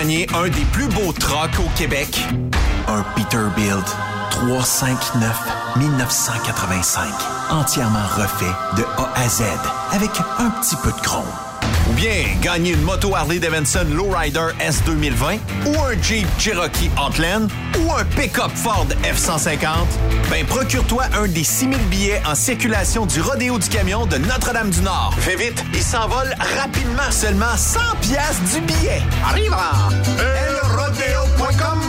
un des plus beaux trucks au Québec? Un Peterbilt 359 1985. Entièrement refait de A à Z avec un petit peu de chrome. Bien gagner une moto Harley Davidson Lowrider S 2020 ou un Jeep Cherokee Outland ou un pick-up Ford F-150? Ben procure-toi un des 6000 billets en circulation du Rodéo du Camion de Notre-Dame-du-Nord. Fais vite, il s'envole rapidement. Seulement 100 pièces du billet. Arrive! elrodeo.com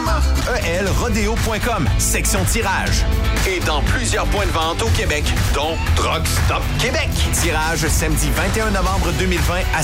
elrodeo.com, section tirage. Et dans plusieurs points de vente au Québec, dont Drug Stop Québec. Tirage samedi 21 novembre 2020 à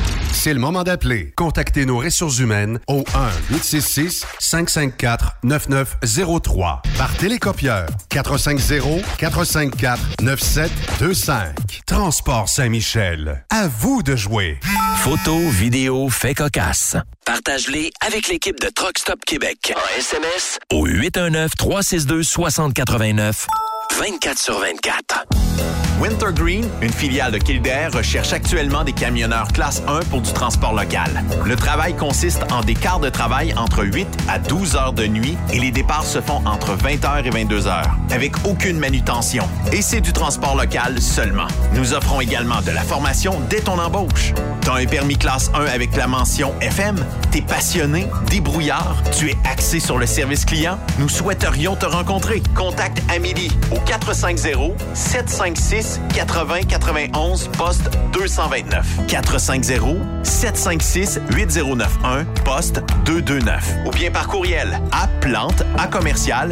C'est le moment d'appeler. Contactez nos ressources humaines au 1-866-554-9903 par télécopieur 450-454-9725. Transport Saint-Michel. À vous de jouer. Photos, vidéos, faits cocasse. Partage-les avec l'équipe de Truck Stop Québec. En SMS au 819-362-6089. 24 sur 24. Wintergreen, une filiale de Kildare, recherche actuellement des camionneurs classe 1 pour du transport local. Le travail consiste en des quarts de travail entre 8 à 12 heures de nuit et les départs se font entre 20 heures et 22 heures, avec aucune manutention. Et c'est du transport local seulement. Nous offrons également de la formation dès ton embauche. T'as un permis classe 1 avec la mention FM? T'es passionné, débrouillard, tu es axé sur le service client? Nous souhaiterions te rencontrer. Contacte Amélie au 450 756 80 91 poste 229 450 756 8091 poste 229 ou bien par courriel à plante à commercial.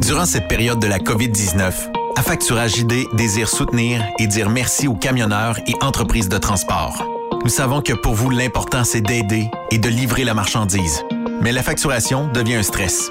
Durant cette période de la COVID-19, Affacturage ID désire soutenir et dire merci aux camionneurs et entreprises de transport. Nous savons que pour vous, l'important, c'est d'aider et de livrer la marchandise. Mais la facturation devient un stress.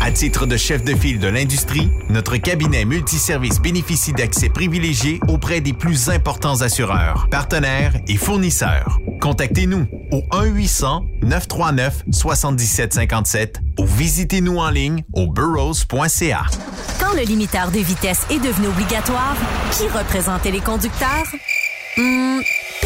À titre de chef de file de l'industrie, notre cabinet multiservice bénéficie d'accès privilégié auprès des plus importants assureurs, partenaires et fournisseurs. Contactez-nous au 1-800-939-7757 ou visitez-nous en ligne au burrows.ca. Quand le limiteur de vitesse est devenu obligatoire, qui représentait les conducteurs? Hmm,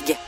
негде.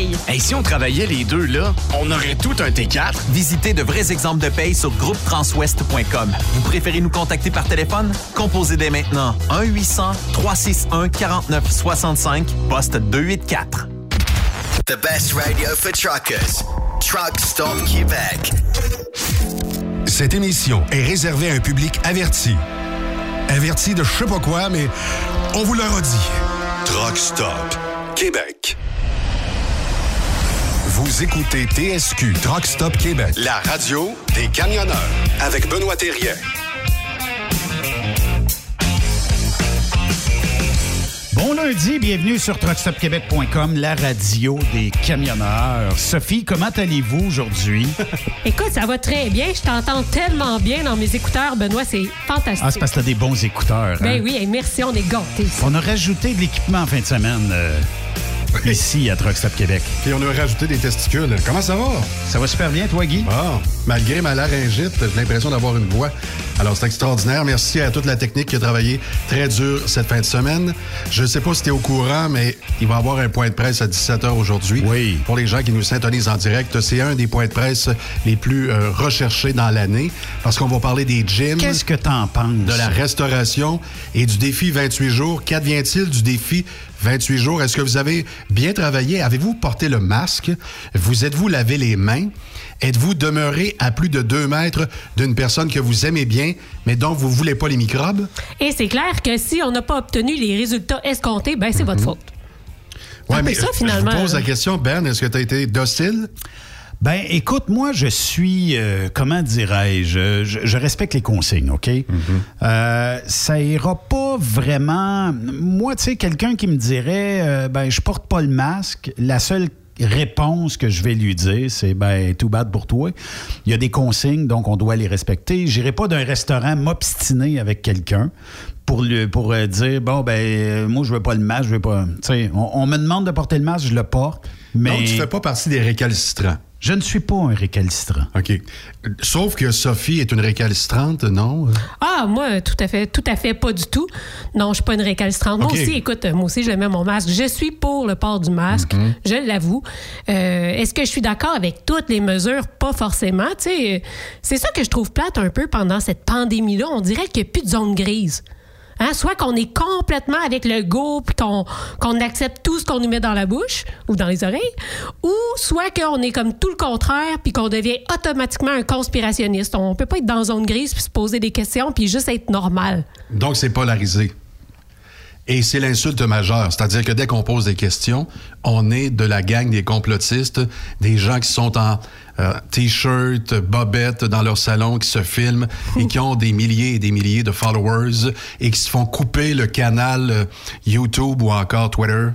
paye. Et si on travaillait les deux, là, on aurait tout un T4. Visitez de vrais exemples de paye sur groupetranswest.com. Vous préférez nous contacter par téléphone? Composez dès maintenant 1-800-361-4965, poste 284. The best radio for truckers. Truck Stop Québec. Cette émission est réservée à un public averti. Averti de je sais pas quoi, mais on vous le redit. Truck Stop Québec. Vous écoutez TSQ Truck Stop Québec, la radio des camionneurs avec Benoît Thérien. Bon lundi, bienvenue sur truckstopquebec.com, la radio des camionneurs. Sophie, comment allez-vous aujourd'hui? Écoute, ça va très bien. Je t'entends tellement bien dans mes écouteurs, Benoît. C'est fantastique. Ah, c'est parce que t'as des bons écouteurs. Ben hein? oui, hey, merci, on est gâtés. On a rajouté de l'équipement en fin de semaine euh, ici à Truck Stop Québec. Puis on a rajouté des testicules. Comment ça va? Ça va super bien, toi, Guy? Bon, malgré ma laryngite, j'ai l'impression d'avoir une voix. Alors, c'est extraordinaire. Merci à toute la technique qui a travaillé très dur cette fin de semaine. Je sais pas si tu es au courant, mais il va y avoir un point de presse à 17h aujourd'hui. Oui. Pour les gens qui nous syntonisent en direct, c'est un des points de presse les plus euh, recherchés dans l'année parce qu'on va parler des gyms. Qu'est-ce que t'en penses? de la restauration et du défi 28 jours. Qu'advient-il du défi 28 jours? Est-ce que vous avez bien travaillé? Avez-vous porté le masque? Vous êtes-vous lavé les mains? Êtes-vous demeuré à plus de deux mètres d'une personne que vous aimez bien, mais dont vous voulez pas les microbes? Et c'est clair que si on n'a pas obtenu les résultats escomptés, ben c'est votre faute. Ouais, un peu mais ça, euh, finalement. je vous pose la question, Ben, est-ce que tu as été docile? Ben, écoute, moi, je suis, euh, comment dirais-je, je, je respecte les consignes, OK? Euh, ça ira pas vraiment. Moi, tu sais, quelqu'un qui me dirait, euh, ben, je porte pas le masque, la seule réponse que je vais lui dire, c'est ben tout bad pour toi. Il y a des consignes, donc on doit les respecter. J'irai pas d'un restaurant m'obstiner avec quelqu'un pour lui, pour euh, dire bon ben euh, moi je veux pas le masque, je veux pas. Tu sais, on, on me demande de porter le masque, je le porte. Mais Donc, tu fais pas partie des récalcitrants. Je ne suis pas un récalcitrant. OK. Sauf que Sophie est une récalcitrante, non? Ah, moi, tout à fait, tout à fait, pas du tout. Non, je suis pas une récalcitrante. Moi aussi, écoute, moi aussi, je mets mon masque. Je suis pour le port du masque, Mm-hmm. je l'avoue. Euh, Est-ce que je suis d'accord avec toutes les mesures? Pas forcément. Tu sais, c'est ça que je trouve plate un peu pendant cette pandémie-là. On dirait qu'il n'y a plus de zone grise. Hein? Soit qu'on est complètement avec le go puis qu'on accepte tout ce qu'on nous met dans la bouche ou dans les oreilles, ou soit qu'on est comme tout le contraire puis qu'on devient automatiquement un conspirationniste. On peut pas être dans zone grise puis se poser des questions puis juste être normal. Donc, c'est polarisé. Et c'est l'insulte majeure. C'est-à-dire que dès qu'on pose des questions, on est de la gang des complotistes, des gens qui sont en euh, t-shirt, bobette dans leur salon, qui se filment et qui ont des milliers et des milliers de followers et qui se font couper le canal euh, YouTube ou encore Twitter.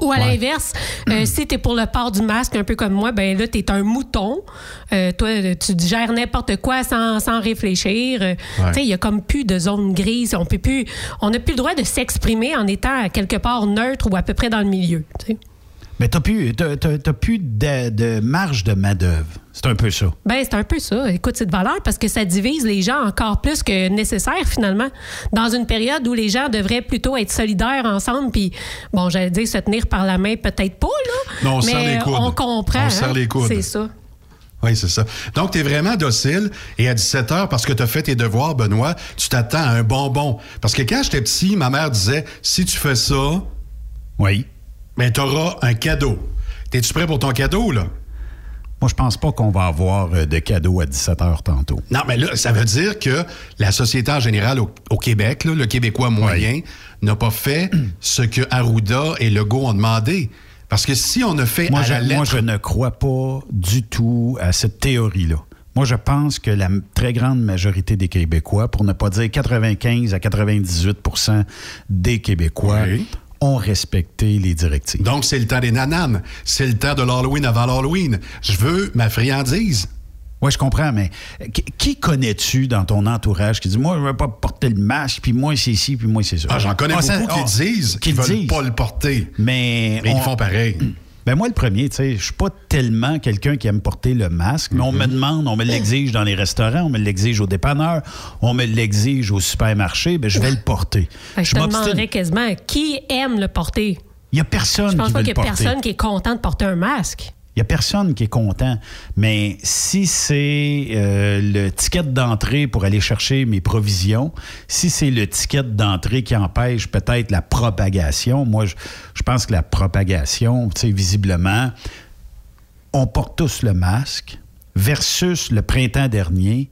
Ou à Ouais. l'inverse, euh, si tu es pour le port du masque, un peu comme moi, ben là, tu es un mouton. Euh, toi, tu digères n'importe quoi sans, sans réfléchir. Euh, Ouais. Tu sais, il y a comme plus de zone grise. On peut plus, on n'a plus le droit de s'exprimer en étant à quelque part neutre ou à peu près dans le milieu. tu sais. Mais t'as plus, t'as, t'as- t'as plus de, de marge de main-d'œuvre. C'est un peu ça. Ben, c'est un peu ça. Écoute, c'est de valeur parce que ça divise les gens encore plus que nécessaire, finalement. Dans une période où les gens devraient plutôt être solidaires ensemble, puis, bon, j'allais dire se tenir par la main, peut-être pas, là. Non, on serre mais les coudes. on comprend. On se serre hein? les coudes. C'est ça. Oui, c'est ça. Donc, tu es vraiment docile et à 17 heures, parce que tu as fait tes devoirs, Benoît, tu t'attends à un bonbon. Parce que quand j'étais petit, ma mère disait si tu fais ça, Oui. Ben, tu auras un cadeau. T'es-tu prêt pour ton cadeau, là? Moi, je pense pas qu'on va avoir euh, de cadeaux à 17 h tantôt. Non, mais là, ça veut dire que la société en général au, au Québec, là, le Québécois moyen, n'a pas fait ce que Arruda et Legault ont demandé. Parce que si on a fait Moi, à je, la lettre... moi, je ne crois pas du tout à cette théorie-là. Moi, je pense que la très grande majorité des Québécois, pour ne pas dire 95 à 98% des Québécois, Oui. Ont respecté les directives. Donc, c'est le temps des nananes. C'est le temps de l'Halloween avant l'Halloween. Je veux ma friandise. Oui, je comprends, mais qui, connais-tu dans ton entourage qui dit Moi, je ne veux pas porter le masque, puis moi, c'est ci, puis moi, c'est ça? Ah, j'en connais Ah, ça- beaucoup qui ah, disent qui qu'ils le veulent disent. pas le porter. Mais, Mais on- ils font pareil. Ben moi, le premier, tu sais, je suis pas tellement quelqu'un qui aime porter le masque, mais on Mhm. me demande, on me l'exige dans les restaurants, on me l'exige au dépanneur, on me l'exige au supermarché, ben je vais le porter. Fait que je te demanderais quasiment qui aime le porter? Il y a personne Je pense qui pas qu'il y a porter. personne qui est content de porter un masque. Il y a personne qui est content. Mais si c'est euh, le ticket d'entrée pour aller chercher mes provisions, si c'est le ticket d'entrée qui empêche peut-être la propagation, moi, je, je pense que la propagation, tu sais, visiblement, on porte tous le masque versus le printemps dernier.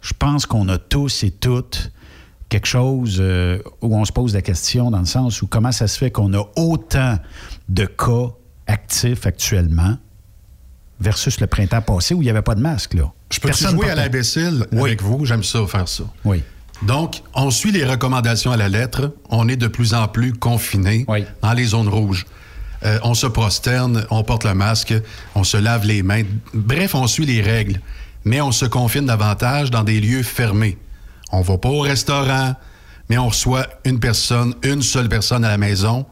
Je pense qu'on a tous et toutes quelque chose euh, où on se pose la question dans le sens où comment ça se fait qu'on a autant de cas actifs actuellement? Versus le printemps passé où il n'y avait pas de masque. Là. Je peux Personne jouer à l'imbécile Oui. avec vous? J'aime ça, faire ça. Oui. Donc, on suit les recommandations à la lettre. On est de plus en plus confinés Oui. dans les zones rouges. Euh, on se prosterne, on porte le masque, on se lave les mains. Bref, on suit les règles. Mais on se confine davantage dans des lieux fermés. On va pas au restaurant, mais on reçoit une personne, une seule personne à la maison.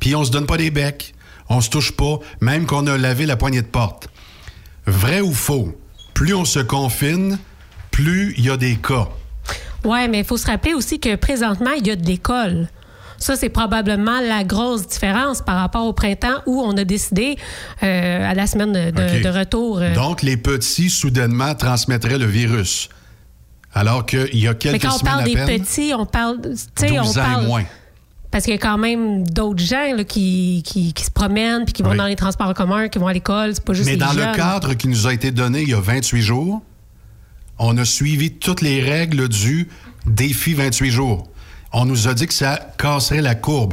Puis on se donne pas des becs. On se touche pas, même qu'on a lavé la poignée de porte. Vrai ou faux? Plus on se confine, plus il y a des cas. Oui, mais il faut se rappeler aussi que présentement, il y a de l'école. Ça, c'est probablement la grosse différence par rapport au printemps où on a décidé euh, à la semaine de, retour. euh, Donc, les petits, soudainement, transmettraient le virus. Alors qu'il y a quelques mais quand on semaines parle à des petits, on parle. Tu sais, 12 on ans parle. et moins. Parce qu'il y a quand même d'autres gens là, qui, qui, qui se promènent puis qui vont Oui. dans les transports en commun, qui vont à l'école. C'est pas juste Mais les dans jeunes. le cadre qui nous a été donné il y a 28 jours, on a suivi toutes les règles du défi 28 jours. On nous a dit que ça casserait la courbe.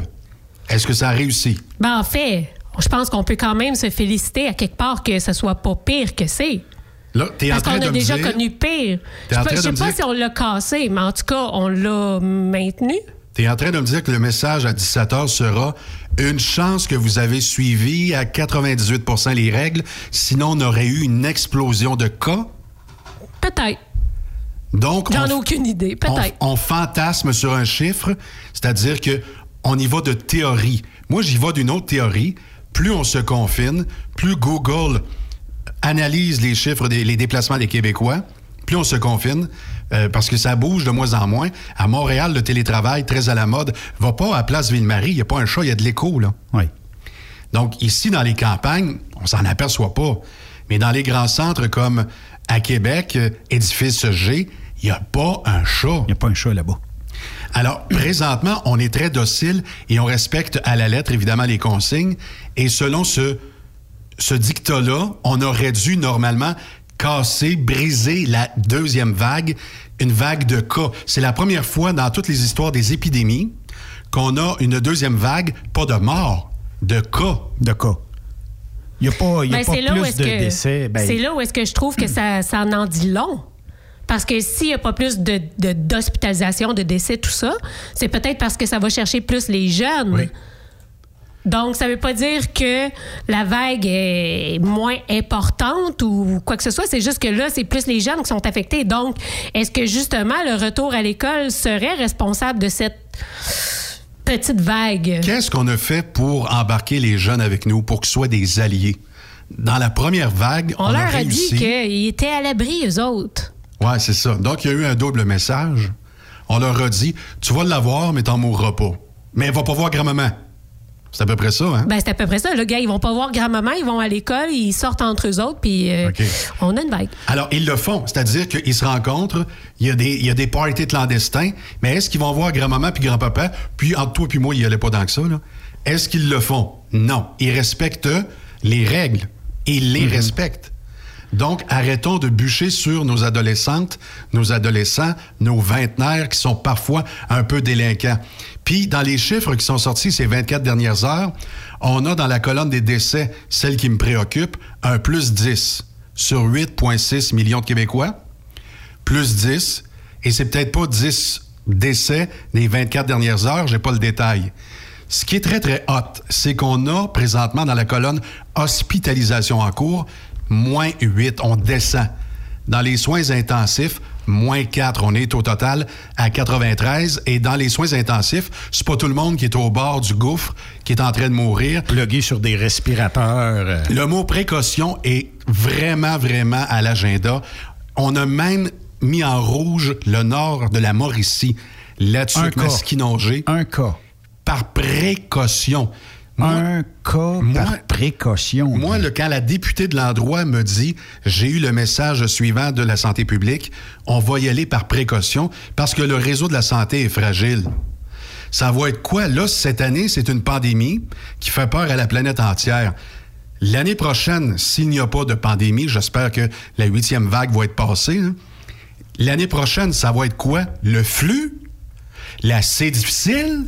Est-ce que ça a réussi? Ben, en fait, je pense qu'on peut quand même se féliciter à quelque part que ce soit pas pire que c'est. Là, t'es en Parce qu'on a déjà dire... connu pire. Je en sais pas- dire- si on l'a cassé, mais en tout cas, on l'a maintenu. T'es en train de me dire que le message à 17 h sera une chance que vous avez suivi à 98 les règles, sinon on aurait eu une explosion de cas? Peut-être. Donc, J'en on- ai aucune idée. Peut-être. On, on fantasme sur un chiffre, c'est-à-dire que on y va de théorie. Moi, j'y vais d'une autre théorie. Plus on se confine, plus Google analyse les chiffres, des, les déplacements des Québécois, plus on se confine, euh, parce que ça bouge de moins en moins. À Montréal, le télétravail, très à la mode, va pas à Place Ville-Marie, il n'y a pas un chat, il y a de l'écho, là. Oui. Donc, ici, dans les campagnes, on s'en aperçoit pas. Mais dans les grands centres comme à Québec, euh, édifice G, il n'y a pas un chat. Il n'y a pas un chat là-bas. Alors, présentement, on est très docile et on respecte à la lettre, évidemment, les consignes. Et selon ce, ce dictat-là, on aurait dû normalement casser, briser la deuxième vague, une vague de cas. C'est la première fois dans toutes les histoires des épidémies qu'on a une deuxième vague, pas de morts, de cas. De cas. Il n'y a pas, il y a Ben, pas plus de que décès. Ben, c'est là où est-ce que je trouve que ça, ça en en dit long. Parce que s'il n'y a pas plus de, de- d'hospitalisation, de décès, tout ça, c'est peut-être parce que ça va chercher plus les jeunes. Oui. Donc, ça ne veut pas dire que la vague est moins importante ou quoi que ce soit. C'est juste que là, c'est plus les jeunes qui sont affectés. Donc, est-ce que justement le retour à l'école serait responsable de cette petite vague? Qu'est-ce qu'on a fait pour embarquer les jeunes avec nous, pour qu'ils soient des alliés? Dans la première vague, on, On, a leur a réussi. dit qu'ils étaient à l'abri, eux autres. Ouais, c'est ça. Donc, il y a eu un double message. On leur a dit, tu vas l'avoir, mais t'en mourras pas. Mais elle va pas voir grand-maman. C'est à peu près ça, hein? Ben, c'est à peu près ça. Le gars, ils vont pas voir grand-maman, ils vont à l'école, ils sortent entre eux autres, puis euh, on a une vague. Alors, ils le font. C'est-à-dire qu'ils se rencontrent, il y, a des, il y a des parties clandestins, mais est-ce qu'ils vont voir grand-maman puis grand-papa? Puis, entre toi puis moi, il n'y allait pas dans que ça, là. Est-ce qu'ils le font? Non. Ils respectent les règles et les Mhm. respectent. Donc, arrêtons de bûcher sur nos adolescentes, nos adolescents, nos vingtenaires qui sont parfois un peu délinquants. Puis, dans les chiffres qui sont sortis ces 24 dernières heures, on a dans la colonne des décès, celle qui me préoccupe, un plus 10 sur 8,6 millions de Québécois. Plus 10. Et c'est peut-être pas 10 décès des 24 dernières heures, j'ai pas le détail. Ce qui est très, très hot, c'est qu'on a présentement dans la colonne hospitalisation en cours, moins 8, on descend. Dans les soins intensifs, moins 4, on est au total à 93. Et dans les soins intensifs, c'est pas tout le monde qui est au bord du gouffre, qui est en train de mourir. Plugué sur des respirateurs. euh. Le mot précaution est vraiment, vraiment à l'agenda. On a même mis en rouge le nord de la Mauricie, là-dessus, Un cas. Un cas. par précaution. Moi- Un cas Moi- par précaution. Moi, le, quand la députée de l'endroit me dit j'ai eu le message suivant de la santé publique, on va y aller par précaution parce que le réseau de la santé est fragile. Ça va être quoi? Là, cette année, c'est une pandémie qui fait peur à la planète entière. L'année prochaine, s'il n'y a pas de pandémie, j'espère que la huitième vague va être passée. hein. L'année prochaine, ça va être quoi? Le flux? La C difficile?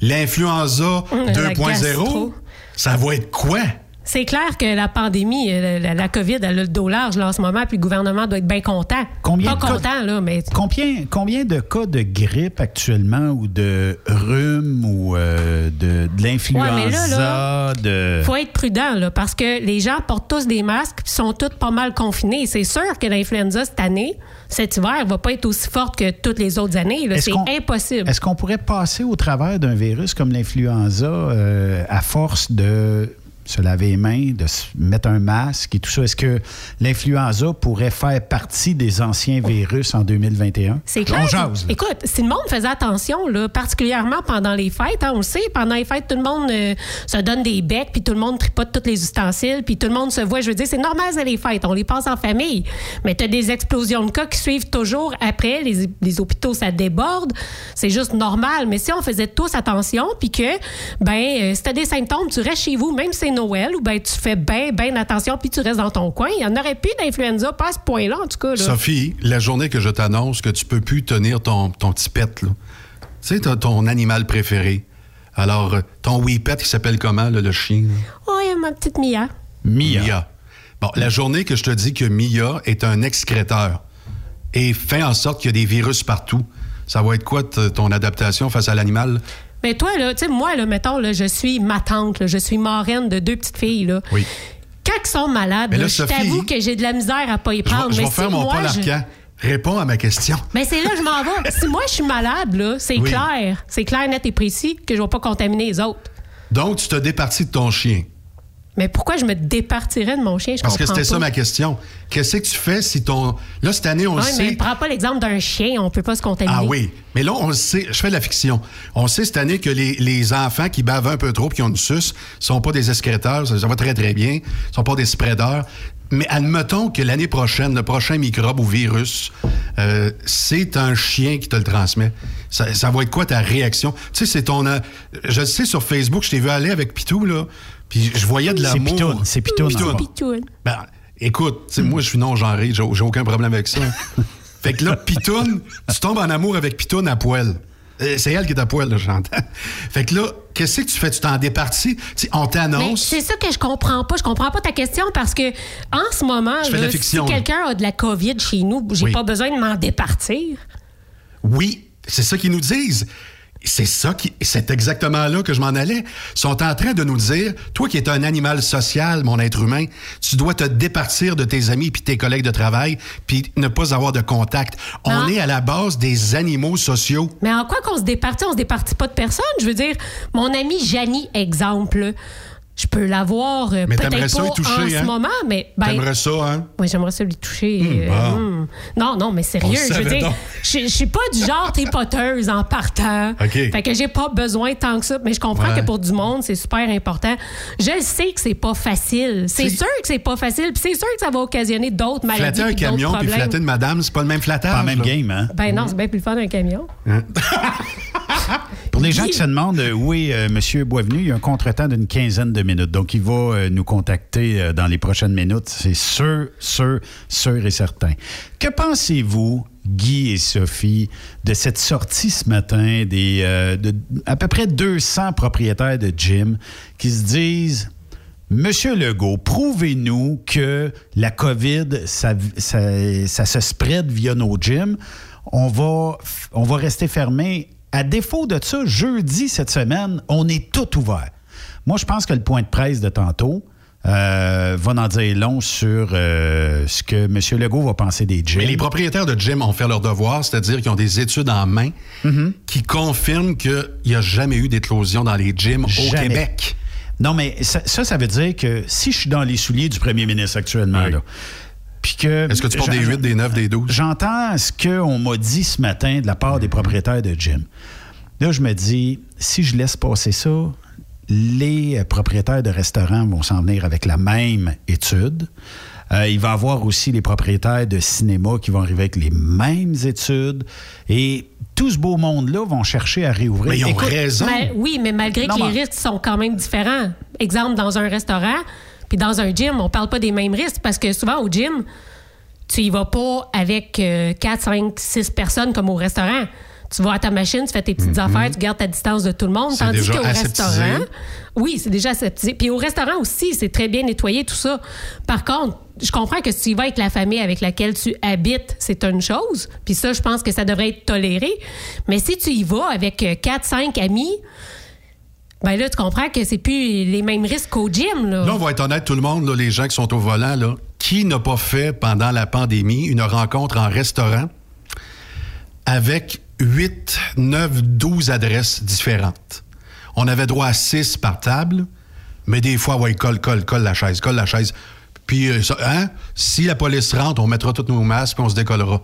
L'influenza La 2.0? gastro. Ça va être quoi? C'est clair que la pandémie, euh, la, la COVID, elle a le dos large là, en ce moment, puis le gouvernement doit être bien content. Combien Pas content, là, mais Combien, combien de cas de grippe actuellement ou de rhume ou euh, de, de l'influenza? Ouais, mais là, là, de... faut être prudent, là, parce que les gens portent tous des masques puis sont tous pas mal confinés. C'est sûr que l'influenza cette année, cet hiver, va pas être aussi forte que toutes les autres années. C'est impossible. Est-ce qu'on pourrait passer au travers d'un virus comme l'influenza euh, à force de se laver les mains, de se mettre un masque et tout ça? Est-ce que l'influenza pourrait faire partie des anciens virus en 2021? C'est clair. On jase. là. Écoute, si le monde faisait attention, là, particulièrement pendant les fêtes, hein, on le sait, pendant les fêtes, tout le monde euh, se donne des becs, puis tout le monde tripote tous les ustensiles, puis tout le monde se voit. Je veux dire, c'est normal, c'est les fêtes, on les passe en famille. Mais tu as des explosions de cas qui suivent toujours après. Les, les hôpitaux, ça déborde. C'est juste normal. Mais si on faisait tous attention, puis que, ben, euh, si tu des symptômes, tu restes chez vous, même si c'est Noël, ou ben, tu fais bien, bien attention, puis tu restes dans ton coin. Il n'y en aurait plus d'influenza, pas à ce point-là, en tout cas. Là. Sophie, la journée que je t'annonce que tu peux plus tenir ton, ton petit pet, là. Tu sais, ton animal préféré. Alors, ton Wee-Pet qui s'appelle comment, là, le chien? Oui, ma petite Mia. Mia. Bon, la journée que je te dis que Mia est un excréteur et fait en sorte qu'il y a des virus partout, ça va être quoi ton adaptation face à l'animal? Mais toi, là, tu sais, moi, là, mettons, là, je suis ma tante, là, je suis marraine de deux petites filles, là. Oui. Quand ils sont malades, là, je t'avoue que j'ai de la misère à pas y Je prendre. vais, je mais vais faire mon moi, Paul. Réponds à ma question. Mais c'est là que je m'en vais. si moi, je suis malade, là, c'est Oui. clair. C'est clair, net et précis que je vais pas contaminer les autres. Donc, tu te départis de ton chien. Mais pourquoi je me départirais de mon chien? Je Parce que c'était ça ma question. Qu'est-ce que tu fais si ton. Là, cette année, on le Ouais, mais sait. prends pas l'exemple d'un chien, on peut pas se contaminer. Ah oui. Mais là, on le sait. Je fais de la fiction. On sait cette année que les, les enfants qui bavent un peu trop qui ont une suce sont pas des excréteurs. Ça, ça va très, très bien. Ils sont pas des spreaders. Mais admettons que l'année prochaine, le prochain microbe ou virus, euh, c'est un chien qui te le transmet. Ça, ça va être quoi ta réaction? Tu sais, c'est ton. euh, je sais sur Facebook, je t'ai vu aller avec Pitou, là. Puis je voyais de C'est l'amour. Pitoun, c'est Pitoun, Pitoun. en bas. Pitoun. Ben, écoute, tu sais, moi, je suis non-genré, j'ai j'ai aucun problème avec ça. fait que là, Pitoun, tu tombes en amour avec Pitoun à poil. Euh, C'est elle qui est à poil, là, j'entends. Fait que là, qu'est-ce que tu fais? Tu t'en départis? Tu sais, on t'annonce. c'est ça que je comprends pas. Je comprends pas ta question parce que en ce moment, là, fiction, si quelqu'un a de la COVID chez nous, j'ai Oui. pas besoin de m'en départir. Oui, c'est ça qu'ils nous disent. C'est ça qui, c'est exactement là que je m'en allais. Ils sont en train de nous dire, toi qui es un animal social, mon être humain, tu dois te départir de tes amis puis tes collègues de travail puis ne pas avoir de contact. On Non. est à la base des animaux sociaux. Mais en quoi qu'on se départit? On se départit pas de personne? Je veux dire, mon ami Janie, exemple, je peux l'avoir euh, Mais peut-être pas ça y toucher, en hein? ce moment, mais... ben, T'aimerais ça, hein? Oui, j'aimerais ça lui toucher. Hum, euh, bon. hum. Non, non, mais sérieux, le je veux dire, je suis pas du genre tripoteuse en partant. OK. Fait que j'ai pas besoin tant que ça, mais je comprends Ouais. que pour du monde, c'est super important. Je le sais que c'est pas facile. C'est sûr que c'est pas facile, puis c'est sûr que ça va occasionner d'autres maladies Flatter un camion puis problèmes. flatter une madame, c'est pas le même flattage. Pas la même là. game, hein? Ben non, c'est bien plus le fun d'un camion. Pour Pour les gens qui se demandent euh, où est euh, M. Boisvenu, il y a un contretemps d'une quinzaine de minutes. Donc, il va euh, nous contacter euh, dans les prochaines minutes. C'est sûr, sûr, sûr et certain. Que pensez-vous, Guy et Sophie, de cette sortie ce matin des de à peu près 200 propriétaires de gym qui se disent Monsieur Legault, prouvez-nous que la COVID, ça, ça- ça se spread via nos gyms. On va, on va rester fermé. À défaut de ça, jeudi cette semaine, on est tout ouvert. Moi, je pense que le point de presse de tantôt euh, va en dire long sur euh, ce que M. Legault va penser des gyms. Mais les propriétaires de gym ont fait leur devoir, c'est-à-dire qu'ils ont des études en main Mm-hmm. qui confirment qu'il n'y a jamais eu d'éclosion dans les gyms au. Québec. Non, mais ça, ça, ça veut dire que si je suis dans les souliers du premier ministre actuellement, là, puis que... Est-ce que tu portes des 8, des 9, des 12? J'entends ce qu'on m'a dit ce matin de la part des propriétaires de gym. Là, je me dis, si je laisse passer ça, les euh, propriétaires de restaurants vont s'en venir avec la même étude. Euh, il va y avoir aussi les propriétaires de cinéma qui vont arriver avec les mêmes études. Et tout ce beau monde-là vont chercher à réouvrir. Écoute, Mais- oui, mais malgré Non, que les risques sont quand même différents. Exemple, dans un restaurant, puis dans un gym, on parle pas des mêmes risques parce que souvent au gym, tu y vas pas avec 4, 5, 6 personnes comme au restaurant. Tu vas à ta machine, tu fais tes petites affaires, tu gardes ta distance de tout le monde. Mhm. Tandis qu'au restaurant, oui, c'est déjà aseptisé. Puis au restaurant aussi, c'est très bien nettoyé, tout ça. Par contre, je comprends que si tu y vas avec la famille avec laquelle tu habites, c'est une chose. Puis ça, je pense que ça devrait être toléré. Mais si tu y vas avec 4, 5 amis, ben là, tu comprends que c'est plus les mêmes risques qu'au gym. Là. Là, on va être honnête, tout le monde, les gens qui sont au volant, là, qui n'a pas fait pendant la pandémie une rencontre en restaurant avec 8, 9, 12 adresses différentes? On avait droit à 6 par table, mais des fois, ouais, colle, colle, colle la chaise, colle la chaise. Puis, euh, hein, si la police rentre, on mettra tous nos masques puis on se décollera.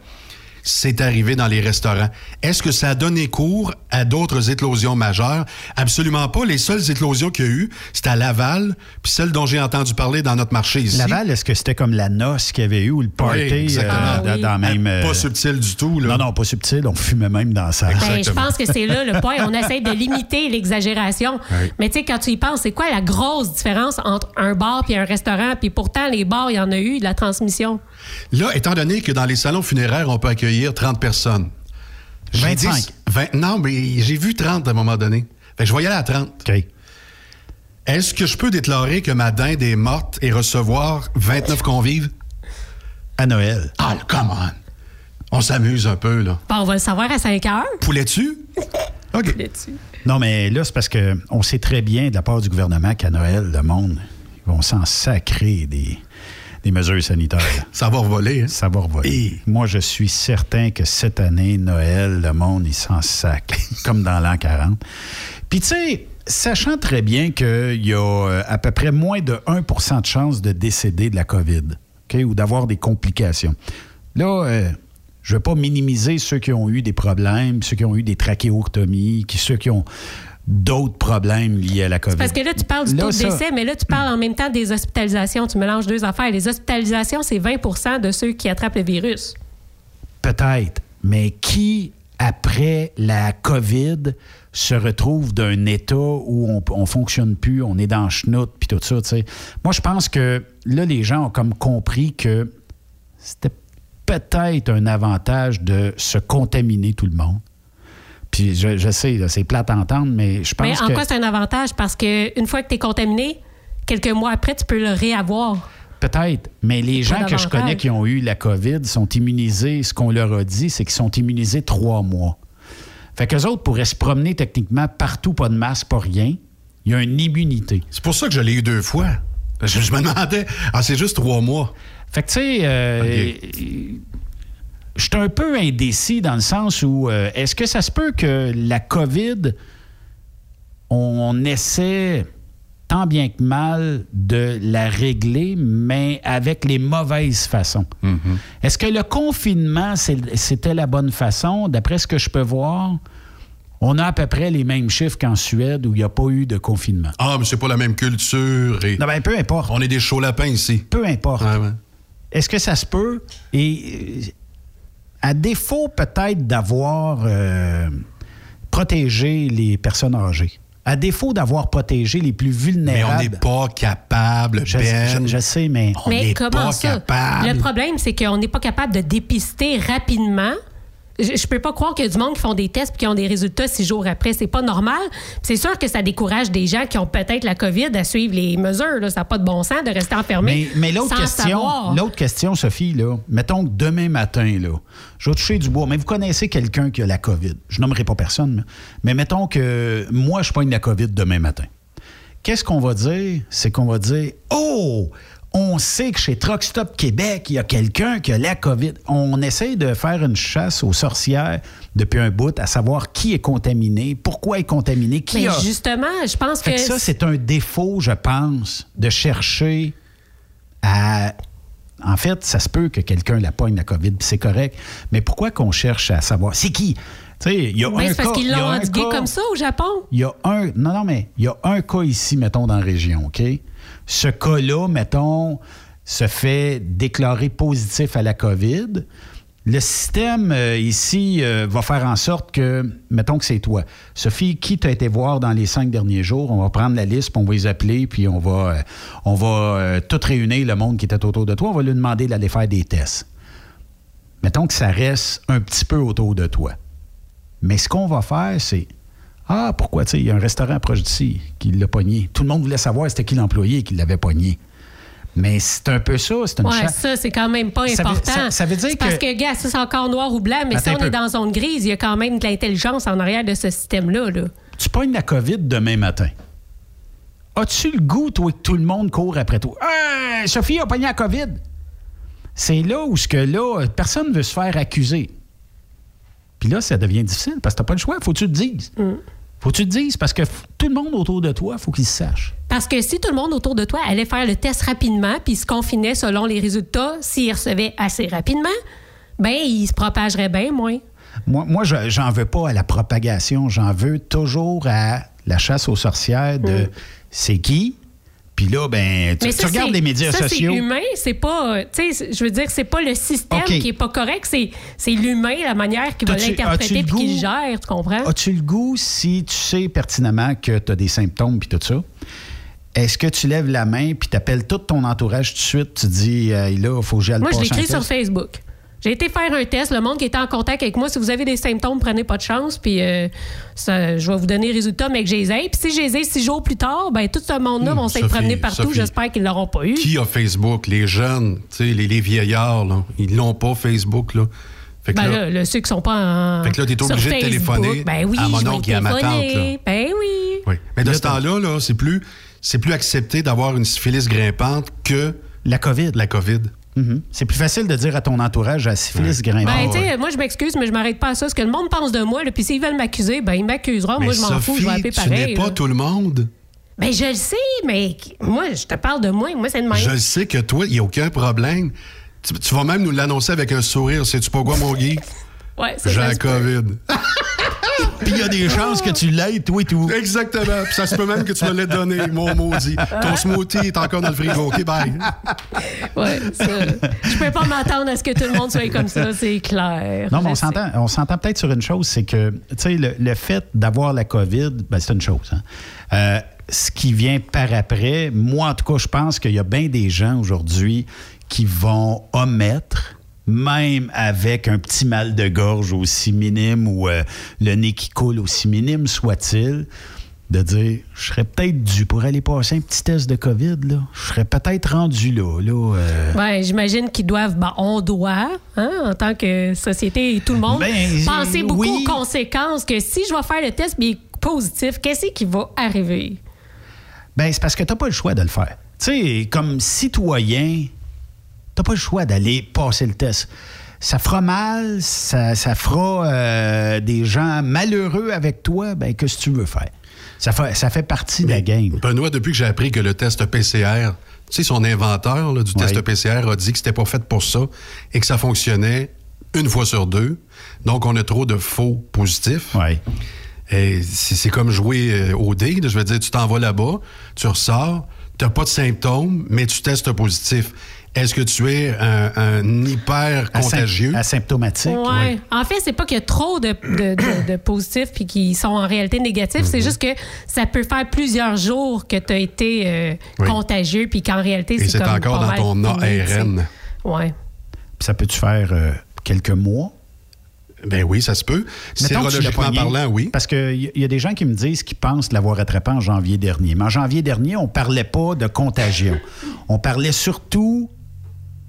C'est arrivé dans les restaurants. Est-ce que ça a donné cours à d'autres éclosions majeures? Absolument pas. Les seules éclosions qu'il y a eu, c'était à Laval, puis celle dont j'ai entendu parler dans notre marché ici. Laval, est-ce que c'était comme la noce qu'il y avait eu ou le party Oui, exactement. euh, dans, Ah oui. dans même. Pas subtil du tout, là. Non, non, pas subtil. On fumait même dans ça. Ben, je pense que c'est là le point. On essaie de limiter l'exagération. Oui. Mais tu sais, quand tu y penses, c'est quoi la grosse différence entre un bar puis un restaurant? Puis pourtant, les bars, il y en a eu de la transmission. Là, étant donné que dans les salons funéraires, on peut accueillir 30 personnes. j'ai 25. dit- 20 non, mais j'ai vu 30 à un moment donné. Fait que je vais y aller à 30. Est-ce que je peux déclarer que ma dinde est morte et recevoir 29 convives? À Noël. Ah, come on. On s'amuse un peu, là. Bon, on va le savoir à 5 heures. Poulet-tu? OK. Non, mais là, c'est parce que on sait très bien de la part du gouvernement qu'à Noël, le monde, ils vont s'en sacrer des, des mesures sanitaires. Ça va revoler, hein? Ça va revoler. Moi, je suis certain que cette année, Noël, le monde, il s'en sac, comme dans l'an 40. Puis, tu sais, sachant très bien qu'il y a euh, à peu près moins de 1% de chances de décéder de la COVID, ou d'avoir des complications. Là, euh, je ne veux pas minimiser ceux qui ont eu des problèmes, ceux qui ont eu des trachéotomies, qui, ceux qui ont d'autres problèmes liés à la COVID. Parce que là, tu parles du Là, taux de ça- décès, mais là, tu parles en même temps des hospitalisations. Tu mélanges deux affaires. Les hospitalisations, c'est 20% de ceux qui attrapent le virus. Peut-être, mais qui, après la COVID, se retrouve d'un état où on, on fonctionne plus, on est dans le chenoute, puis tout ça, tu sais? Moi, je pense que là, les gens ont comme compris que c'était peut-être un avantage de se contaminer tout le monde. Puis je, je sais, c'est plate à entendre, mais je pense Mais en que... quoi c'est un avantage? Parce que une fois que tu es contaminé, quelques mois après, tu peux le réavoir. Peut-être, mais les gens que je connais qui ont eu la COVID sont immunisés. Ce qu'on leur a dit, c'est qu'ils sont immunisés trois mois. Fait qu'eux autres pourraient se promener techniquement partout, pas de masque, pas rien. Il y a une immunité. C'est pour ça que je l'ai eu deux fois. Je, je me demandais, ah, c'est juste trois mois. Fait que, tu sais, euh, je suis un peu indécis dans le sens où euh, est-ce que ça se peut que la COVID, on essaie tant bien que mal de la régler, mais avec les mauvaises façons? Est-ce que le confinement, c'était la bonne façon? D'après ce que je peux voir, on a à peu près les mêmes chiffres qu'en Suède où il n'y a pas eu de confinement. Ah, mais c'est pas la même culture. Et... Non, ben, peu importe. On est des chauds lapins ici. Peu importe. Ouais, ouais. Est-ce que ça se peut? Et euh, à défaut peut-être d'avoir euh, protéger les personnes âgées. À défaut d'avoir protégé les plus Mais vulnérables. on n'est pas capable, je, Ben. je- je sais, mais. On Mais n'est comment pas ça? capable. Le problème, c'est qu'on n'est pas capable de dépister rapidement. Je, je peux pas croire qu'il y a du monde qui font des tests et qui ont des résultats six jours après. C'est pas normal. Puis C'est sûr que ça décourage des gens qui ont peut-être la COVID à suivre les mesures. là. Ça n'a pas de bon sens de rester enfermé. Mais, mais l'autre question, savoir. l'autre question, Sophie, là, mettons que demain matin, là, je vais toucher du bois, mais vous connaissez quelqu'un qui a la COVID? Je nommerai pas personne, mais, mais mettons que moi, je pogne la COVID demain matin. Qu'est-ce qu'on va dire? C'est qu'on va dire Oh! On sait que chez Truck Stop Québec, il y a quelqu'un qui a la COVID. On essaie de faire une chasse aux sorcières depuis un bout, à savoir qui est contaminé, pourquoi est contaminé, qui Mais a. justement, je pense Fait que. que ça, c'est un défaut, je pense, de chercher à. En fait, ça se peut que quelqu'un la pogne, la COVID, puis c'est correct. Mais pourquoi qu'on cherche à savoir? C'est qui? Tu sais, il y a un c'est parce cas- qu'ils l'ont endigué cas- comme ça au Japon. Il y a un. Non, non, mais il y a un cas ici, mettons, dans la région, OK? Ce cas-là, mettons, se fait déclarer positif à la COVID. Le système euh, ici euh, va faire en sorte que, mettons que c'est toi. Sophie, qui t'a été voir dans les cinq derniers jours? On va prendre la liste, puis on va les appeler, puis on va, euh, on va tout réunir le monde qui était autour de toi. On va lui demander d'aller faire des tests. Mettons que ça reste un petit peu autour de toi. Mais ce qu'on va faire, c'est Ah, pourquoi, tu sais, il y a un restaurant proche d'ici qui l'a pogné. Tout le monde voulait savoir c'était qui l'employé qui l'avait pogné. Mais c'est un peu ça, c'est une Ouais, ça, c'est quand même pas Ça veut- important. ça- ça veut dire C'est Parce que- que, gars, ça, c'est encore noir ou blanc, mais Attends si on est dans zone grise, il y a quand même de l'intelligence en arrière de ce système-là. Là. Tu pognes la COVID demain matin. As-tu le goût, toi, que tout le monde court après toi? Hey, Sophie a pogné la COVID. C'est là où ce que là, personne ne veut se faire accuser. Puis là, ça devient difficile parce que t'as pas le choix. Faut que tu te dises. Faut que tu te dises parce que tout le monde autour de toi, faut qu'il sache. Parce que si tout le monde autour de toi allait faire le test rapidement puis se confinait selon les résultats, s'il recevait assez rapidement, ben il se propagerait bien moins. Moi, moi je- j'en veux pas à la propagation. J'en veux toujours à la chasse aux sorcières de c'est qui. Puis là, ben, tu, regardes les médias ça, sociaux. c'est humain, c'est pas. euh, Tu sais, je veux dire, c'est pas le système qui est pas correct, c'est l'humain, la manière qu'il va l'interpréter puis qu'il gère, tu comprends? As-tu le goût, si tu sais pertinemment que tu as des symptômes puis tout ça, est-ce que tu lèves la main puis tu appelles tout ton entourage tout de suite, tu dis, euh, là, il faut que j'aille Moi, je l'écris sur? Facebook. J'ai été faire un test. Le monde qui était en contact avec moi, si vous avez des symptômes, prenez pas de chance. Puis euh, ça, je vais vous donner les résultats, mais que j'ai les ai. Puis si j'ai les ai six jours plus tard, ben tout ce monde-là vont s'être Sophie, promenés partout. J'espère qu'ils l'auront pas eu. Qui a Facebook? Les jeunes, tu sais, les, les vieillards, là, ils l'ont pas, Facebook. Là. Fait que Ben là, là, là, ceux qui sont pas en. Fait que là, t'es obligé de téléphoner ben oui, à mon oncle et à ma tante, là. Ben oui. oui. Mais de Là, ce temps-là, là, c'est plus, c'est plus accepté d'avoir une syphilis grimpante que La COVID. la COVID. Mhm. C'est plus facile de dire à ton entourage à syphilis grimpante. Ben, Ah, tu sais, ouais. moi, je m'excuse, mais je m'arrête pas à ça. Ce que le monde pense de moi, puis s'ils veulent m'accuser, ben, ils m'accuseront. Moi, je m'en fous, je vais appeler tu pareil. n'es pas là. tout le monde. Ben, je le sais, mais moi, je te parle de moi. Moi, c'est de même. Je le sais que toi, il n'y a aucun problème. Tu, tu vas même nous l'annoncer avec un sourire. Sais-tu pas quoi, mon Guy? Ouais, ça, J'ai ça la. COVID. Puis il y a des chances que tu l'aides, toi et tout. Exactement. Puis ça se peut même que tu me l'aies donné, mon maudit. Ton smoothie est encore dans le frigo. OK, bye. Ouais, ça. Je peux pas m'attendre à ce que tout le monde soit comme ça, c'est clair. Non, mais on s'entend peut-être sur une chose, c'est que, tu sais, le, le fait d'avoir la COVID, ben, c'est une chose. hein. Euh, ce qui vient par après, moi, en tout cas, je pense qu'il y a bien des gens aujourd'hui qui vont omettre, même avec un petit mal de gorge aussi minime ou euh, le nez qui coule aussi minime soit-il, de dire, je serais peut-être dû pour aller passer un petit test de COVID, là. Je serais peut-être rendu là, là. euh, Ouais, j'imagine qu'ils doivent, ben, on doit, hein, en tant que société et tout le monde, Ben, penser beaucoup oui. aux conséquences que si je vais faire le test mais positif, qu'est-ce qui va arriver? Ben, c'est parce que t'as pas le choix de le faire. Tu sais, comme citoyen, t'as pas le choix d'aller passer le test. Ça fera mal, ça, ça fera euh, des gens malheureux avec toi, ben, qu'est-ce que tu veux faire? Ça fait, ça fait partie de la game. Benoît, depuis que j'ai appris que le test PCR, tu sais, son inventeur là, du test Oui. PCR a dit que c'était pas fait pour ça et que ça fonctionnait une fois sur deux. Donc, on a trop de faux positifs. Ouais. Et c'est comme jouer euh, au dé. Je veux dire, tu t'en vas là-bas, tu ressors, tu n'as pas de symptômes, mais tu testes positif. Est-ce que tu es un, un hyper contagieux? Asymptomatique. Ouais. En fait, c'est pas qu'il y a trop de, de- de- de positifs puis qui sont en réalité négatifs. C'est juste que ça peut faire plusieurs jours que tu as été euh, Oui. contagieux puis qu'en réalité, Et c'est c'est comme encore pas dans mal ton ARN. Puis ça peut-tu faire euh, quelques mois? Ben oui, ça se peut. Sérologiquement parlant, oui. Parce qu'il y, a des gens qui me disent qu'ils pensent l'avoir attrapé en janvier dernier. Mais en janvier dernier, on parlait pas de contagion. On parlait surtout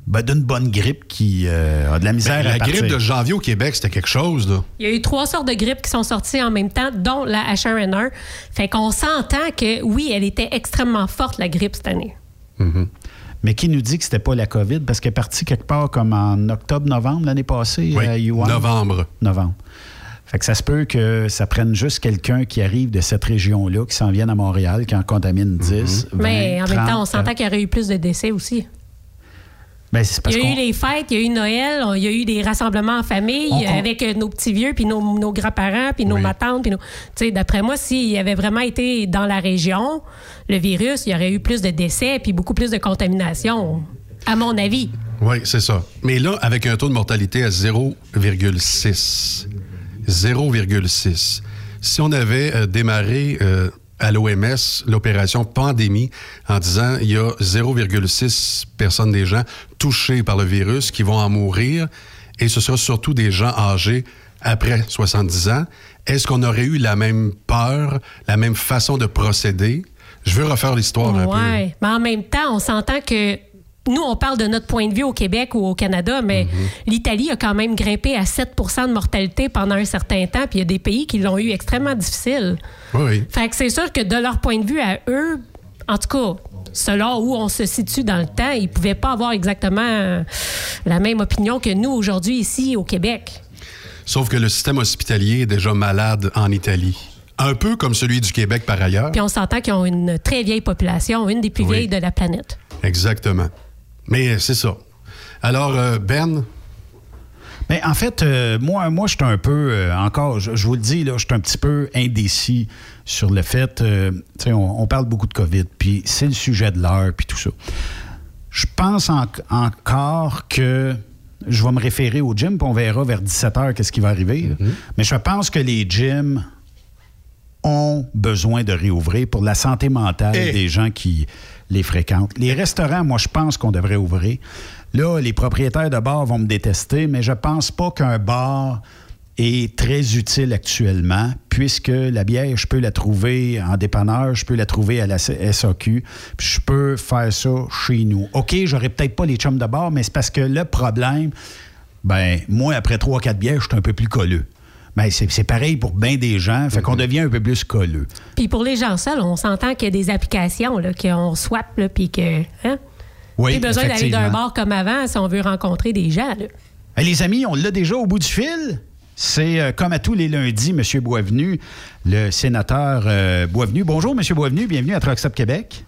ben, d'une bonne grippe qui euh, a de la misère Ben, à la grippe de janvier au Québec, c'était quelque chose, là. Il y a eu trois sortes de grippes qui sont sorties en même temps, dont la H1N1. Fait qu'on s'entend que oui, elle était extrêmement forte, la grippe, cette année. Mais qui nous dit que c'était pas la COVID? Parce qu'elle est partie quelque part comme en octobre-novembre l'année passée Oui, à Yuan? novembre. Novembre. Fait que ça se peut que ça prenne juste quelqu'un qui arrive de cette région-là, qui s'en vienne à Montréal, qui en contamine 10, 20, Mais en même 30, temps, on s'entend qu'il y aurait eu plus de décès aussi. Ben, parce il y a eu les fêtes, il y a eu Noël, on- il y a eu des rassemblements en famille On- avec euh, nos petits vieux, puis nos, nos grands-parents, puis nos Oui. matantes. Puis nos... Tu sais, D'après moi, s'il avait vraiment été dans la région, le virus, il y aurait eu plus de décès, puis beaucoup plus de contamination, à mon avis. Oui, c'est ça. Mais là, avec un taux de mortalité à 0,6. 0,6. Si on avait euh, démarré euh, à l'OMS l'opération pandémie en disant il y a 0,6 personnes des gens touchés par le virus qui vont en mourir et ce sera surtout des gens âgés après 70 ans, est-ce qu'on aurait eu la même peur, la même façon de procéder? Je veux refaire l'histoire un peu. Ouais. Mais en même temps, on s'entend que nous, on parle de notre point de vue au Québec ou au Canada, mais Mhm. l'Italie a quand même grimpé à 7% de mortalité pendant un certain temps, puis il y a des pays qui l'ont eu extrêmement difficile. Oui, oui. Fait que c'est sûr que de leur point de vue à eux, en tout cas, selon où on se situe dans le temps, ils pouvaient pas avoir exactement euh, la même opinion que nous aujourd'hui ici au Québec. Sauf que le système hospitalier est déjà malade en Italie. Un peu comme celui du Québec par ailleurs. Puis on s'entend qu'ils ont une très vieille population, une des plus Oui. vieilles de la planète. Exactement. Mais c'est ça. Alors, euh, Ben, Mais en fait, euh, moi, moi, je suis un peu, euh, encore, je, je vous le dis, là, je suis un petit peu indécis sur le fait, euh, tu sais, on, on parle beaucoup de COVID, puis c'est le sujet de l'heure, puis tout ça. Je pense en- encore que je vais me référer au gym, puis on verra vers 17 h qu'est-ce qui va arriver. là. Mais je pense que les gyms ont besoin de réouvrir pour la santé mentale Eh. des gens qui les fréquentent. Les restaurants, moi, je pense qu'on devrait ouvrir. Là, les propriétaires de bars vont me détester, mais je pense pas qu'un bar est très utile actuellement, puisque la bière, je peux la trouver en dépanneur, je peux la trouver à la SAQ, puis je peux faire ça chez nous. OK, j'aurais peut-être pas les chums de bar, mais c'est parce que le problème, ben, moi, après trois, quatre bières, je suis un peu plus colleux. Ben, c'est c'est pareil pour bien des gens, fait qu'on devient un peu plus colleux. Puis pour les gens seuls, on s'entend qu'il y a des applications qu'on swap, là, puis que. Hein? Oui, Pas besoin d'aller d'un bar comme avant si on veut rencontrer des gens. là. Les amis, on l'a déjà au bout du fil. C'est euh, comme à tous les lundis, M. Boisvenu, le sénateur euh, Boisvenu. Bonjour, M. Boisvenu, bienvenue à Truck Stop Québec.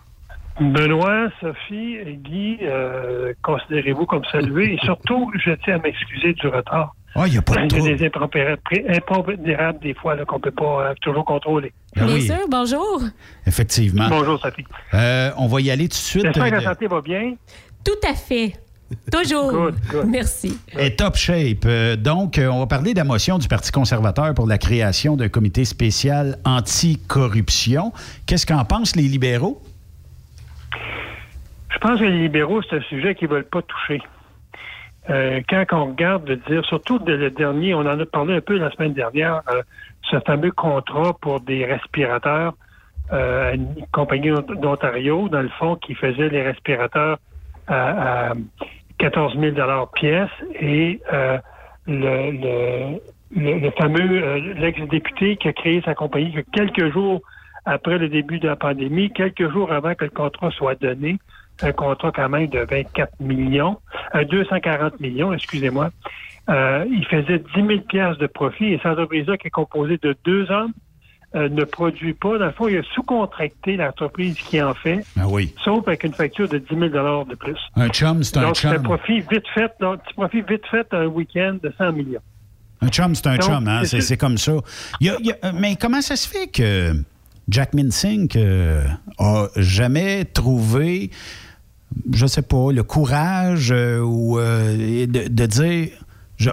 Benoît, Sophie et Guy, euh, considérez-vous comme salués. Et surtout, je tiens à m'excuser du retard. Ah, il n'y a pas de Il y trouble. a des impondérables des fois qu'on ne peut pas euh, toujours contrôler. Ah Bien oui, sûr, bonjour. effectivement. Bonjour, Sophie. Euh, on va y aller tout de suite. J'espère que euh, la santé va bien. Tout à fait. Toujours. Good, good. Merci. est top shape. Euh, donc, euh, on va parler de la motion du Parti conservateur pour la création d'un comité spécial anti-corruption. Qu'est-ce qu'en pensent les libéraux? Je pense que les libéraux, c'est un sujet qu'ils ne veulent pas toucher. Euh, quand on regarde de dire, surtout de le dernier, on en a parlé un peu la semaine dernière, euh, ce fameux contrat pour des respirateurs euh, une compagnie d'Ontario, dans le fond, qui faisait les respirateurs à, à 14 000 pièce et euh, le, le, le, le fameux euh, l'ex-député qui a créé sa compagnie que quelques jours après le début de la pandémie, quelques jours avant que le contrat soit donné, un contrat quand même de 24 millions, euh, 240 millions, excusez-moi. Euh, il faisait 10 000 piastres de profit et cette entreprise-là qui est composée de deux hommes euh, ne produit pas. Dans le fond, il a sous-contracté l'entreprise qui en fait, Ah oui. sauf avec une facture de 10 000 de plus. Un chum, c'est un Donc, c'est un chum. profit vite fait, donc, petit profit vite fait un week-end de 100 millions. Un chum, c'est un Donc, chum, hein? c'est comme ça. Il y a- il y a- mais comment ça se fait que Jack Minsink euh, a jamais trouvé, je sais pas, le courage euh, ou euh, de, de dire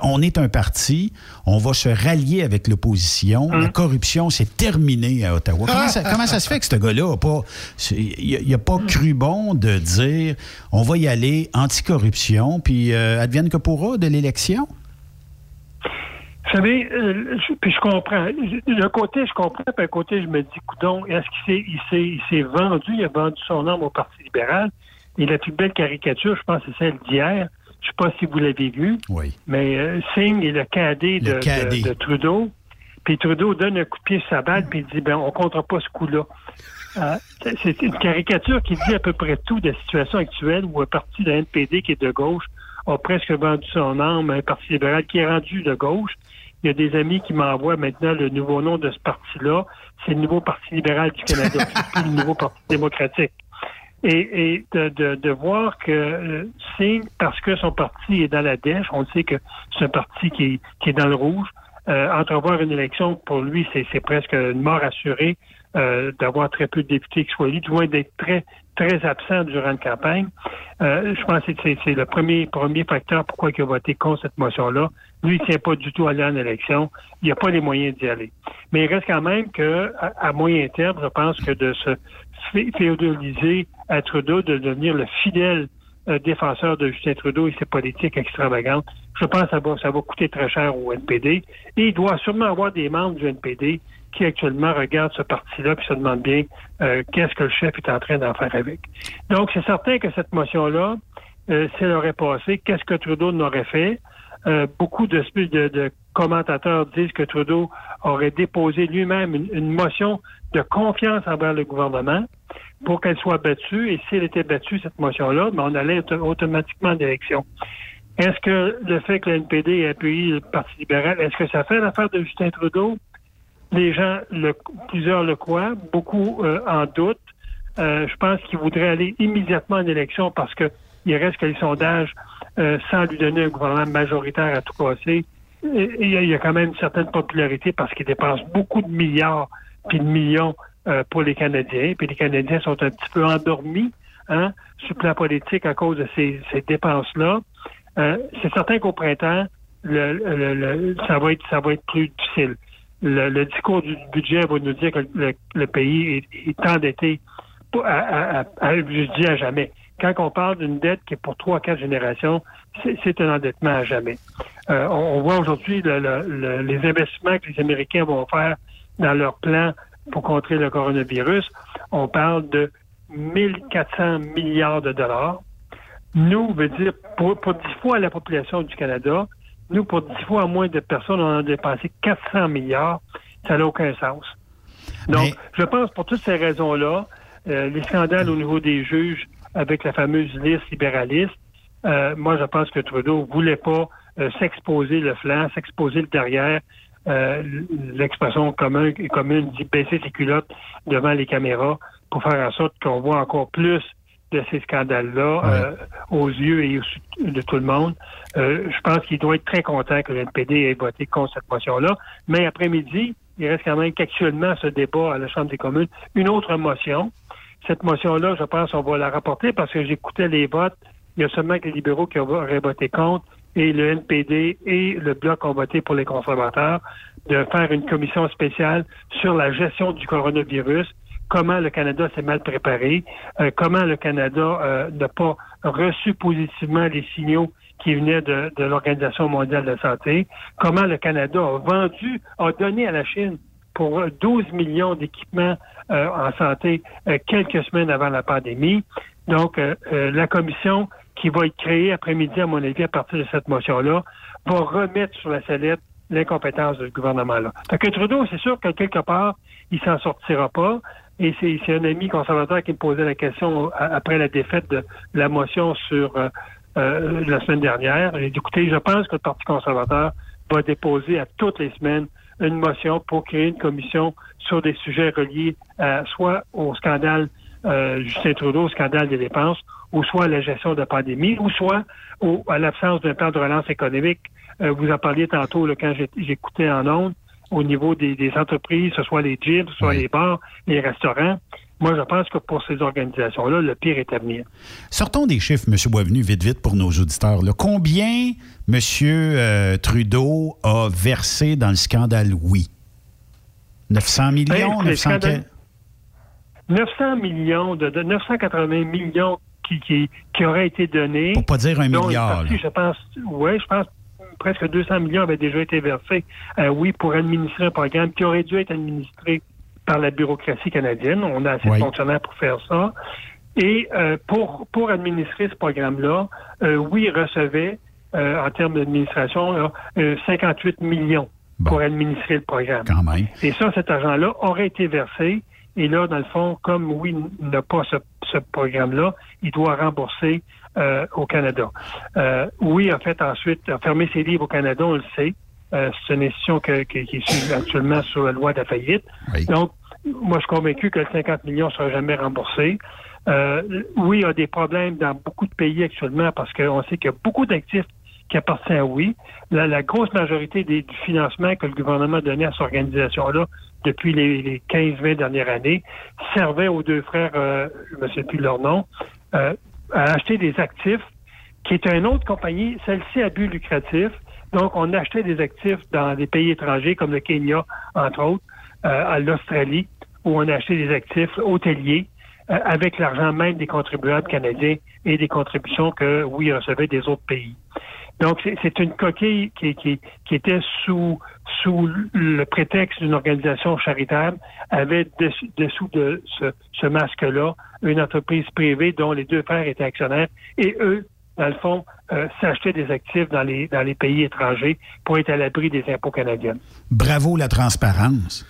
on est un parti, on va se rallier avec l'opposition. La corruption, c'est terminé à Ottawa. Comment ça, comment ça se fait que ce gars-là n'a pas, il a pas cru bon de dire on va y aller anticorruption, puis euh, advienne que pourra de l'élection? Vous savez, euh, je- puis je comprends. D'un côté, je comprends, puis d'un côté, je me dis, coudon, est-ce qu'il s'est, il s'est, il s'est vendu, il a vendu son âme au Parti libéral? Et la plus belle caricature, je pense, c'est celle d'hier. Je sais pas si vous l'avez vue. Oui. Mais euh, Singh est le cadet de, de- de Trudeau. Puis Trudeau donne un coup de pied sur sa balle, puis il dit, ben, on comptera pas ce coup-là. Euh, c'est- une caricature qui dit à peu près tout de la situation actuelle où un parti de NPD qui est de gauche a presque vendu son âme à un parti libéral qui est rendu de gauche. Il y a des amis qui m'envoient maintenant le nouveau nom de ce parti-là. C'est le nouveau Parti libéral du Canada, c'est plus le nouveau Parti démocratique. Et, et de, de, de voir que euh, Singh, parce que son parti est dans la dèche, on sait que c'est un parti qui est, qui est dans le rouge, euh, entrevoir une élection, pour lui, c'est c'est presque une mort assurée euh, d'avoir très peu de députés qui soient élus, du moins d'être très, très absent durant la campagne. Euh, je pense que c'est- c'est le premier, premier facteur pourquoi il a voté contre cette motion-là. Lui, il ne tient pas du tout à aller en élection. Il n'a pas les moyens d'y aller. Mais il reste quand même que, à, à moyen terme, je pense que de se fé- féodaliser à Trudeau, de devenir le fidèle euh, défenseur de Justin Trudeau et ses politiques extravagantes, je pense que ça va, ça va coûter très cher au NPD. Et il doit sûrement avoir des membres du NPD qui actuellement regardent ce parti-là et se demandent bien euh, qu'est-ce que le chef est en train d'en faire avec. Donc, c'est certain que cette motion-là, euh, si elle aurait passé, qu'est-ce que Trudeau n'aurait fait? Euh, beaucoup de, de, de commentateurs disent que Trudeau aurait déposé lui-même une, une motion de confiance envers le gouvernement pour qu'elle soit battue. Et s'il était battue, cette motion-là, ben, on allait auto- automatiquement en élection. Est-ce que le fait que le NPD ait appuyé le Parti libéral, est-ce que ça fait l'affaire de Justin Trudeau? Les gens, plusieurs le croient, beaucoup euh, en doutent. Euh, je pense qu'il voudrait aller immédiatement en élection parce que il reste que les sondages, euh, sans lui donner un gouvernement majoritaire à tout casser, il y a quand même une certaine popularité parce qu'il dépense beaucoup de milliards puis de millions euh, pour les Canadiens. Puis les Canadiens sont un petit peu endormis hein, sur le plan politique à cause de ces, dépenses-là. Euh, c'est certain qu'au printemps, ça va être ça va être plus difficile. Le, discours du budget va nous dire que le, pays est, endetté à, à- à- à- je dis à jamais. Quand on parle d'une dette qui est pour trois, quatre générations, c'est un endettement à jamais. Euh, on, voit aujourd'hui le- le- le- les investissements que les Américains vont faire dans leur plan pour contrer le coronavirus. On parle de 1400 milliards de dollars. Nous, veut dire, pour, pour 10 fois la population du Canada, nous, pour 10 fois moins de personnes, on a dépensé 400 milliards. Ça n'a aucun sens. Donc, je pense pour toutes ces raisons-là, euh, les scandales au niveau des juges avec la fameuse liste libéraliste, euh, moi, je pense que Trudeau voulait pas euh, s'exposer le flanc, s'exposer le derrière. Euh, L'expression commune, commune dit baisser ses culottes devant les caméras pour faire en sorte qu'on voit encore plus de ces scandales-là euh, aux yeux et aux- de tout le monde. Euh, je pense qu'il doit être très content que le NPD ait voté contre cette motion-là. Mais après-midi, il reste quand même qu'actuellement ce débat à la Chambre des communes, une autre motion. Cette motion-là, je pense qu'on va la rapporter parce que j'écoutais les votes. Il y a seulement que les libéraux qui auraient voté contre et le NPD et le Bloc ont voté pour les conservateurs de faire une commission spéciale sur la gestion du coronavirus, comment le Canada s'est mal préparé, euh, comment le Canada euh, n'a pas reçu positivement les signaux qui venaient de, l'Organisation mondiale de la santé, comment le Canada a vendu, a donné à la Chine pour 12 millions d'équipements euh, en santé quelques semaines avant la pandémie. Donc, la commission qui va être créée après-midi, à mon avis, à partir de cette motion-là, va remettre sur la sellette l'incompétence du gouvernement-là. Fait que Trudeau, c'est sûr que quelque part, il s'en sortira pas. Et c'est un ami conservateur qui me posait la question après la défaite de la motion sur euh, euh, la semaine dernière. J'ai dit, écoutez, je pense que le Parti conservateur va déposer à toutes les semaines une motion pour créer une commission sur des sujets reliés à, soit au scandale euh, Justin Trudeau, au scandale des dépenses, ou soit à la gestion de la pandémie, ou soit au- à l'absence d'un plan de relance économique. Euh, vous en parliez tantôt là, quand j'écoutais en ondes. au niveau des, des entreprises, ce soit les gyms, ce soit les bars, les restaurants. Moi, je pense que pour ces organisations-là, le pire est à venir. Sortons des chiffres, M. Boisvenu, vite, vite, pour nos auditeurs. là. Combien M. euh, Trudeau a versé dans le scandale Oui? 900 millions? Hey, le 900 scandale- 900 millions, de, de 980 millions qui, qui, qui auraient été donnés. Pour pas dire un milliard, partie, je pense, ouais, je pense presque 200 millions avaient déjà été versés, euh, oui, pour administrer un programme qui aurait dû être administré par la bureaucratie canadienne. On a assez Oui. de fonctionnaires pour faire ça. Et euh, pour, pour administrer ce programme-là, euh, oui, recevait, euh, en termes d'administration, là, euh, 58 millions pour administrer le programme. Quand même. Et ça, cet argent-là aurait été versé. Et là, dans le fond, comme oui n'a pas ce, ce programme-là, il doit rembourser euh, au Canada. Euh, oui, en fait, ensuite, a fermé ses livres au Canada, on le sait. Euh, c'est une institution que- que- qui est actuellement sur la loi de la faillite. Donc, moi, je suis convaincu que le 50 millions ne sera jamais remboursé. Euh, oui, il y a des problèmes dans beaucoup de pays actuellement parce qu'on sait qu'il y a beaucoup d'actifs qui appartiennent à oui. La, la grosse majorité des, du financement que le gouvernement a donné à cette organisation-là depuis les, les 15-20 dernières années servait aux deux frères, euh, je ne sais plus leur nom, euh, à acheter des actifs qui est une autre compagnie, celle-ci à but lucratif. Donc, on achetait des actifs dans des pays étrangers comme le Kenya, entre autres, euh, à l'Australie, où on a acheté des actifs hôteliers avec l'argent même des contribuables canadiens et des contributions que, oui, recevaient des autres pays. Donc, c'est- une coquille qui, qui, qui était sous, sous le prétexte d'une organisation charitable, avait dessous, de ce, ce masque-là une entreprise privée dont les deux frères étaient actionnaires et eux, dans le fond, euh, s'achetaient des actifs dans les, dans les pays étrangers pour être à l'abri des impôts canadiens. Bravo la transparence.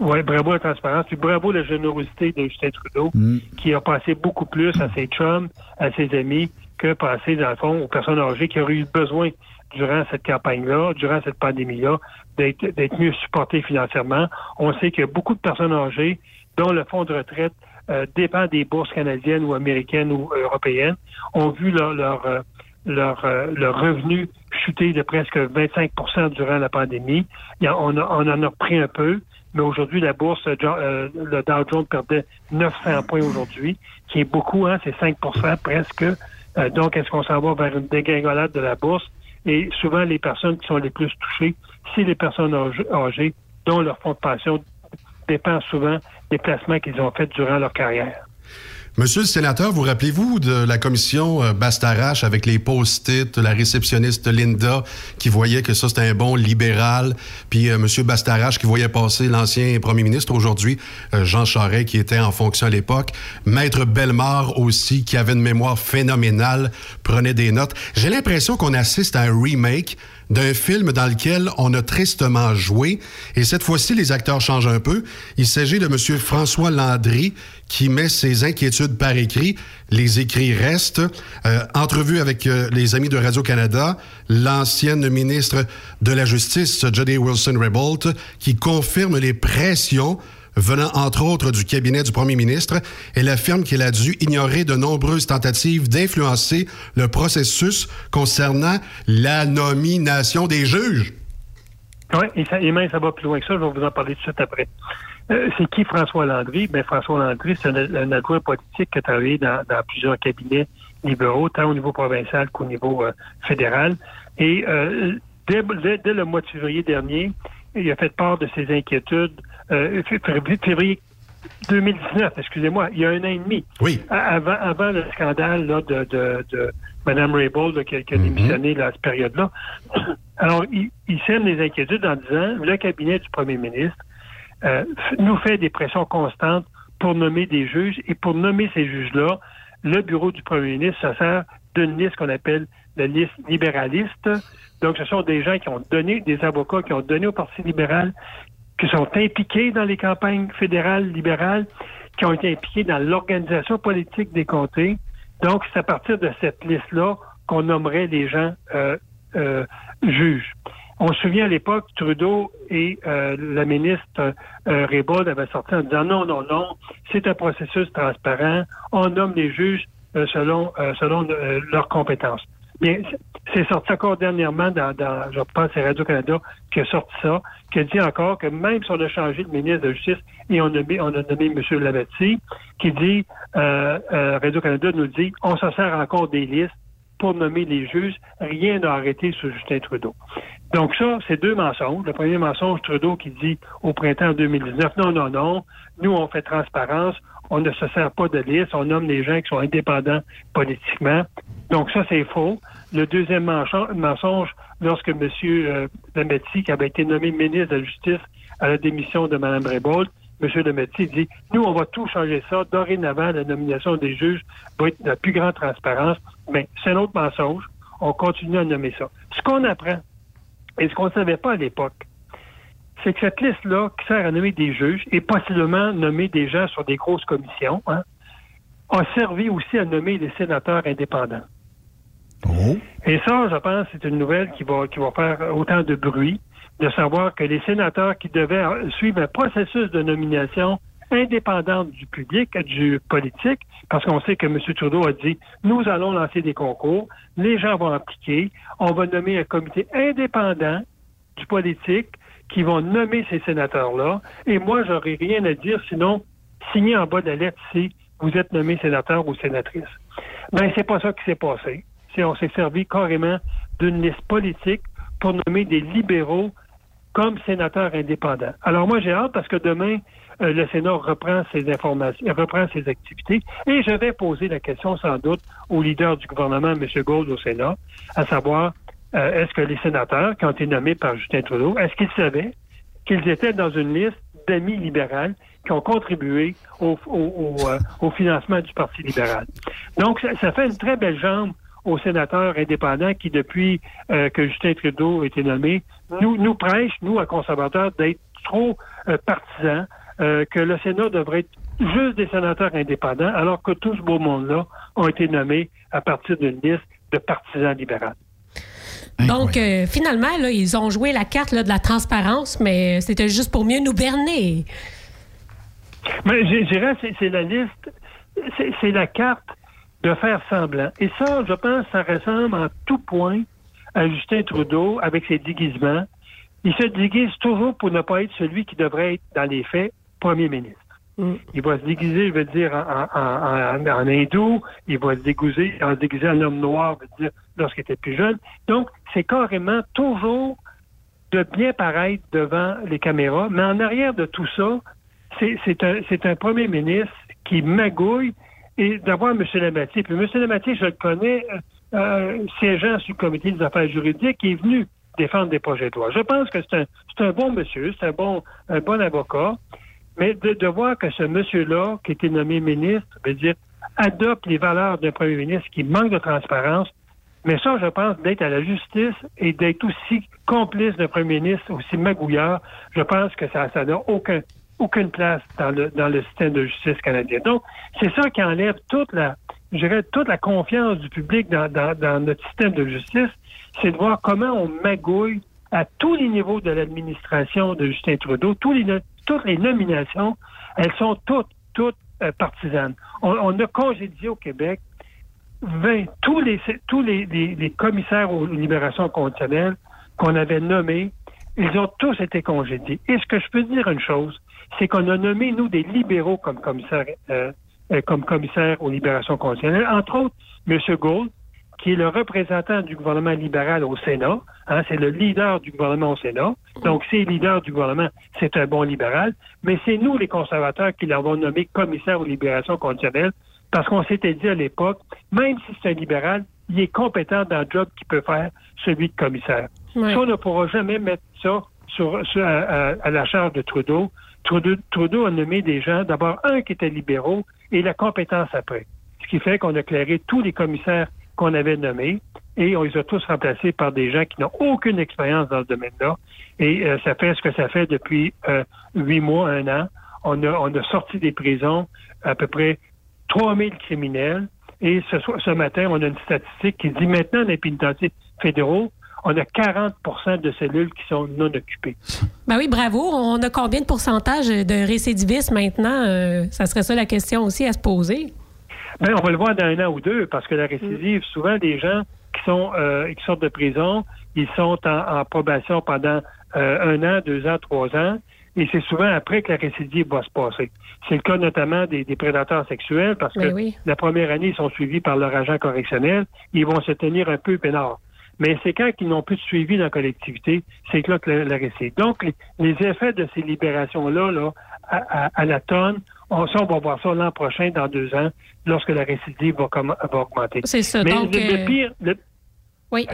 Oui, bravo la transparence, puis bravo la générosité de Justin Trudeau, Mm. qui a passé beaucoup plus à ses chums, à ses amis, que passer, dans le fond, aux personnes âgées qui auraient eu besoin, durant cette campagne-là, durant cette pandémie-là, d'être mieux supportées financièrement. On sait a beaucoup de personnes âgées dont le fonds de retraite euh, dépend des bourses canadiennes ou américaines ou européennes, ont vu leur, leur, euh, leur, euh, leur revenu chuter de presque 25% durant la pandémie. On, a- on en a repris un peu, mais aujourd'hui, la bourse, euh, euh, le Dow Jones perdait 900 points aujourd'hui, qui est beaucoup, hein, c'est 5% presque. Euh, donc, est-ce qu'on s'en va vers une dégringolade de la bourse? Et souvent, les personnes qui sont les plus touchées, c'est les personnes âgées, dont leur fonds de pension dépend souvent des placements qu'ils ont faits durant leur carrière. Monsieur le sénateur, vous rappelez-vous de la commission euh, Bastarache avec les post-it, la réceptionniste Linda qui voyait que ça c'était un bon libéral, puis euh, Monsieur Bastarache qui voyait passer l'ancien premier ministre aujourd'hui, euh, Jean Charest qui était en fonction à l'époque, Maître Bellemare aussi qui avait une mémoire phénoménale, prenait des notes. J'ai l'impression qu'on assiste à un remake d'un film dans lequel on a tristement joué. Et cette fois-ci, les acteurs changent un peu. Il s'agit de M. François Landry qui met ses inquiétudes par écrit. Les écrits restent. Euh, entrevue avec euh, les amis de Radio-Canada, l'ancienne ministre de la Justice, Jody Wilson-Raybould, qui confirme les pressions venant entre autres du cabinet du premier ministre. Elle affirme qu'elle a dû ignorer de nombreuses tentatives d'influencer le processus concernant la nomination des juges. Oui, et, ça- et même ça va plus loin que ça, je vais vous en parler tout de suite après. Euh, c'est qui François Landry? Ben, François Landry, c'est un, un adjoint politique qui a travaillé dans, plusieurs cabinets libéraux, tant au niveau provincial qu'au niveau euh, fédéral. Et euh, dès le mois de février dernier, il a fait part de ses inquiétudes. Euh, fé- février, février 2019, excusez-moi, il y a un an et demi. Oui. Avant, avant le scandale là, de, de, de Mme Raybould qui, qui a démissionné là, à cette période-là. Alors, il, il sème les inquiétudes en disant le cabinet du premier ministre euh, nous fait des pressions constantes pour nommer des juges et pour nommer ces juges-là, le bureau du premier ministre se sert d'une liste qu'on appelle la liste libéraliste. Donc, ce sont des gens qui ont donné, des avocats qui ont donné au Parti libéral, qui sont impliqués dans les campagnes fédérales libérales, qui ont été impliqués dans l'organisation politique des comtés. Donc, c'est à partir de cette liste-là qu'on nommerait les gens euh, euh, juges. On se souvient à l'époque, Trudeau et euh, la ministre euh, avaient sorti en disant non, non, non, c'est un processus transparent, on nomme les juges euh, selon, euh, selon euh, leurs compétences. Bien, C'est sorti encore dernièrement dans, dans je pense, c'est Radio-Canada qui a sorti ça, qui a dit encore que même si on a changé de ministre de la Justice et on a on a nommé M. Lametti, qui dit, euh, euh, Radio-Canada nous dit, on se sert encore des listes pour nommer les juges. Rien n'a arrêté sur Justin Trudeau. Donc ça, c'est deux mensonges. Le premier mensonge, Trudeau qui dit au printemps 2019, non, non, non, nous, on fait transparence, on ne se sert pas de liste, on nomme les gens qui sont indépendants politiquement. Donc ça, c'est faux. Le deuxième mensonge, lorsque M. Euh, qui avait été nommé ministre de la Justice à la démission de Mme Brebold, M. Lametti dit, nous, on va tout changer ça. Dorénavant, la nomination des juges va être de la plus grande transparence. Mais c'est un autre mensonge. On continue à nommer ça. Ce qu'on apprend, et ce qu'on ne savait pas à l'époque, c'est que cette liste-là, qui sert à nommer des juges et possiblement nommer des gens sur des grosses commissions, hein, a servi aussi à nommer des sénateurs indépendants. Oh. Et ça, je pense, c'est une nouvelle qui va, qui va faire autant de bruit, de savoir que les sénateurs qui devaient suivre un processus de nomination indépendant du public, du politique, parce qu'on sait que M. Trudeau a dit, nous allons lancer des concours, les gens vont appliquer, on va nommer un comité indépendant du politique qui vont nommer ces sénateurs-là, et moi, j'aurais rien à dire, sinon, signer en bas de la lettre si vous êtes nommé sénateur ou sénatrice. Mais c'est pas ça qui s'est passé. C'est on s'est servi carrément d'une liste politique pour nommer des libéraux comme sénateurs indépendants. Alors moi, j'ai hâte parce que demain, euh, le Sénat reprend ses informations, reprend ses activités, et je vais poser la question sans doute au leader du gouvernement, M. Gould, au Sénat, à savoir, euh, est-ce que les sénateurs qui ont été nommés par Justin Trudeau, est-ce qu'ils savaient qu'ils étaient dans une liste d'amis libérales qui ont contribué au, euh, financement du Parti libéral? Donc, ça, fait une très belle jambe aux sénateurs indépendants qui, depuis que Justin Trudeau a été nommé, nous, prêchent, nous, à conservateurs, d'être trop partisans, euh, que le Sénat devrait être juste des sénateurs indépendants, alors que tout ce beau monde-là ont été nommés à partir d'une liste de partisans libéraux. Donc, euh, finalement, là, ils ont joué la carte de la transparence, mais c'était juste pour mieux nous berner. Mais je dirais, c'est la liste, c'est la carte de faire semblant. Et ça, je pense, ça ressemble en tout point à Justin Trudeau avec ses déguisements. Il se déguise toujours pour ne pas être celui qui devrait être dans les faits premier ministre. Mm. Il va se déguiser, je veux dire, en, hindou, il va se déguiser, en se déguiser en homme noir, je veux dire, lorsqu'il était plus jeune. Donc, c'est carrément toujours de bien paraître devant les caméras, mais en arrière de tout ça, c'est un, premier ministre qui magouille et d'avoir M. Lamatier. Puis M. Lamatier, je le connais, euh, euh, siégeant sur le comité des affaires juridiques, il est venu défendre des projets de loi. Je pense que c'est un, un bon monsieur, c'est un bon, un bon avocat. Mais de, voir que ce monsieur-là, qui était nommé ministre, veut dire, adopte les valeurs d'un premier ministre qui manque de transparence, mais ça, je pense, d'être à la justice et d'être aussi complice d'un premier ministre, aussi magouillard, je pense que ça n'a aucun, aucune place dans le, dans le système de justice canadien. Donc, c'est ça qui enlève toute la, je dirais, toute la confiance du public dans, dans notre système de justice, c'est de voir comment on magouille à tous les niveaux de l'administration de Justin Trudeau, tous les, toutes les nominations, elles sont toutes, toutes euh, partisanes. On, a congédié au Québec 20, tous les, tous les, commissaires aux libérations conditionnelles qu'on avait nommés, ils ont tous été congédiés. Et ce que je peux dire une chose, c'est qu'on a nommé, nous, des libéraux comme commissaires, euh, euh, comme commissaires aux libérations conditionnelles. Entre autres, M. Gould, qui est le représentant du gouvernement libéral au Sénat. Hein, c'est le leader du gouvernement au Sénat. Donc, c'est le leader du gouvernement, c'est un bon libéral. Mais c'est nous, les conservateurs, qui l'avons nommé commissaire aux libérations conditionnelles, parce qu'on s'était dit à l'époque, même si c'est un libéral, il est compétent dans le job qu'il peut faire, celui de commissaire. Ça, on ne pourra jamais mettre ça sur, à, la charge de Trudeau. Trudeau. Trudeau a nommé des gens, d'abord un qui était libéraux et la compétence après. Ce qui fait qu'on a clairé tous les commissaires qu'on avait nommés et on les a tous remplacés par des gens qui n'ont aucune expérience dans ce domaine-là. Et euh, ça fait ce que ça fait depuis euh, huit mois, un an. On a, on a sorti des prisons à peu près 3000 criminels. Et ce, ce matin, on a une statistique qui dit maintenant, dans les pénitentiaires fédéraux, on a 40% de cellules qui sont non occupées. Ben oui, bravo. On a combien de pourcentage de récidivistes maintenant? Euh, ça serait ça la question aussi à se poser. Ben, on va le voir dans un an ou deux, parce que la récidive, souvent des gens qui sont euh, qui sortent de prison, ils sont en, probation pendant euh, un an, deux ans, trois ans, et c'est souvent après que la récidive va se passer. C'est le cas notamment des, prédateurs sexuels, parce que la première année, ils sont suivis par leur agent correctionnel, ils vont se tenir un peu peinards. Mais c'est quand ils n'ont plus de suivi dans la collectivité, c'est là que la, récidive. Donc, les, effets de ces libérations-là, là, à, la tonne, on, ça, on va voir ça l'an prochain, dans deux ans, lorsque la récidive va, va augmenter. C'est ça. Mais donc, le, euh, pire... Oui.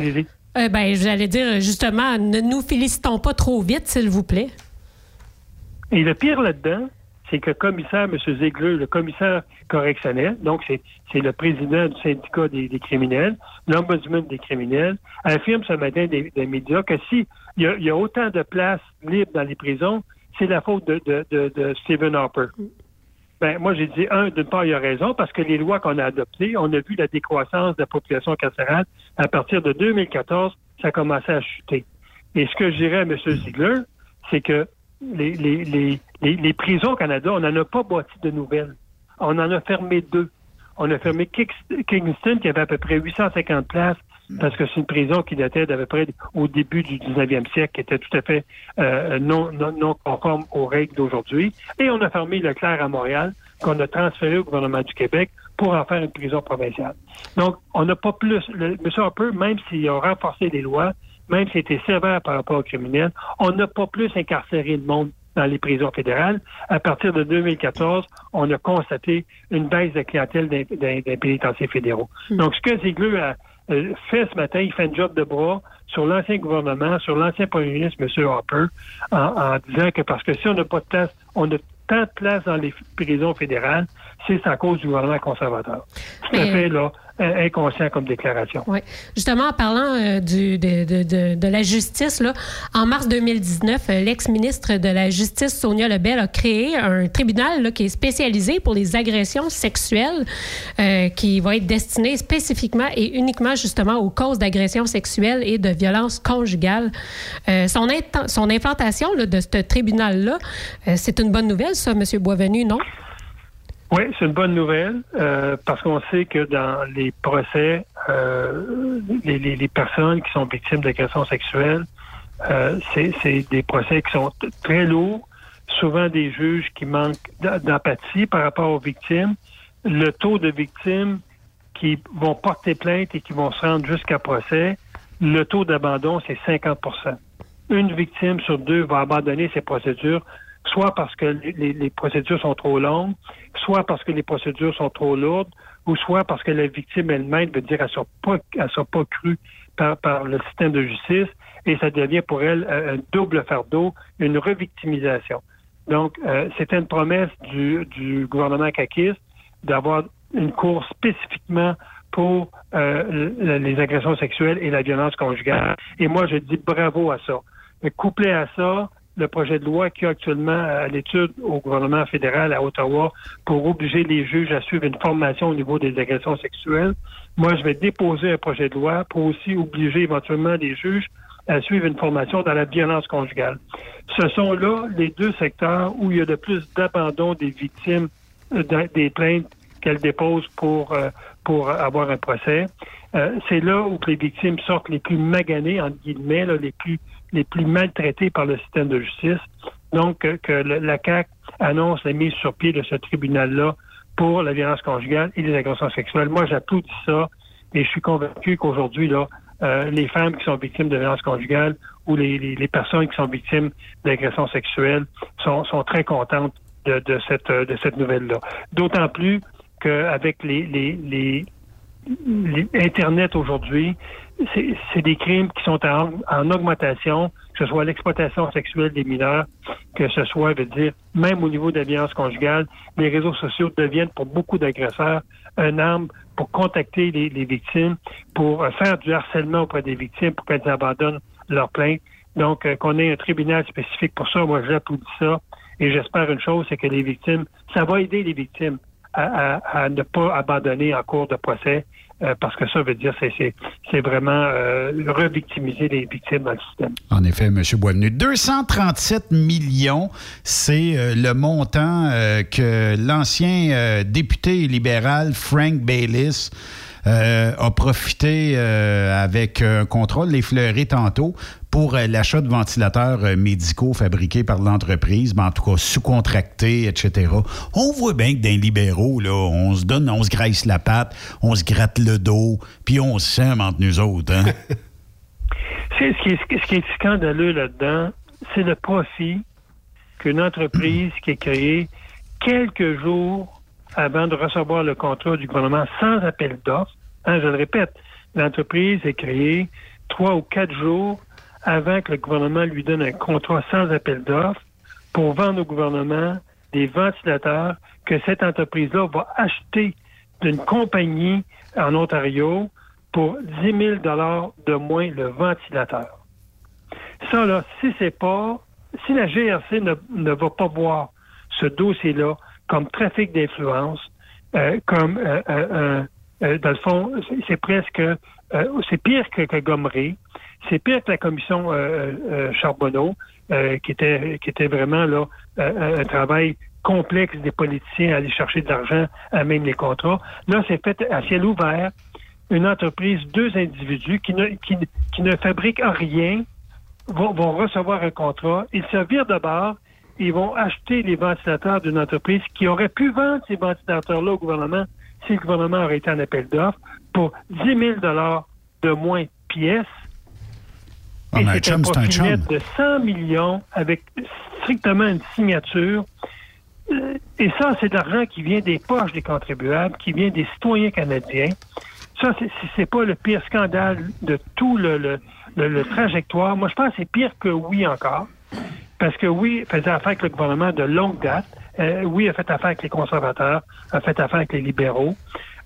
Euh, ben, j'allais dire, justement, ne nous félicitons pas trop vite, s'il vous plaît. Et le pire là-dedans, c'est que le commissaire, M. Ziegler, le commissaire correctionnel, donc c'est le président du syndicat des, criminels, l'ombudsman des criminels, affirme ce matin des, médias que s'il y, a, y a autant de places libres dans les prisons, c'est la faute de, de, Stephen Harper. Ben, moi, j'ai dit, un, d'une part, il a raison, parce que les lois qu'on a adoptées, on a vu la décroissance de la population carcérale. À partir de 2014, ça a commencé à chuter. Et ce que je dirais à M. Ziegler, c'est que les, les, les, prisons au Canada, on n'en a pas bâti de nouvelles. On en a fermé deux. On a fermé Kingston, qui avait à peu près 850 places, parce que c'est une prison qui datait d'à peu près au début du 19e siècle, qui était tout à fait euh, non, non, conforme aux règles d'aujourd'hui. Et on a fermé Leclerc à Montréal, qu'on a transféré au gouvernement du Québec pour en faire une prison provinciale. Donc, on n'a pas plus... Le, M. Harper, même s'il a renforcé les lois, même s'il était sévère par rapport aux criminels, on n'a pas plus incarcéré le monde dans les prisons fédérales. À partir de 2014, on a constaté une baisse de clientèle des, pénitenciers fédéraux. Hmm. Donc, ce que Ziegler a fait ce matin, il fait un job de bras sur l'ancien gouvernement, sur l'ancien premier ministre, M. Harper, en, en, disant que parce que si on n'a pas de place, on a tant de place dans les prisons fédérales, c'est à cause du gouvernement conservateur. Tout à fait, là, inconscient comme déclaration. Oui. Justement, en parlant euh, du, de, de, de, la justice, là, en mars 2019, euh, l'ex-ministre de la Justice, Sonia Lebel, a créé un tribunal là, qui est spécialisé pour les agressions sexuelles, euh, qui va être destiné spécifiquement et uniquement justement aux causes d'agressions sexuelles et de violences conjugales. son, son implantation là, de ce tribunal-là, c'est une bonne nouvelle, ça, M. Boisvenu, non? Oui, c'est une bonne nouvelle euh, parce qu'on sait que dans les procès, euh, les, personnes qui sont victimes d'agressions sexuelles, euh, c'est des procès qui sont très lourds, souvent des juges qui manquent d'empathie par rapport aux victimes. Le taux de victimes qui vont porter plainte et qui vont se rendre jusqu'à procès, le taux d'abandon, c'est 50% Une victime sur deux va abandonner ses procédures soit parce que les, procédures sont trop longues, soit parce que les procédures sont trop lourdes, ou soit parce que la victime elle-même veut dire qu'elle ne soit pas crue par, le système de justice, et ça devient pour elle un double fardeau, une revictimisation. Donc, euh, c'était une promesse du, gouvernement caquiste d'avoir une cour spécifiquement pour euh, les agressions sexuelles et la violence conjugale. Et moi, je dis bravo à ça. couplé à ça, le projet de loi qui est actuellement à l'étude au gouvernement fédéral à Ottawa pour obliger les juges à suivre une formation au niveau des agressions sexuelles. Moi, je vais déposer un projet de loi pour aussi obliger éventuellement les juges à suivre une formation dans la violence conjugale. Ce sont là les deux secteurs où il y a le plus d'abandon des victimes euh, des plaintes qu'elles déposent pour, euh, pour avoir un procès. Euh, c'est là où les victimes sortent les plus maganées, entre guillemets, les plus les plus maltraités par le système de justice. Donc, que, la CAC annonce la mise sur pied de ce tribunal-là pour la violence conjugale et les agressions sexuelles. Moi, j'applaudis ça et je suis convaincu qu'aujourd'hui, là, euh, les femmes qui sont victimes de violence conjugale ou les, personnes qui sont victimes d'agressions sexuelles sont, très contentes de, cette, de cette nouvelle-là. D'autant plus qu'avec les, Internet aujourd'hui, c'est des crimes qui sont en, augmentation, que ce soit l'exploitation sexuelle des mineurs, que ce soit, veut dire, même au niveau de la violence conjugale, les réseaux sociaux deviennent pour beaucoup d'agresseurs un arme pour contacter les, victimes, pour euh, faire du harcèlement auprès des victimes, pour qu'elles abandonnent leur plainte. Donc, euh, qu'on ait un tribunal spécifique pour ça, moi j'applaudis ça. Et j'espère une chose, c'est que les victimes, ça va aider les victimes à, ne pas abandonner en cours de procès euh, parce que ça veut dire c'est c'est vraiment euh, revictimiser les victimes dans le système. En effet, M. Boisvenu. 237 millions, c'est euh, le montant que l'ancien député libéral Frank Bayliss a profité avec un contrôle les fleuris tantôt pour euh, l'achat de ventilateurs euh, médicaux fabriqués par l'entreprise, ben, en tout cas sous-contractés, etc. On voit bien que dans libéraux, là, on se donne, on se graisse la patte, on se gratte le dos, puis on s'aime entre nous autres. Hein? C'est ce, qui est, ce qui est scandaleux là-dedans, c'est le profit qu'une entreprise qui est créée quelques jours avant de recevoir le contrat du gouvernement sans appel d'offres, hein, je le répète, l'entreprise est créée trois ou quatre jours avant que le gouvernement lui donne un contrat sans appel d'offres pour vendre au gouvernement des ventilateurs que cette entreprise-là va acheter d'une compagnie en Ontario pour 10 000 de moins le ventilateur. Ça, là, si c'est pas, si la GRC ne, ne va pas voir ce dossier-là comme trafic d'influence, euh, comme, euh, euh, euh, dans le fond, c'est- presque, euh, c'est pire que, que Gomery, c'est pire que la commission euh, euh, Charbonneau, euh, qui était qui était vraiment là un travail complexe des politiciens à aller chercher de l'argent à même les contrats. Là, c'est fait à ciel ouvert. Une entreprise, deux individus qui ne, qui, qui ne fabriquent rien vont, vont recevoir un contrat. Ils se virent de bord. Ils vont acheter les ventilateurs d'une entreprise qui aurait pu vendre ces ventilateurs-là au gouvernement si le gouvernement aurait été en appel d'offres pour 10 000 de moins pièces. Ah, Et c'est un profit net de 100 millions avec strictement une signature. Euh, Et ça, c'est de l'argent qui vient des poches des contribuables, qui vient des citoyens canadiens. Ça, c'est- pas le pire scandale de tout le, le, le- le trajectoire. Moi, je pense que c'est pire que oui encore. Parce que oui, faisait affaire avec le gouvernement de longue date. Euh, oui, a fait affaire avec les conservateurs, a fait affaire avec les libéraux.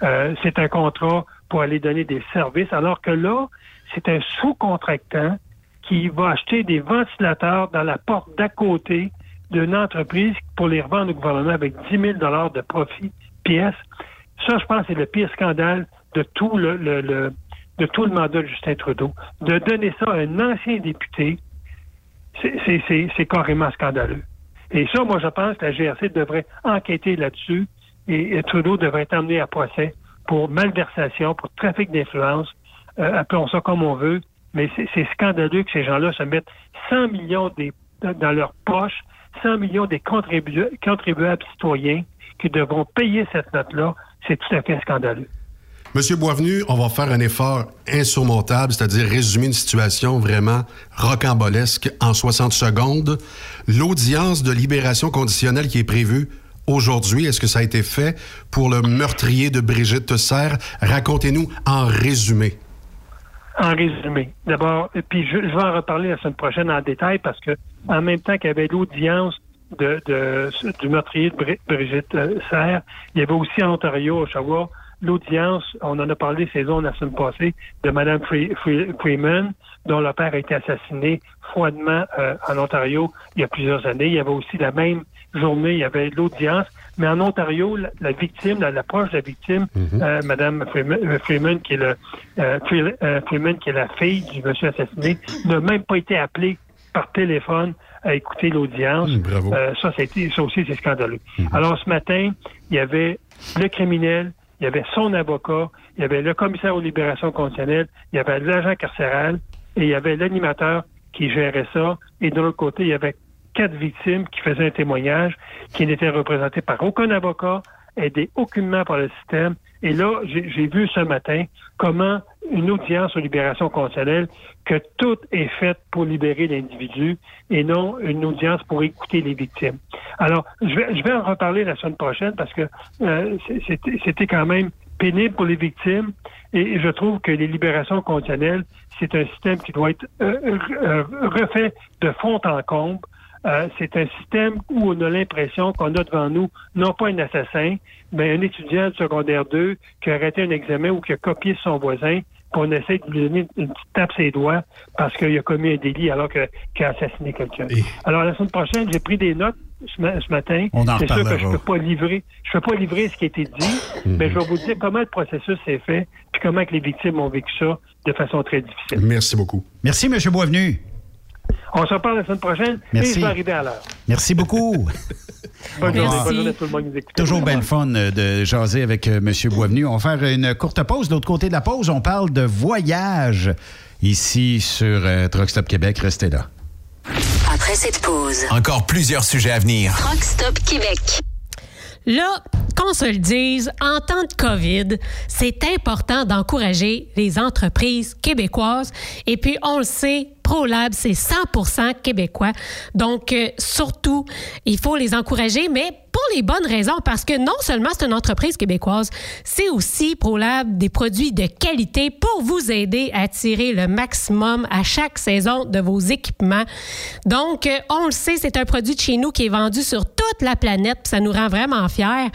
Euh, c'est un contrat pour aller donner des services, alors que là, c'est un sous-contractant qui va acheter des ventilateurs dans la porte d'à côté d'une entreprise pour les revendre au gouvernement avec 10 000 de profit pièce. Ça, je pense, c'est le pire scandale de tout le, de tout le mandat de Justin Trudeau. De donner ça à un ancien député, c'est- carrément scandaleux. Et ça, moi, je pense que la GRC devrait enquêter là-dessus et, et Trudeau devrait être emmené à procès pour malversation, pour trafic d'influence, euh, appelons ça comme on veut, mais c'est scandaleux que ces gens-là se mettent 100 millions dans leur poche, 100 millions des contribu- contribuables citoyens qui devront payer cette note-là. C'est tout à fait scandaleux. Monsieur Boisvenu, on va faire un effort insurmontable, c'est-à-dire résumer une situation vraiment rocambolesque en 60 secondes. L'audience de libération conditionnelle qui est prévue aujourd'hui, est-ce que ça a été fait pour le meurtrier de Brigitte Tesser? Racontez-nous en résumé. En résumé, d'abord, puis je, vais en reparler la semaine prochaine en détail parce que en même temps qu'il y avait l'audience de, de- du meurtrier de Bri- Brigitte euh, Serre, il y avait aussi en Ontario, à Oshawa, l'audience, on en a parlé saison la semaine passée, de Mme Free- Free- Freeman, dont le père a été assassiné froidement euh, en Ontario il y a plusieurs années. Il y avait aussi la même journée, il y avait l'audience, mais en Ontario, la, la victime, la- l'approche de la victime, euh, Mme Freeman, euh, Freeman, qui est le euh, Free- Freeman, qui est la fille du monsieur assassiné, n'a même pas été appelée par téléphone à écouter l'audience. Euh, ça, ça, aussi, c'est scandaleux. Alors, ce matin, il y avait le criminel, il y avait son avocat, il y avait le commissaire aux libérations conditionnelles, il y avait l'agent carcéral et il y avait l'animateur qui gérait ça. Et de l'autre côté, il y avait quatre victimes qui faisaient un témoignage qui n'étaient représentées par aucun avocat, aidés aucunement par le système. Et là, j'ai vu ce matin comment une audience aux libérations conditionnelles, que tout est fait pour libérer l'individu et non une audience pour écouter les victimes. Alors, je vais, en reparler la semaine prochaine parce que euh, c'était quand même pénible pour les victimes et je trouve que les libérations conditionnelles, c'est un système qui doit être euh, euh, refait de fond en comble. Euh, c'est un système où on a l'impression qu'on a devant nous non pas un assassin, mais un étudiant de secondaire 2 qui a arrêté un examen ou qui a copié son voisin, puis on essaie de lui donner une petite tape ses doigts parce qu'il a commis un délit alors que- qu'il a assassiné quelqu'un. Alors la semaine prochaine, j'ai pris des notes ce, ma- ce matin. On en C'est sûr que je reparlera. peux pas livrer, je peux pas livrer ce qui a été dit, mais je vais vous dire comment le processus s'est fait, puis comment que les victimes ont vécu ça de façon très difficile. Merci beaucoup. Merci, M. Boisvenu. On se reparle la semaine prochaine Merci. et je vais arriver à l'heure. Merci beaucoup. Bonne journée, Merci. bonne journée à tout le monde qui nous écoute. Toujours bien le fun euh, de jaser avec euh, M. Boisvenu. On va faire une courte pause. De l'autre côté de la pause, on parle de voyage ici sur euh, Truck Stop Québec. Restez là. Après cette pause, encore plusieurs sujets à venir. Truck Stop Québec. Là, qu'on se le dise, en temps de COVID, c'est important d'encourager les entreprises québécoises. Et puis, on le sait, ProLab, c'est 100% québécois. Donc, euh, surtout, il faut les encourager, mais pour les bonnes raisons, parce que non seulement c'est une entreprise québécoise, c'est aussi ProLab des produits de qualité pour vous aider à tirer le maximum à chaque saison de vos équipements. Donc, euh, on le sait, c'est un produit de chez nous qui est vendu sur toute la planète, puis ça nous rend vraiment fiers.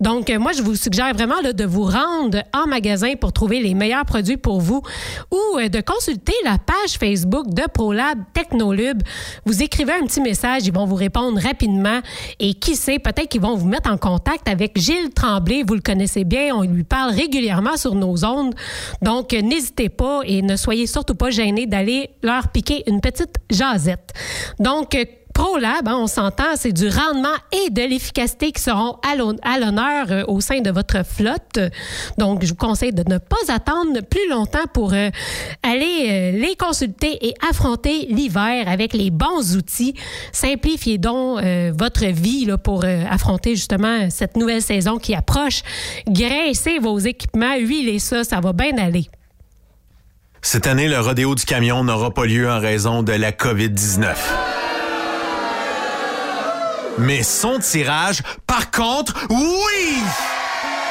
Donc, euh, moi, je vous suggère vraiment de vous rendre en magasin pour trouver les meilleurs produits pour vous ou euh, de consulter la page Facebook de ProLab Technolube. Vous écrivez un petit message, ils vont vous répondre rapidement et qui sait, peut-être qu'ils vont vous mettre en contact avec Gilles Tremblay. Vous le connaissez bien, on lui parle régulièrement sur nos ondes. Donc, euh, n'hésitez pas et ne soyez surtout pas gênés d'aller leur piquer une petite jasette. Donc, euh, Hein, on s'entend, c'est du rendement et de l'efficacité qui seront à l'hon- à l'honneur euh, au sein de votre flotte. Donc, je vous conseille de ne pas attendre plus longtemps pour euh, aller euh, les consulter et affronter l'hiver avec les bons outils. Simplifiez donc votre vie pour affronter justement cette nouvelle saison qui approche. Graissez vos équipements, huilez ça, ça va bien aller. Cette année, le rodéo du camion n'aura pas lieu en raison de la COVID-19. Mais son tirage, par contre, oui!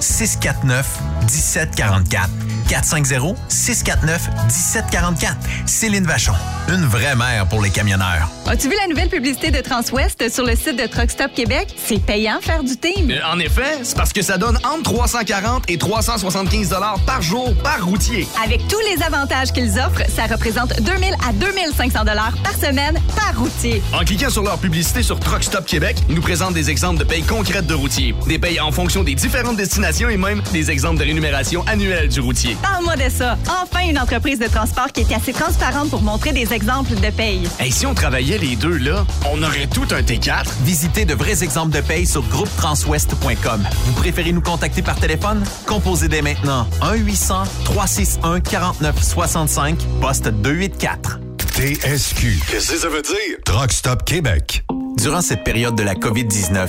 649 1744. 450 649 1744. Céline Vachon, une vraie mère pour les camionneurs. As-tu vu la nouvelle publicité de Transwest sur le site de Truck Stop Québec? C'est payant faire du team. Euh, En effet, c'est parce que ça donne entre 340 et 375 dollars par jour par routier. Avec tous les avantages qu'ils offrent, ça représente 2000 à 2500 dollars par semaine par routier. En cliquant sur leur publicité sur Truck Stop Québec, ils nous présentent des exemples de payes concrètes de routiers, des payes en fonction des différentes destinations et même des exemples de rémunération annuelle du routier. Parle-moi de ça. Enfin, une entreprise de transport qui est assez transparente pour montrer des exemples de paye. Hey, si on travaillait les deux, là, on aurait tout un T4. Visitez de vrais exemples de paye sur groupetranswest.com. Vous préférez nous contacter par téléphone? Composez dès maintenant 1-800-361-4965, poste 284. TSQ. Qu'est-ce que ça veut dire? Truck Stop Québec. Durant cette période de la COVID-19,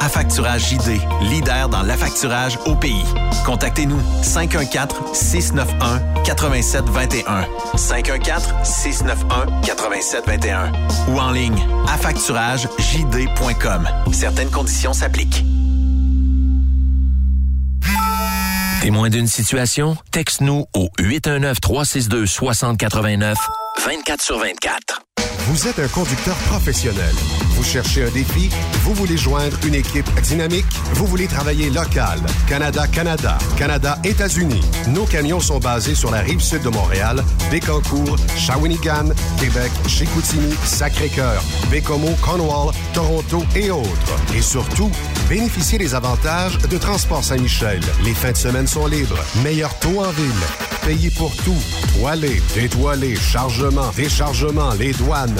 Affacturage JD, leader dans l'affacturage au pays. Contactez-nous 514-691-8721. 514-691-8721. Ou en ligne, affacturagejd.com. Certaines conditions s'appliquent. Témoin d'une situation? Texte-nous au 819-362-6089, 24 sur 24. Vous êtes un conducteur professionnel. Vous cherchez un défi? Vous voulez joindre une équipe dynamique? Vous voulez travailler local? Canada-Canada, Canada-États-Unis. Nos camions sont basés sur la rive sud de Montréal, Bécancour, Shawinigan, Québec, Chicoutimi, Sacré-Cœur, Bécomo, Cornwall, Toronto et autres. Et surtout, bénéficiez des avantages de Transport Saint-Michel. Les fins de semaine sont libres. Meilleur taux en ville. payé pour tout. Toilé, détoilé, chargement, déchargement, les douanes.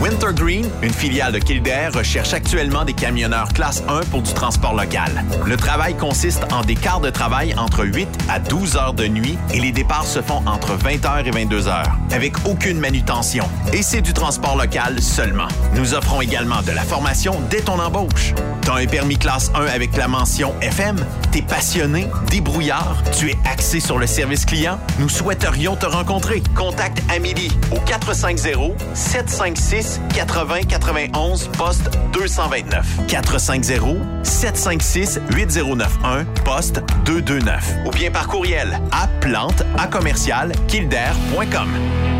Wintergreen, une filiale de Kildare, recherche actuellement des camionneurs classe 1 pour du transport local. Le travail consiste en des quarts de travail entre 8 à 12 heures de nuit et les départs se font entre 20h et 22h, avec aucune manutention. Et c'est du transport local seulement. Nous offrons également de la formation dès ton embauche. T'as un permis classe 1 avec la mention FM? T'es passionné, débrouillard, tu es axé sur le service client? Nous souhaiterions te rencontrer. Contacte Amélie au 450 756 80 91 poste 229 450 756 8091 poste 229 ou bien par courriel à plante à commercial kildare.com.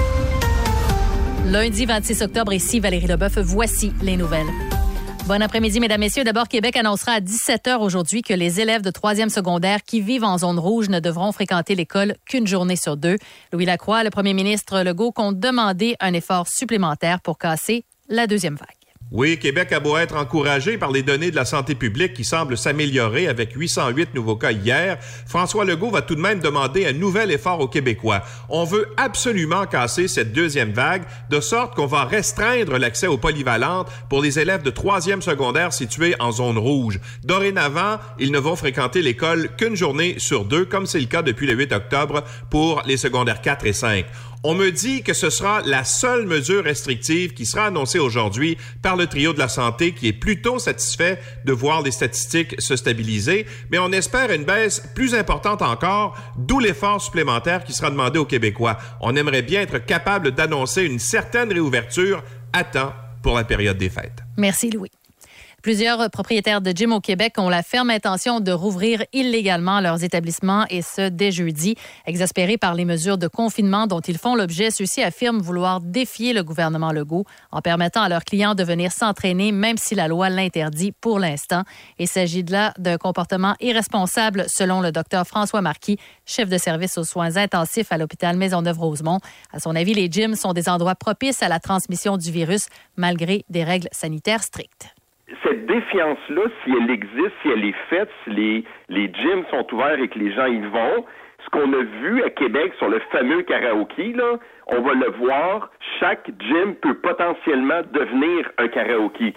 Lundi 26 octobre, ici Valérie Leboeuf. Voici les nouvelles. Bon après-midi, mesdames, messieurs. D'abord, Québec annoncera à 17 h aujourd'hui que les élèves de troisième secondaire qui vivent en zone rouge ne devront fréquenter l'école qu'une journée sur deux. Louis Lacroix, le premier ministre Legault, compte demander un effort supplémentaire pour casser la deuxième vague. Oui, Québec a beau être encouragé par les données de la santé publique qui semblent s'améliorer avec 808 nouveaux cas hier, François Legault va tout de même demander un nouvel effort aux Québécois. On veut absolument casser cette deuxième vague de sorte qu'on va restreindre l'accès aux polyvalentes pour les élèves de troisième secondaire situés en zone rouge. Dorénavant, ils ne vont fréquenter l'école qu'une journée sur deux, comme c'est le cas depuis le 8 octobre pour les secondaires 4 et 5. On me dit que ce sera la seule mesure restrictive qui sera annoncée aujourd'hui par le trio de la santé qui est plutôt satisfait de voir les statistiques se stabiliser, mais on espère une baisse plus importante encore, d'où l'effort supplémentaire qui sera demandé aux Québécois. On aimerait bien être capable d'annoncer une certaine réouverture à temps pour la période des fêtes. Merci, Louis. Plusieurs propriétaires de gym au Québec ont la ferme intention de rouvrir illégalement leurs établissements et ce dès jeudi. Exaspérés par les mesures de confinement dont ils font l'objet, ceux-ci affirment vouloir défier le gouvernement Legault en permettant à leurs clients de venir s'entraîner même si la loi l'interdit pour l'instant. Il s'agit de là d'un comportement irresponsable selon le docteur François Marquis, chef de service aux soins intensifs à l'hôpital Maisonneuve-Rosemont. À son avis, les gyms sont des endroits propices à la transmission du virus malgré des règles sanitaires strictes cette défiance-là, si elle existe, si elle est faite, si les, les gyms sont ouverts et que les gens y vont, ce qu'on a vu à Québec sur le fameux karaoké, là, on va le voir, chaque gym peut potentiellement devenir un karaoké.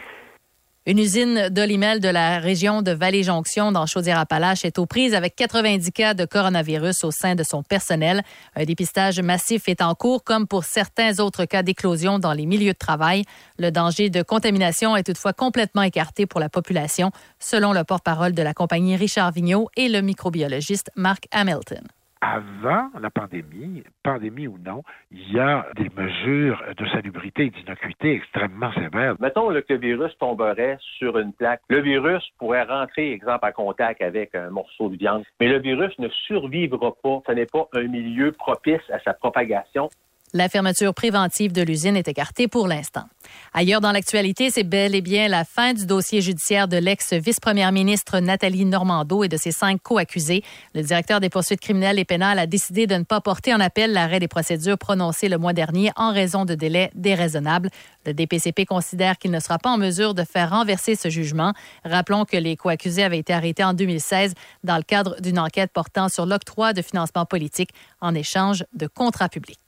Une usine d'Olimel de la région de Vallée-Jonction dans Chaudière-Appalaches est aux prises avec 90 cas de coronavirus au sein de son personnel. Un dépistage massif est en cours, comme pour certains autres cas d'éclosion dans les milieux de travail. Le danger de contamination est toutefois complètement écarté pour la population, selon le porte-parole de la compagnie Richard Vigneault et le microbiologiste Mark Hamilton avant la pandémie, pandémie ou non, il y a des mesures de salubrité et d'innocuité extrêmement sévères. Mettons que le virus tomberait sur une plaque. Le virus pourrait rentrer, exemple, en contact avec un morceau de viande, mais le virus ne survivra pas. Ce n'est pas un milieu propice à sa propagation. La fermeture préventive de l'usine est écartée pour l'instant. Ailleurs dans l'actualité, c'est bel et bien la fin du dossier judiciaire de l'ex-vice-première ministre Nathalie Normando et de ses cinq co-accusés. Le directeur des poursuites criminelles et pénales a décidé de ne pas porter en appel l'arrêt des procédures prononcé le mois dernier en raison de délais déraisonnables. Le DPCP considère qu'il ne sera pas en mesure de faire renverser ce jugement. Rappelons que les co-accusés avaient été arrêtés en 2016 dans le cadre d'une enquête portant sur l'octroi de financement politique en échange de contrats publics.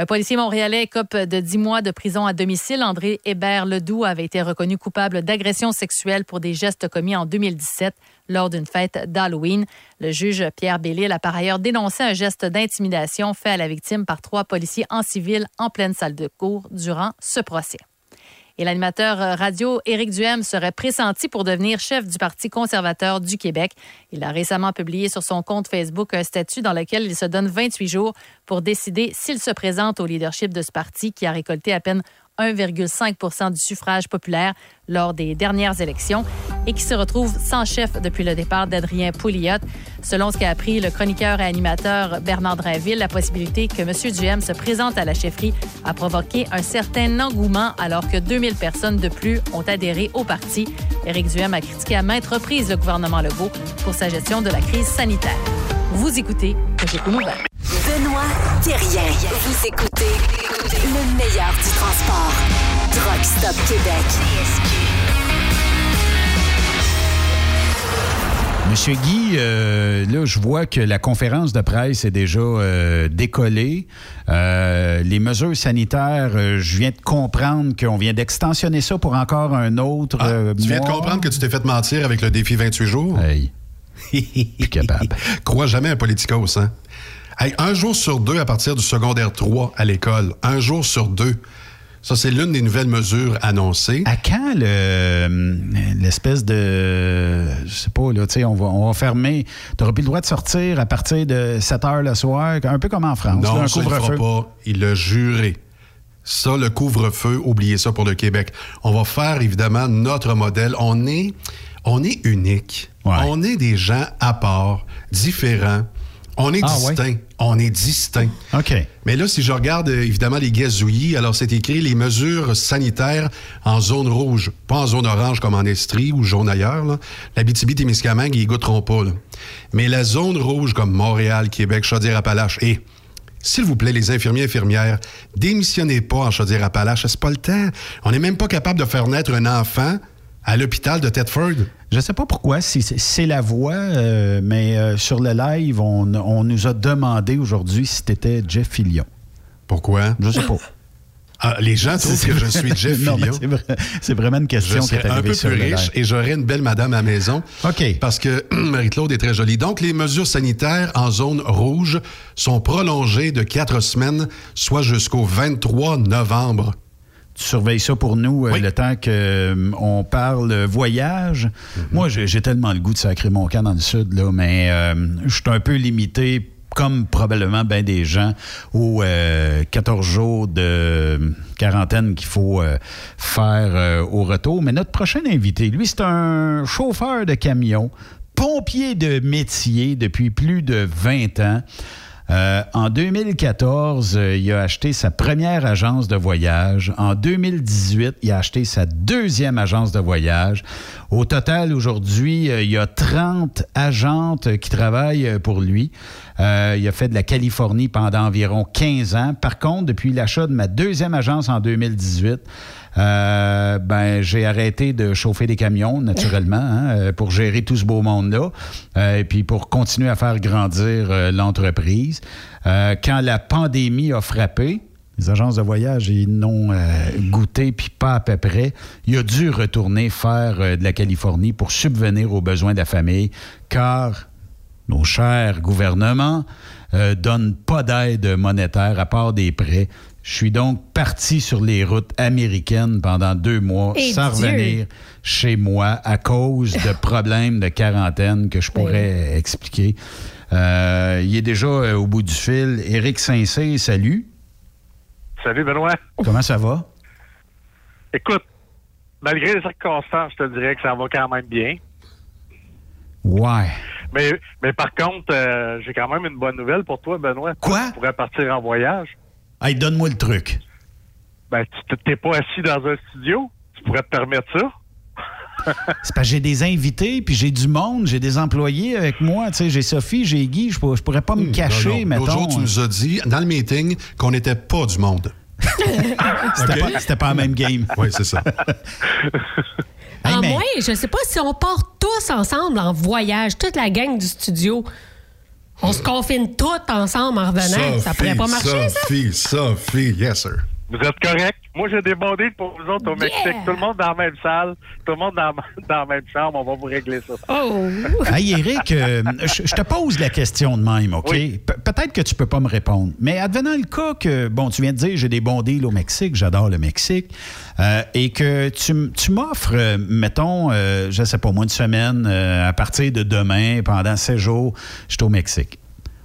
Un policier montréalais écope de 10 mois de prison à domicile. André Hébert Ledoux avait été reconnu coupable d'agression sexuelle pour des gestes commis en 2017 lors d'une fête d'Halloween. Le juge Pierre Bellil a par ailleurs dénoncé un geste d'intimidation fait à la victime par trois policiers en civil en pleine salle de cour durant ce procès. Et l'animateur radio Éric Duhem serait pressenti pour devenir chef du Parti conservateur du Québec. Il a récemment publié sur son compte Facebook un statut dans lequel il se donne 28 jours pour décider s'il se présente au leadership de ce parti qui a récolté à peine 1,5 du suffrage populaire lors des dernières élections et qui se retrouve sans chef depuis le départ d'Adrien Pouliot. Selon ce qu'a appris le chroniqueur et animateur Bernard Drainville, la possibilité que M. Duhem se présente à la chefferie a provoqué un certain engouement alors que 2000 personnes de plus ont adhéré au parti. Éric Duhem a critiqué à maintes reprises le gouvernement Legault pour sa gestion de la crise sanitaire. Vous écoutez Cogeco Nouvelles. Benoît Thérien. Vous écoutez le meilleur du transport. Truck Stop Québec. Monsieur Guy, euh, là, je vois que la conférence de presse est déjà euh, décollée. Euh, les mesures sanitaires, euh, je viens de comprendre qu'on vient d'extensionner ça pour encore un autre euh, Tu viens de comprendre que tu t'es fait mentir avec le défi 28 jours? Hey. Plus capable. Crois jamais à politicos, hein? Hey, un jour sur deux à partir du secondaire 3 à l'école. Un jour sur deux. Ça, c'est l'une des nouvelles mesures annoncées. À quand le- l'espèce de. Je sais pas, là, tu sais, on va, on va fermer. Tu n'auras plus le droit de sortir à partir de 7 heures le soir, un peu comme en France. là, Non, un ça, il le fera couvre-feu. pas. Il l'a juré. Ça, le couvre-feu, oubliez ça pour le Québec. On va faire évidemment notre modèle. On est, on est unique. On est des gens à part, différents. On est Ah, distincts. On est distincts. OK. Mais là, si je regarde euh, évidemment les gazouillis, alors c'est écrit les mesures sanitaires en zone rouge, pas en zone orange comme en Estrie ou jaune ailleurs. Là. La BTB-Témiscamingue, ils goûteront pas. là. Mais la zone rouge comme Montréal, Québec, Chaudière-Appalaches et s'il vous plaît, les infirmiers et infirmières, démissionnez pas en Chaudière-Appalaches. C'est pas le temps. On n'est même pas capable de faire naître un enfant à l'hôpital de Thetford. Je sais pas pourquoi, si c'est- la voix, euh, mais euh, sur le live, on, on nous a demandé aujourd'hui si t'étais Jeff Fillion. Pourquoi? Je sais pas. Ah, les gens trouvent que je suis Jeff Fillion. c'est vrai- c'est vraiment une Je question qui est un peu sur plus riche et j'aurais une belle madame à la maison. OK. Parce que Marie-Claude est très jolie. Donc, les mesures sanitaires en zone rouge sont prolongées de quatre semaines, soit jusqu'au 23 novembre. Tu surveilles ça pour nous euh, le temps qu'on parle euh, voyage. Mhm. Moi, j'ai tellement le goût de sacrer mon camp dans le sud, là, mais euh, je suis un peu limité, comme probablement bien des gens, aux euh, 14 jours de quarantaine qu'il faut euh, faire euh, au retour. Mais notre prochain invité, lui, c'est un chauffeur de camion, pompier de métier depuis plus de 20 ans. Euh, en 2014, euh, il a acheté sa première agence de voyage. En 2018, il a acheté sa deuxième agence de voyage. Au total, aujourd'hui, euh, il y a 30 agentes qui travaillent euh, pour lui. Euh, il a fait de la Californie pendant environ 15 ans. Par contre, depuis l'achat de ma deuxième agence en 2018, euh, ben, j'ai arrêté de chauffer des camions, naturellement, hein, euh, pour gérer tout ce beau monde-là, et puis pour continuer à faire grandir l'entreprise. Quand la pandémie a frappé, les agences de voyage, ils n'ont euh, goûté, puis pas à peu près. Il a dû retourner faire euh, de la Californie pour subvenir aux besoins de la famille, car nos chers gouvernements euh, donnent pas d'aide monétaire à part des prêts. Je suis donc parti sur les routes américaines pendant deux mois Et sans Dieu! revenir chez moi à cause de problèmes de quarantaine que je pourrais expliquer. Euh, il est déjà au bout du fil. Éric Saint-Cyr, salut. Salut, Benoît. Comment ça va? Écoute, malgré les circonstances, je te dirais que ça va quand même bien. Ouais. Mais, mais par contre, euh, j'ai quand même une bonne nouvelle pour toi, Benoît. Quoi? Tu pourrais partir en voyage. Hey, donne-moi le truc. Ben, tu t'es pas assis dans un studio. Tu pourrais te permettre ça. C'est parce que j'ai des invités, puis j'ai du monde, j'ai des employés avec moi. Tu sais, j'ai Sophie, j'ai Guy, je, pour- je pourrais pas me cacher, Hmm, Non, non. L'autre jour, tu nous as dit, dans le meeting, qu'on n'était pas du monde. C'était pas, c'était pas la même game. Oui, c'est ça. En mais- moins, je sais pas si on part tous ensemble en voyage, toute la gang du studio. On se confine tous ensemble en revenant. ça pourrait pas marcher, ça? Sophie, Sophie, yes, sir. Vous êtes correct? Moi, j'ai des bons deals pour vous autres au Mexique. Tout le monde dans la même salle, tout le monde dans, dans la même chambre. On va vous régler ça. Oh! Hey, Eric, euh, je je te pose la question de même, OK? Pe- Peut-être que tu peux pas me répondre, mais advenant le cas que, bon, tu viens de dire, j'ai des bons deals au Mexique, j'adore le Mexique, euh, et que tu, m- tu m'offres, euh, mettons, euh, je sais pas, moi, une semaine, euh, à partir de demain, pendant 16 jours, je suis au Mexique.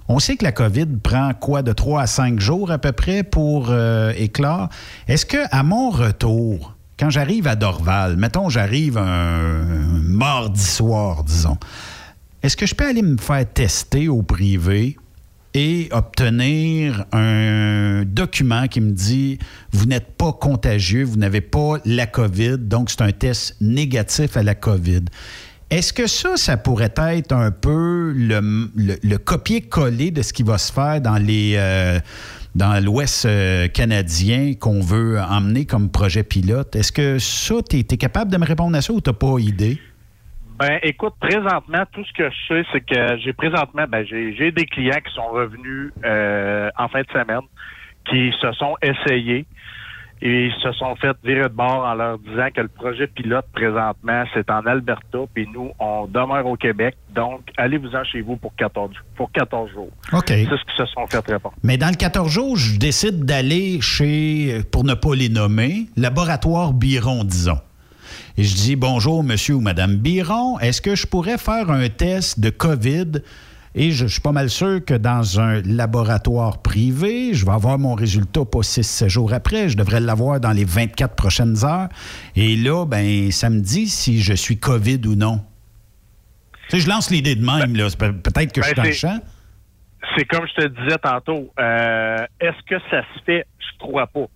On sait que la COVID prend quoi de 3 à 5 jours à peu près pour euh. Est-ce que à mon retour, quand j'arrive à Dorval, mettons j'arrive un mardi soir, disons, est-ce que je peux aller me faire tester au privé et obtenir un document qui me dit vous n'êtes pas contagieux, vous n'avez pas la COVID, donc c'est un test négatif à la COVID? Est-ce que ça, ça pourrait être un peu le, le- le copier-coller de ce qui va se faire dans les euh, dans l'Ouest euh, canadien qu'on veut emmener comme projet pilote? Est-ce que ça, tu es, capable de me répondre à ça ou tu pas idée? Ben, écoute, présentement, tout ce que je sais, c'est que j'ai présentement, ben, j'ai des clients qui sont revenus euh, en fin de semaine, qui se sont essayés et ils se sont fait virer de bord en leur disant que le projet pilote présentement, c'est en Alberta, puis nous, on demeure au Québec. Donc, allez-vous-en chez vous pour 14, pour 14 jours. OK. C'est ce qu'ils se sont fait répondre. Mais dans le 14 jours, je décide d'aller chez, pour ne pas les nommer, Laboratoire Biron, disons. Et je dis bonjour, monsieur ou madame Biron, est-ce que je pourrais faire un test de COVID? Et je, je suis pas mal sûr que dans un laboratoire privé, je vais avoir mon résultat pas 6-7 jours après. Je devrais l'avoir dans les 24 prochaines heures. Et là, ben, ça me dit si je suis COVID ou non. Tu sais, je lance l'idée de même, Peut-être que je suis Ben, dans le c'est- champ. C'est comme je te disais tantôt. euh, Est-ce que ça se fait? Je crois pas.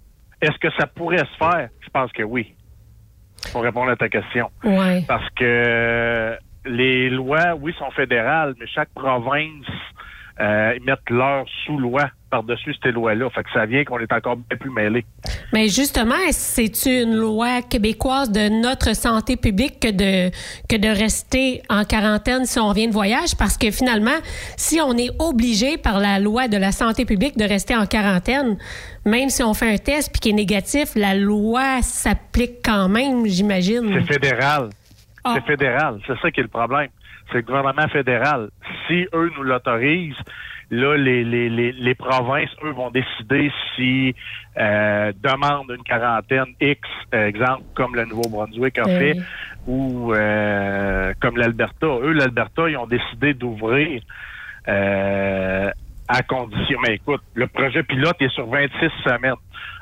Est-ce que ça pourrait se faire? Je pense que oui. Pour répondre à ta question. Ouais. Parce que les lois, oui, sont fédérales, mais chaque province, euh, ils mettent leur sous-loi par-dessus ces lois-là. Fait que ça vient qu'on est encore bien plus mêlés. Mais justement, c'est une loi québécoise de notre santé publique que de que de rester en quarantaine si on revient de voyage parce que finalement, si on est obligé par la loi de la santé publique de rester en quarantaine, même si on fait un test puis qui est négatif, la loi s'applique quand même, j'imagine. C'est fédéral. Ah. C'est fédéral. C'est ça qui est le problème. C'est le gouvernement fédéral. Si eux nous l'autorisent, là, les, les, les, les provinces, eux, vont décider si euh, demandent une quarantaine X, exemple, comme le Nouveau-Brunswick a Eh fait, ou euh, comme l'Alberta. Eux, l'Alberta, ils ont décidé d'ouvrir euh, à condition. Mais écoute, le projet pilote est sur 26 semaines.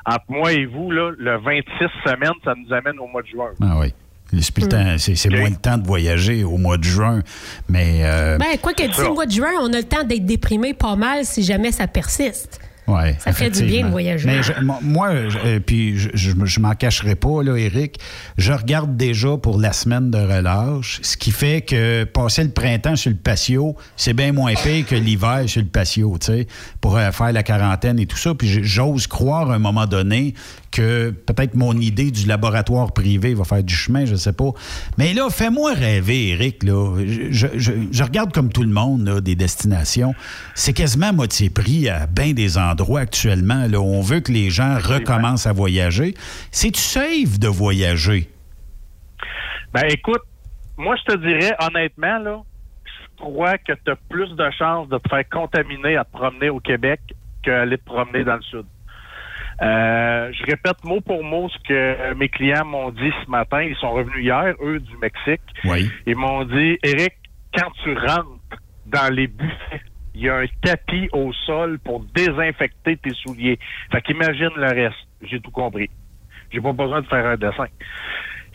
Entre moi et vous, là, le 26 semaines, ça nous amène au mois de juin. Ah oui. C'est plus le Hmm. c'est c'est moins le temps de voyager au mois de juin. Mais. euh, Ben, quoi que d'ici le mois de juin, on a le temps d'être déprimé pas mal si jamais ça persiste. ouais, ça fait du bien de voyager. Mais je- moi- je- euh, puis je, je, je m'en cacherai pas, là, Eric. Je regarde déjà pour la semaine de relâche, ce qui fait que passer le printemps sur le patio, c'est bien moins pire que l'hiver sur le patio, tu sais, pour euh, faire la quarantaine et tout ça. Puis j'ose croire à un moment donné que peut-être mon idée du laboratoire privé va faire du chemin, je sais pas. Mais là, fais-moi rêver, Eric. Là. Je, je- je regarde comme tout le monde là, des destinations. C'est quasiment à moitié prix à bien des endroits actuellement. Là, où on veut que les gens recommencent à voyager. C'est-tu safe de voyager? Ben écoute, moi je te dirais honnêtement, là, je crois que tu as plus de chances de te faire contaminer à te promener au Québec qu'aller te promener dans le sud. Euh, je répète mot pour mot ce que mes clients m'ont dit ce matin. Ils sont revenus hier, eux, du Mexique. Oui. Ils m'ont dit, Eric, quand tu rentres dans les buffets, il y a un tapis au sol pour désinfecter tes souliers. Fait qu'imagine le reste. J'ai tout compris. J'ai pas besoin de faire un dessin.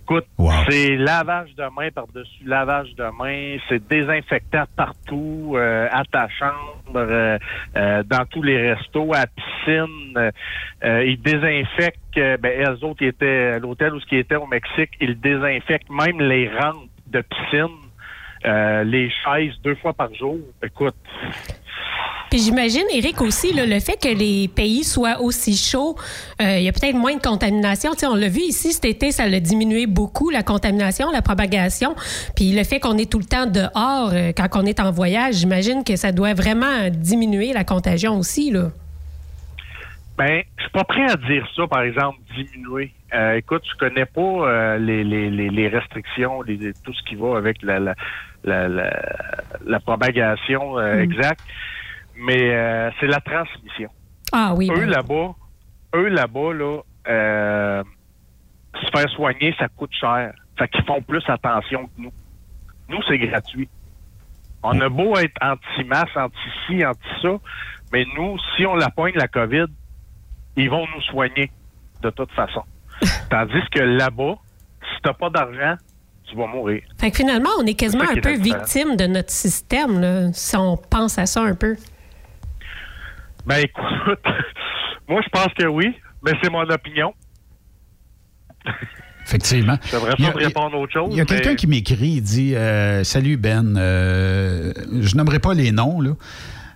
Écoute, c'est lavage de main par-dessus lavage de main, c'est désinfectant partout, euh, à ta chambre, euh, euh, dans tous les restos, à la piscine. ils désinfectent, ben, eux autres qui étaient à l'hôtel ou ce qui était au Mexique, ils désinfectent même les rampes de piscine, les chaises deux fois par jour. Écoute, puis j'imagine, Eric, aussi, le fait que les pays soient aussi chauds, euh, il y a peut-être moins de contamination. on l'a vu ici cet été, ça a diminué beaucoup, la contamination, la propagation. Puis le fait qu'on est tout le temps dehors euh, quand on est en voyage, j'imagine que ça doit vraiment diminuer la contagion aussi. Là. Ben, je suis pas prêt à dire ça, par exemple, diminuer. Euh, écoute, je connais pas les, restrictions, tout ce qui va avec la, la, propagation mm. exacte mais euh, c'est la transmission. Ah oui. Eux ben. là-bas, eux là-bas, là, euh, se faire soigner, ça coûte cher. Fait qu'ils font plus attention que nous. Nous, c'est gratuit. On a beau être anti-masse, anti-ci, anti-ça, mais nous, si on la poigne, la COVID, ils vont nous soigner de toute façon. Tandis que là-bas, si t'as pas d'argent, tu vas mourir. Fait que finalement, on est quasiment un peu victime de notre système, là, si on pense à ça un peu. Ben écoute, moi je pense que oui, mais c'est mon opinion. Effectivement. Pas répondre à autre chose. Il y a quelqu'un qui m'écrit, il dit euh, Salut Ben, euh, je nommerai pas les noms, là.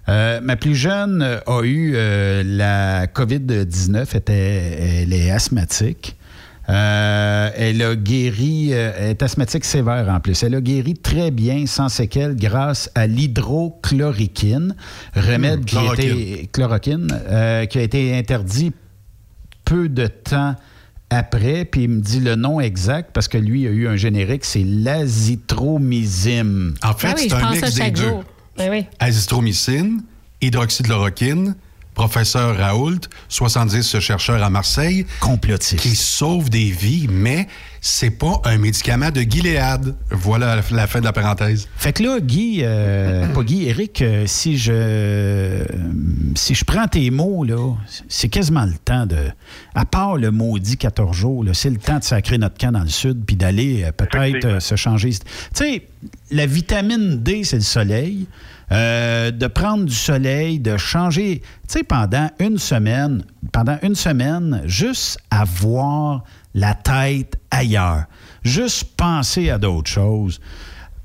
Euh, ma plus jeune a eu la COVID-19, elle est asthmatique. Euh, elle a guéri, euh, elle est asthmatique sévère en plus. Elle a guéri très bien, sans séquelles, grâce à l'hydrochloroquine, remède qui, a été, chloroquine, euh, qui a été interdit peu de temps après, puis il me dit le nom exact parce que lui a eu un générique, c'est l'azithromycine. En fait, ah c'est un mix des deux. Ben Azithromycine, hydroxychloroquine, professeur Raoult, 70 chercheurs à Marseille. Complotiste. Qui sauve des vies, mais c'est pas un médicament de Gilead. Voilà la fin de la parenthèse. Fait que là, Guy, euh, pas Guy, Eric, euh, si je si je prends tes mots, là, c'est quasiment le temps de. À part le maudit 14 jours, c'est le temps de sacrer notre camp dans le sud puis d'aller euh, peut-être se changer. Tu sais, la vitamine D, c'est le soleil. Euh, de prendre du soleil, de changer, tu sais, pendant une semaine, pendant une semaine, juste avoir la tête ailleurs, juste penser à d'autres choses.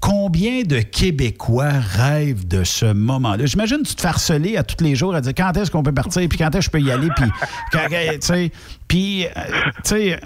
Combien de Québécois rêvent de ce moment-là? J'imagine tu te fais harceler à tous les jours à dire quand est-ce qu'on peut partir, puis quand est-ce que je peux y aller, puis, puis, euh, tu sais,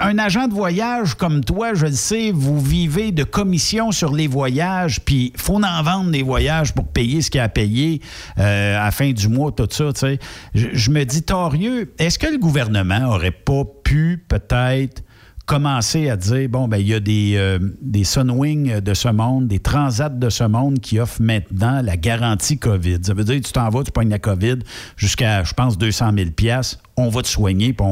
un agent de voyage comme toi, je le sais, vous vivez de commissions sur les voyages, puis faut en vendre des voyages pour payer ce qu'il y a à payer euh, à la fin du mois, tout ça, tu sais. Je, je me dis, Torieux, est-ce que le gouvernement aurait pas pu peut-être commencer à dire bon, ben il y a des, euh, des Sunwing de ce monde, des Transat de ce monde qui offrent maintenant la garantie COVID. Ça veut dire tu t'en vas, tu pognes la COVID jusqu'à, je pense, 200 000 on va te soigner, puis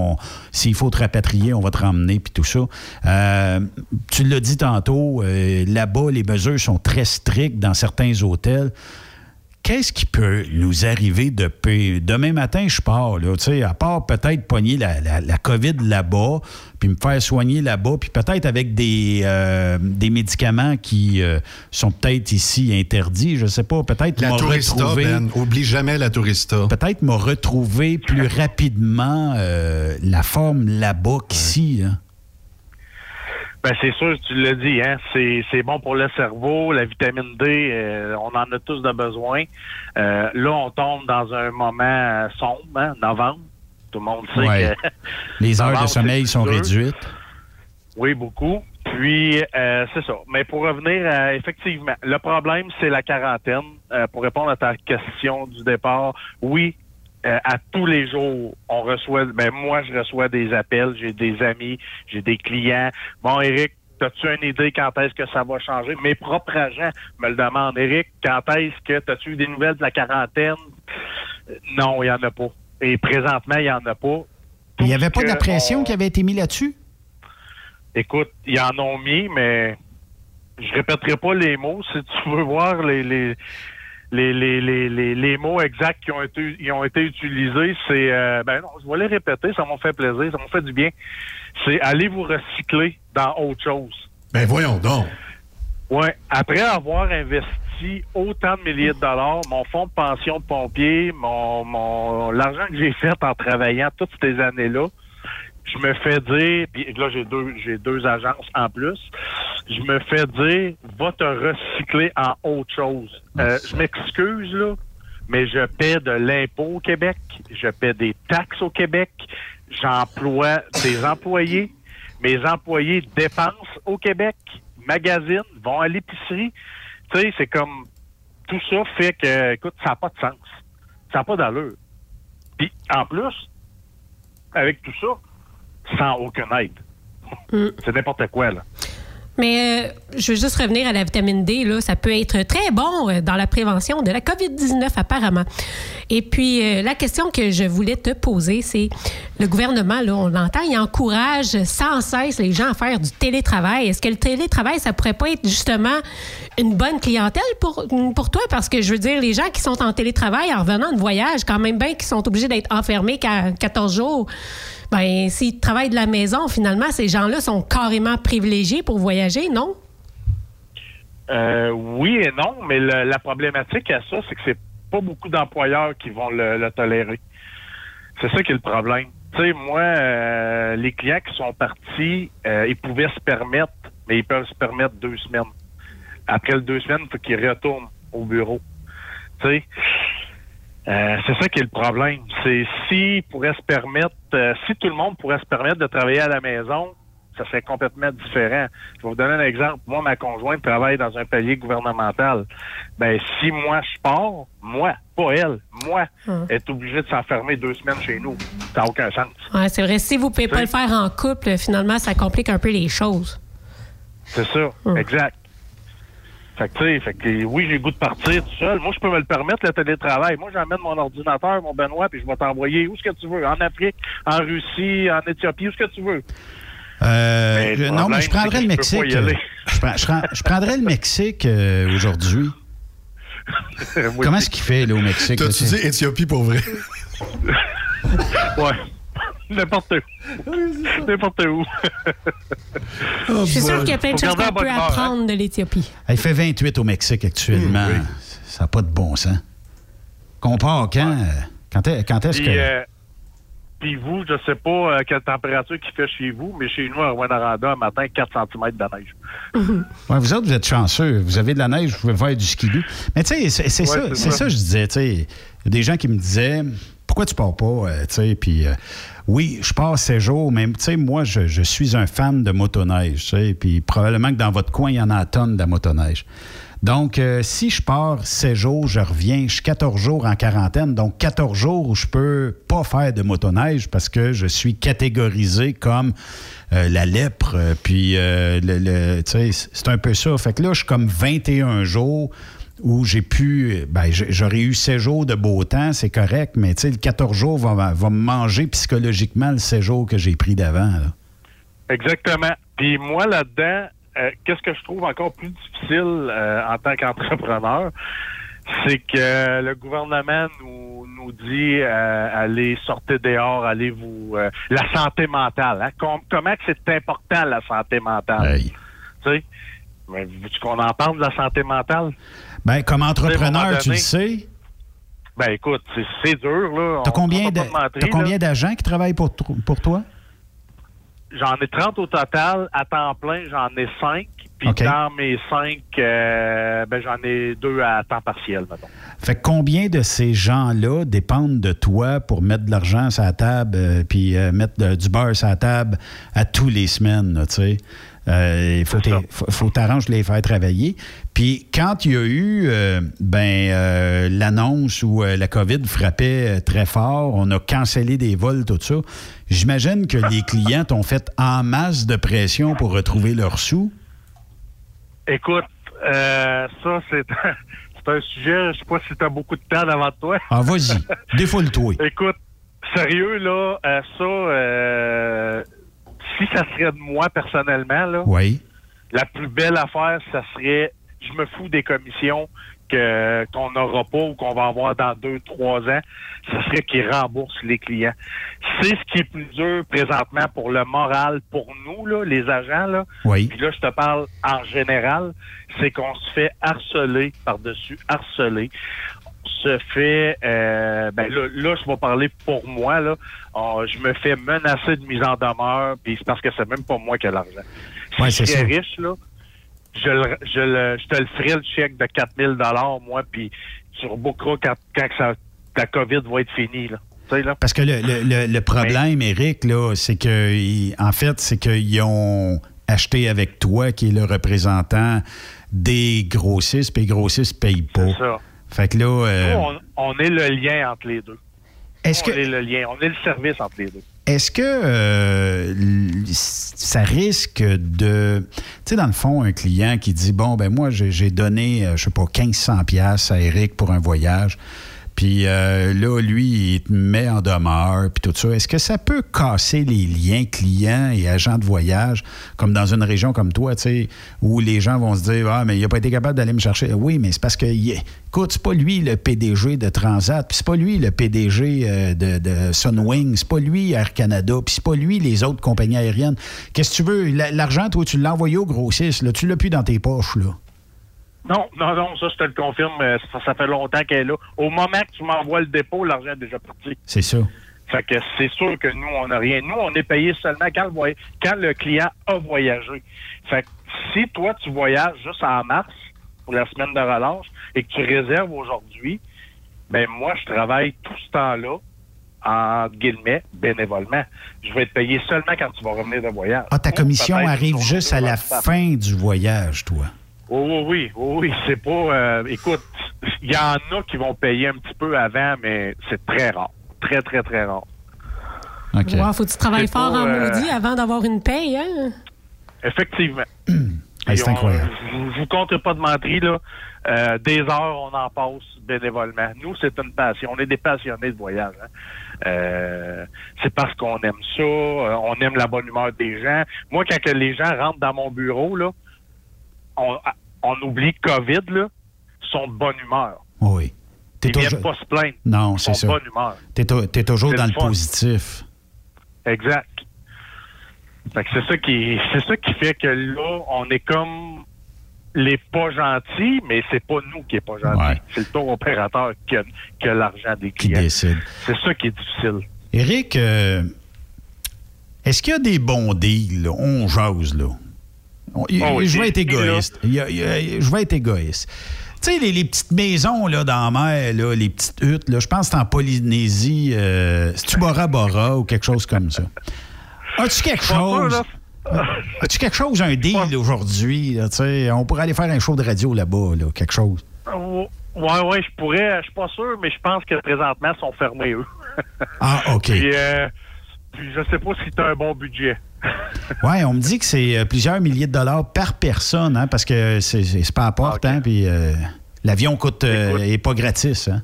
s'il faut te rapatrier, on va te ramener, puis tout ça. Euh, tu l'as dit tantôt, euh, là-bas, les mesures sont très strictes dans certains hôtels qu'est-ce qui peut nous arriver de Demain matin, je pars, là, à part peut-être pogner la, la, COVID là-bas, puis me faire soigner là-bas, puis peut-être avec des, euh, des médicaments qui euh, sont peut-être ici interdits, je sais pas, peut-être La tourista, ben, oublie jamais la tourista. Peut-être me retrouver plus rapidement euh, la forme là-bas qu'ici. Hein. Ben c'est sûr, tu l'as dit, hein, c'est bon pour le cerveau, la vitamine D, euh, on en a tous de besoin. Euh, là, on tombe dans un moment sombre, hein, novembre. Tout le monde sait que les heures de sommeil sont réduites. Oui, beaucoup. Puis euh, c'est ça. Mais pour revenir, à, effectivement, le problème c'est la quarantaine. pour répondre à ta question du départ, oui, euh, à tous les jours, on reçoit, ben moi, je reçois des appels, j'ai des amis, j'ai des clients. Bon, Eric, as-tu une idée quand est-ce que ça va changer? Mes propres agents me le demandent. Eric, quand est-ce que as-tu eu des nouvelles de la quarantaine? Non, il n'y en a pas. Et présentement, il n'y en a pas. Il n'y avait pas de la pression qui avait été mise là-dessus? Écoute, ils en ont mis, mais je répéterai pas les mots. Si tu veux voir les, les les, les, les, les, les mots exacts qui ont été, qui ont été utilisés, c'est, euh, ben non, je vais les répéter, ça m'a fait plaisir, ça m'a fait du bien. C'est allez vous recycler dans autre chose. Ben voyons donc. Ouais, après avoir investi autant de milliers de dollars, mon fonds de pension de pompier, mon, mon l'argent que j'ai fait en travaillant toutes ces années-là, je me fais dire, puis là j'ai deux j'ai deux agences en plus, je me fais dire va te recycler en autre chose. Euh, je m'excuse là, mais je paie de l'impôt au Québec, je paie des taxes au Québec, j'emploie des employés, mes employés dépensent au Québec, magasinent, vont à l'épicerie. Tu sais, c'est comme tout ça fait que, écoute, ça n'a pas de sens. Ça n'a pas d'allure. Puis en plus, avec tout ça, sans aucune aide. C'est n'importe quoi, là. Mais euh, je veux juste revenir à la vitamine D. Là, ça peut être très bon euh, dans la prévention de la COVID-19, apparemment. Et puis, euh, la question que je voulais te poser, c'est le gouvernement, là, on l'entend, il encourage sans cesse les gens à faire du télétravail. Est-ce que le télétravail, ça pourrait pas être justement une bonne clientèle pour, pour toi? Parce que je veux dire, les gens qui sont en télétravail en revenant de voyage, quand même bien qui sont obligés d'être enfermés qu'à 14 jours, ben s'ils travaillent de la maison, finalement, ces gens-là sont carrément privilégiés pour voyager, non? Euh, oui et non, mais la problématique à ça, c'est que c'est pas beaucoup d'employeurs qui vont le, le tolérer. C'est ça qui est le problème. Tu sais, moi, euh, les clients qui sont partis, euh, ils pouvaient se permettre, mais ils peuvent se permettre deux semaines. Après les deux semaines, il faut qu'ils retournent au bureau. Tu sais, euh, c'est ça qui est le problème. C'est s'ils pourraient se permettre, euh, si tout le monde pourrait se permettre de travailler à la maison, ça serait complètement différent. Je vais vous donner un exemple. Moi, ma conjointe travaille dans un palier gouvernemental. Ben, si moi je pars, moi, pas elle, moi, Hum. est obligée de s'enfermer deux semaines chez nous. Ça n'a aucun sens. Ouais, c'est vrai. Si vous ne pouvez pas le faire en couple, finalement, ça complique un peu les choses. C'est ça, exact. Fait que, tu sais, fait que, oui, j'ai le goût de partir tout seul. Moi, je peux me le permettre, le télétravail. Moi, j'emmène mon ordinateur, mon Benoît, puis je vais t'envoyer où ce que tu veux. En Afrique, en Russie, en Éthiopie, où ce que tu veux. Euh, Mais non, mais je prendrais le Mexique. Je, prends- je prends- je prendrais le Mexique euh, aujourd'hui. Comment est-ce qu'il fait là, au Mexique? T'as-tu dit Éthiopie pour vrai? ouais. N'importe où. N'importe où. Je suis sûr qu'il y a plein de choses qu'on peut hein. apprendre de l'Éthiopie. Il fait 28 au Mexique actuellement. Mmh, Ça n'a pas de bon sens. Qu'on part quand? Quand est- quand est-ce Puis, que. euh, puis vous, je sais pas euh, quelle température qu'il fait chez vous, mais chez nous, à Rwanda, un matin, 4 cm de neige. Ouais, vous autres, vous êtes chanceux. Vous avez de la neige, vous pouvez faire du skidoo. Mais tu sais, c'est c'est Ouais, ça, c'est c'est ça. ça que je disais. Il y a des gens qui me disaient pourquoi tu pars pas? euh, tu sais, puis euh, oui, je pars ces jours, mais tu sais, moi, je, suis un fan de motoneige. Puis probablement que dans votre coin, il y en a une tonne de motoneige. Donc, euh, si je pars 16 jours, je reviens, je suis 14 jours en quarantaine, donc 14 jours où je peux pas faire de motoneige parce que je suis catégorisé comme euh, la lèpre. euh, Puis, euh, le, le- c'est un peu ça. Fait que là, je suis comme 21 jours où j'ai pu, ben, j'aurais eu 16 jours de beau temps, c'est correct, mais tu sais, le 14 jours va, va me manger psychologiquement le 16 jours que j'ai pris d'avant. Exactement. Puis moi, là-dedans, euh, qu'est-ce que je trouve encore plus difficile euh, en tant qu'entrepreneur, c'est que le gouvernement nous, nous dit euh, allez sortir dehors, allez vous la santé mentale. Hein? Com- comment que c'est important la santé mentale? Tu sais, mais veux-tu qu'on en parle de la santé mentale? Ben, comme entrepreneur, tu le sais. Ben écoute, c'est, dur là. T'as combien, combien d'agents qui travaillent pour, pour toi? J'en ai 30 au total. À temps plein, j'en ai 5. Puis dans mes 5, ben, j'en ai deux à temps partiel, mettons. Fait que combien de ces gens-là dépendent de toi pour mettre de l'argent sur la table euh, puis euh, mettre de- du beurre sur la table à tous les semaines, tu sais? Euh, Il faut t'arranger de les faire travailler. Puis quand il y a eu euh, ben, euh, l'annonce où euh, la COVID frappait très fort, on a cancellé des vols, tout ça, j'imagine que les clients t'ont fait en masse de pression pour retrouver leurs sous. Écoute, euh, ça, c'est c'est un sujet, je sais pas si tu as beaucoup de temps devant toi. Ah, vas-y, défoule-toi. Écoute, sérieux, là, euh, ça, si ça serait de moi personnellement, là, Oui. la plus belle affaire, ça serait, je me fous des commissions que qu'on n'aura pas ou qu'on va avoir dans deux, trois ans, ce serait qu'ils remboursent les clients. C'est ce qui est plus dur présentement pour le moral, pour nous, là, les agents. Là. Oui. Puis là, je te parle en général, c'est qu'on se fait harceler par-dessus, harceler se fait euh, ben là, là, je vais parler pour moi là Oh, je me fais menacer de mise en demeure puis c'est parce que c'est même pas moi qui ai l'argent si Ouais, je riche là je, le- je, le- je te le ferai le chèque de 4000 dollars moi puis tu rebookeras quand, quand que ça, la COVID va être finie là. Parce que le, le- le- le problème, Eric, là, c'est que, en fait, c'est qu'ils ont acheté avec toi, qui est le représentant des grossistes, puis les grossistes ne payent pas. C'est ça. Fait que là, euh, Nous, on, on est le lien entre les deux Est-ce on est le lien on est le service entre les deux Est-ce que euh, ça risque de... Tu sais, dans le fond, un client qui dit, bon, ben moi, j'ai j'ai donné, euh, je sais pas, 1500 pièces à Eric pour un voyage, puis euh, là, lui, il te met en demeure, puis tout ça. Est-ce que ça peut casser les liens clients et agents de voyage, comme dans une région comme toi, tu sais, où les gens vont se dire, ah, mais il n'a pas été capable d'aller me chercher? Oui, mais c'est parce que, écoute, c'est pas lui le PDG de Transat, puis c'est pas lui le PDG euh, de, de Sunwing, c'est pas lui Air Canada, puis c'est pas lui les autres compagnies aériennes. Qu'est-ce que tu veux? La- L'argent, toi, tu l'as envoyé au grossiste, là, tu l'as plus dans tes poches, là. Non, non, non, ça, je te le confirme, euh, ça, ça fait longtemps qu'elle est là. Au moment que tu m'envoies le dépôt, l'argent est déjà parti. C'est ça. Fait que c'est sûr que nous, on n'a rien. Nous, on est payé seulement quand le, voy- quand le client a voyagé. Fait que si toi, tu voyages juste en mars pour la semaine de relâche et que tu réserves aujourd'hui, ben moi, je travaille tout ce temps-là, en guillemets, bénévolement. Je vais être payé seulement quand tu vas revenir de voyage. Ah, ta commission arrive juste à la fin du voyage, toi. Oui, oui, oui, oui, oui, c'est pas. euh, écoute, il y en a qui vont payer un petit peu avant, mais c'est très rare. Très, très, très rare. OK. Faut que tu travailles fort pas, en euh, maudit avant d'avoir une paye, hein? Effectivement. Hey, c'est on- incroyable. Je vous- compte pas de menterie, là. Euh, des heures, on en passe bénévolement. Nous, c'est une passion. On est des passionnés de voyage. hein. Euh, c'est parce qu'on aime ça, on aime la bonne humeur des gens. Moi, quand que les gens rentrent dans mon bureau, là, on, on oublie COVID, là, sont de bonne humeur. Oui. T'es Ils viennent toujours- pas se plaindre. Non, c'est ça. bonne humeur. T'es to- t'es toujours dans le fun. positif. Exact. Fait que c'est ça qui c'est ça qui fait que là, on est comme les pas gentils, mais c'est pas nous qui est pas gentils. Ouais. C'est le tour opérateur qui a, qui a l'argent des Qui clients. décide. C'est ça qui est difficile. Éric, euh, est-ce qu'il y a des bons deals? là? On jase, là. Oh, je vais être égoïste. Je vais être égoïste. Tu sais, les, les petites maisons là, dans la mer, là, les petites huttes, là, je pense que c'est en Polynésie, euh, c'est-tu Bora Bora ou quelque chose comme ça? As-tu quelque chose? As-tu quelque chose, un deal aujourd'hui? On pourrait aller faire un show de radio là-bas, là, quelque chose. Ouais, ouais, je pourrais, je suis pas sûr, mais je pense que présentement, ils sont fermés, eux. Ah, OK. puis, euh, puis je sais pas si tu as un bon budget. Oui, on me dit que c'est euh, plusieurs milliers de dollars par personne, hein, parce que c'est pas à porte, hein, puis euh, l'avion coûte euh, est pas gratis. Hein.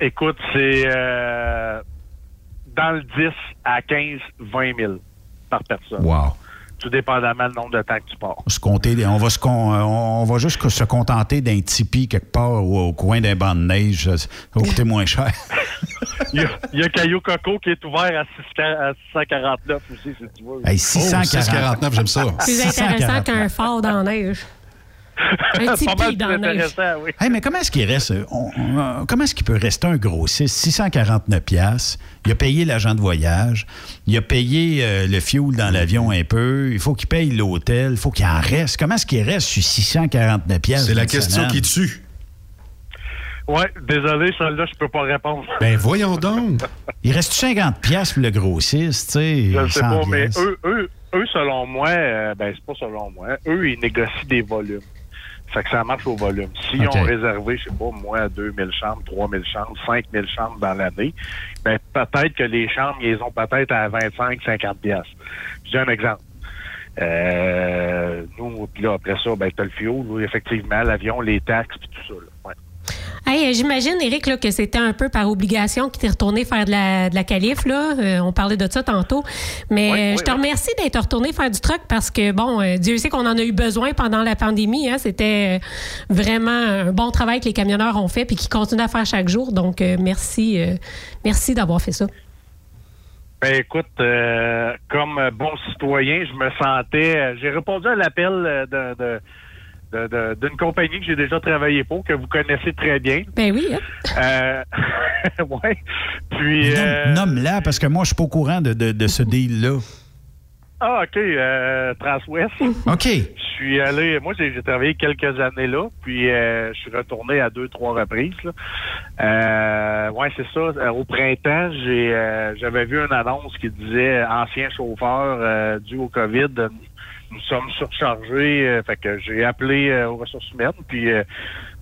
Écoute, c'est euh, dans le 10 à 15, 20 000 par personne. Wow. Tout dépendamment du nombre de temps que tu pars. Se compter, on va se con- euh, on va juste se contenter d'un tipi quelque part au, au coin d'un banc de neige. Ça va coûter moins cher. Il y, a, il y a Caillou Coco qui est ouvert à, 6, à 649 aussi, si tu veux. Hey, 649, j'aime ça. Plus intéressant qu'un phare dans la neige. Un Pas dans neige. intéressant, oui. Hey, mais comment est-ce qu'il reste? euh, on- on- comment est-ce qu'il peut rester un grossiste? 649 pièces. Il a payé l'agent de voyage. Il a payé euh, le fuel dans l'avion un peu. Il faut qu'il paye l'hôtel. Il faut qu'il en reste. Comment est-ce qu'il reste sur 649 pièces? C'est la question qui tue. Ouais, désolé, celle-là, je peux pas répondre. Ben voyons donc. Il reste 50 pièces pour le grossiste, tu sais? Je sais 100 pas, mais piastres? eux, eux, eux, selon moi, euh, ben c'est pas selon moi, eux, ils négocient des volumes. Fait que ça marche au volume. S'ils OK. ont réservé, je sais pas, moi, 2000 chambres, 3000 chambres, 5000 chambres dans l'année, ben peut-être que les chambres, ils ont peut-être à 25, 50 pièces. Je donne un exemple. Euh, nous, puis là, après ça, ben, t'as le fioul, effectivement, l'avion, les taxes, puis tout ça. Là. Hey, J'imagine, Eric, là, que c'était un peu par obligation que tu es retourné faire de la, de la calife. Là. Euh, on parlait de ça tantôt. Mais Oui, euh, oui, je te oui. remercie d'être retourné faire du truck parce que, bon, euh, Dieu sait qu'on en a eu besoin pendant la pandémie. Hein. C'était euh, vraiment un bon travail que les camionneurs ont fait puis qu'ils continuent à faire chaque jour. Donc, euh, merci, euh, merci d'avoir fait ça. Ben écoute, euh, comme bon citoyen, je me sentais. euh, J'ai répondu à l'appel euh, de- d'une compagnie que j'ai déjà travaillé pour, que vous connaissez très bien. Ben oui. Euh, ouais. Puis. euh, Nomme- Nomme-la, parce que moi, je suis pas au courant de, de- de ce deal-là. Ah, OK. Euh, Transwest. OK. Je suis allé. Moi, j'ai travaillé quelques années là, puis euh, je suis retourné à deux, trois reprises. Là. Euh, ouais, c'est ça. Au printemps, j'ai euh, j'avais vu une annonce qui disait ancien chauffeur euh, dû au COVID. Nous sommes surchargés. euh, fait que j'ai appelé euh, aux ressources humaines, puis euh,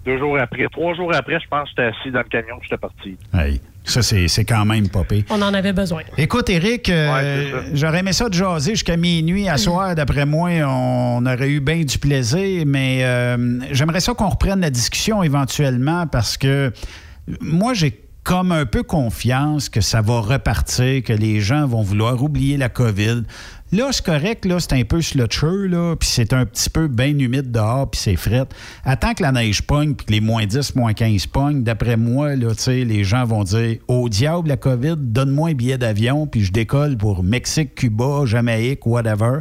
deux jours après, trois jours après, je pense que j'étais assis dans le camion, j'étais parti. Hey, ça, c'est c'est quand même pas pire. On en avait besoin. Écoute, Eric, euh, j'aurais aimé ça de jaser jusqu'à minuit à soir. D'après moi, on aurait eu bien du plaisir, mais euh, j'aimerais ça qu'on reprenne la discussion éventuellement parce que moi, j'ai comme un peu confiance que ça va repartir, que les gens vont vouloir oublier la COVID. Là, c'est correct, là, c'est un peu slotcheux, là, puis c'est un petit peu bien humide dehors, puis c'est fret. Attends que la neige pogne, puis que les moins 10, moins 15 pognent, d'après moi, là, les gens vont dire « Au diable, la COVID, donne-moi un billet d'avion, puis je décolle pour Mexique, Cuba, Jamaïque, whatever. »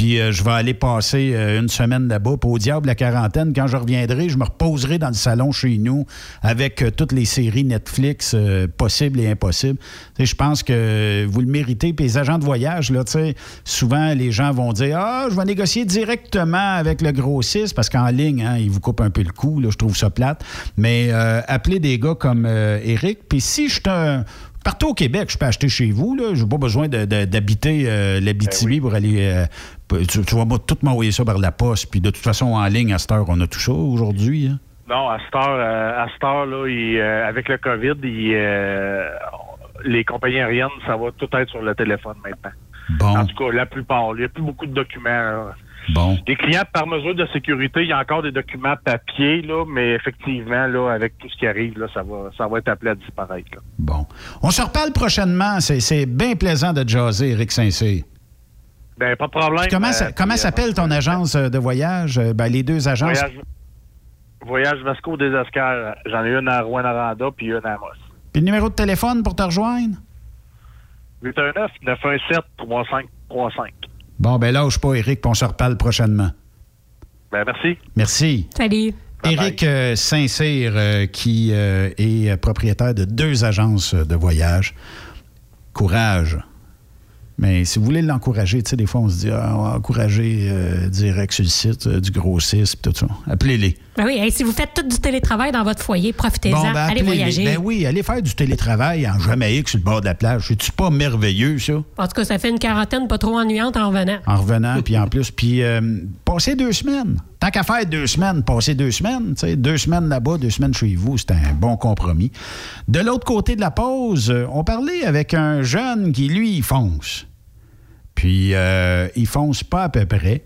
Puis euh, je vais aller passer euh, une semaine là-bas. Puis au diable, la quarantaine, quand je reviendrai, je me reposerai dans le salon chez nous avec euh, toutes les séries Netflix possibles et impossibles. Je pense que vous le méritez. Puis les agents de voyage, là, souvent, les gens vont dire Ah, je vais négocier directement avec le grossiste parce qu'en ligne, hein, ils vous coupent un peu le coup. Là, je trouve ça plate. Mais appelez des gars comme Eric. Puis si je te Partout au Québec, je peux acheter chez vous. Je n'ai pas besoin d'habiter euh, l'Abitibi pour aller. euh, tu, tu vas tout m'envoyer ça par la poste. Puis de toute façon, en ligne, à cette heure, on a tout ça aujourd'hui. hein. Non, à cette heure, euh, à cette heure là, il, euh, avec le COVID, il, euh, les compagnies aériennes, ça va tout être sur le téléphone maintenant. Bon. En tout cas, la plupart. Il n'y a plus beaucoup de documents. là. Bon. Les clients, par mesure de sécurité, il y a encore des documents papier, là, mais effectivement, là, avec tout ce qui arrive, là, ça va, ça va être appelé à disparaître. là. Bon. On se reparle prochainement. C'est c'est bien plaisant de jaser, Eric Saint-Cyr. Ben, pas de problème. Comment, Euh, comment puis, s'appelle ton agence euh, de voyage? Euh, Ben, les deux euh, agences. Voyage, voyage Vasco des. J'en ai une à Rouen-Aranda puis une à Amos. Puis le numéro de téléphone pour te rejoindre? 819-917-3535. Bon, ben lâche pas, Eric, puis on se reparle prochainement. Ben, merci. Merci. Salut. Éric euh, Saint-Cyr, euh, qui euh, est propriétaire de deux agences de voyage. Courage. Mais si vous voulez l'encourager, tu sais, des fois, on se dit, ah, on va encourager euh, direct sur le site euh, du grossiste, tout ça. Appelez-les. Ben oui, hey, si vous faites tout du télétravail dans votre foyer, profitez-en. Bon, ben, allez voyager. Ben oui, allez faire du télétravail en Jamaïque sur le bord de la plage. C'est-tu pas merveilleux, ça? En tout cas, ça fait une quarantaine pas trop ennuyante en revenant. En revenant, puis en plus, puis euh, passer deux semaines. Tant qu'à faire deux semaines, passer deux semaines, tu sais, deux semaines là-bas, deux semaines chez vous, c'est un bon compromis. De l'autre côté de la pause, euh, on parlait avec un jeune qui, lui, il fonce. Puis, euh, il fonce pas à peu près.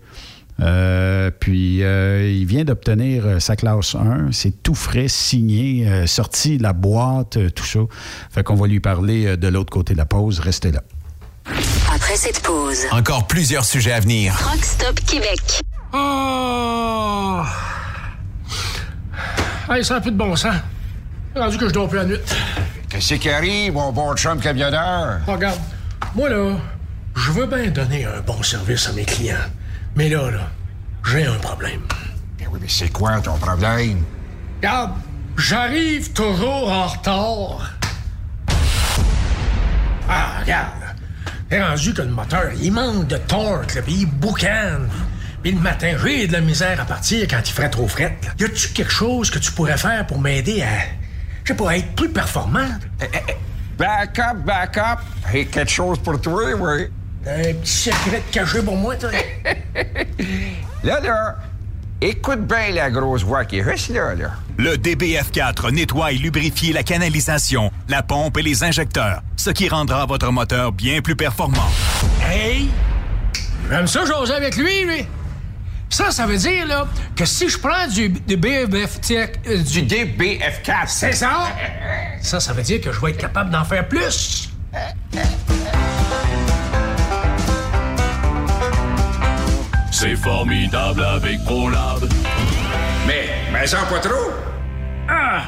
Euh, puis, euh, il vient d'obtenir euh, sa classe 1. C'est tout frais, signé, euh, sorti de la boîte, tout ça. Fait qu'on va lui parler de l'autre côté de la pause. Restez là. Après cette pause, encore plusieurs sujets à venir. Truck Stop Québec. Oh! Hey, ça n'a plus de bon sens. Rendu que je dors plus la nuit. Qu'est-ce qui arrive, mon bon chum camionneur? Regarde, moi là, je veux bien donner un bon service à mes clients. Mais là, là, j'ai un problème. Ben oui, mais c'est quoi ton problème? Regarde, j'arrive toujours en retard. Ah, regarde. T'es rendu que le moteur, il manque de torque, puis il boucane. Puis le matin, j'ai de la misère à partir quand il ferait trop fret. là. Y a-tu quelque chose que tu pourrais faire pour m'aider à, je sais pas, être plus performant? Back up, back up. Hey, quelque chose pour toi, oui. Un petit secret caché pour moi, toi? Là, là, écoute bien la grosse voix qui reste là, là. Le DBF4 nettoie et lubrifie la canalisation, la pompe et les injecteurs, ce qui rendra votre moteur bien plus performant. Hey! J'aime ça, j'ose avec lui, lui! Ça, ça veut dire là, que si je prends du, du euh, du DBF4. C'est ça? Ça, ça veut dire que je vais être capable d'en faire plus. C'est formidable avec ProLab. Mais, mais sans pas trop. Ah!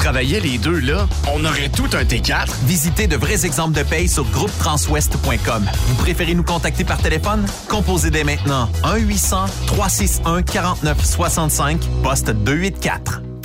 travaillait les deux, là, on aurait tout un T4. Visitez de vrais exemples de paye sur groupetranswest.com. Vous préférez nous contacter par téléphone? Composez dès maintenant 1-800-361-4965, poste 284.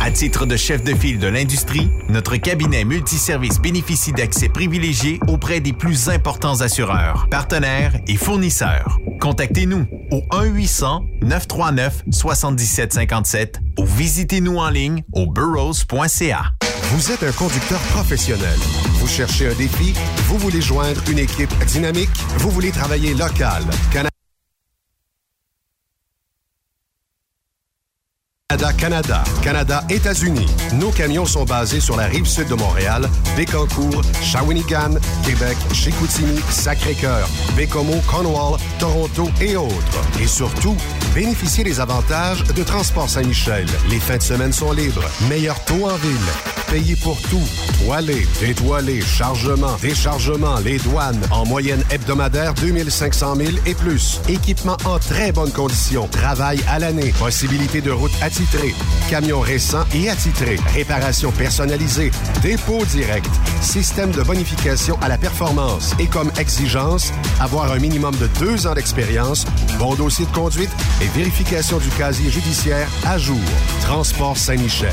À titre de chef de file de l'industrie, notre cabinet multiservice bénéficie d'accès privilégié auprès des plus importants assureurs, partenaires et fournisseurs. Contactez-nous au 1-800-939-7757 ou visitez-nous en ligne au burrows.ca. Vous êtes un conducteur professionnel. Vous cherchez un défi? Vous voulez joindre une équipe dynamique? Vous voulez travailler local? Canada, Canada, Canada, États-Unis. Nos camions sont basés sur la rive sud de Montréal, Bécancour, Shawinigan, Québec, Chicoutimi, Sacré-Cœur, Bécomo, Cornwall, Toronto et autres. Et surtout, bénéficiez des avantages de Transport Saint-Michel. Les fins de semaine sont libres. Meilleur taux en ville. Payé pour tout. Toilé, détoilé, chargement, déchargement, les douanes. En moyenne hebdomadaire, 2500 000 et plus. Équipement en très bonne condition. Travail à l'année. Possibilité de route attitrée. Camion récent et attitré. Réparation personnalisée. Dépôt direct. Système de bonification à la performance. Et comme exigence, avoir un minimum de deux ans d'expérience, bon dossier de conduite et vérification du casier judiciaire à jour. Transport Saint-Michel.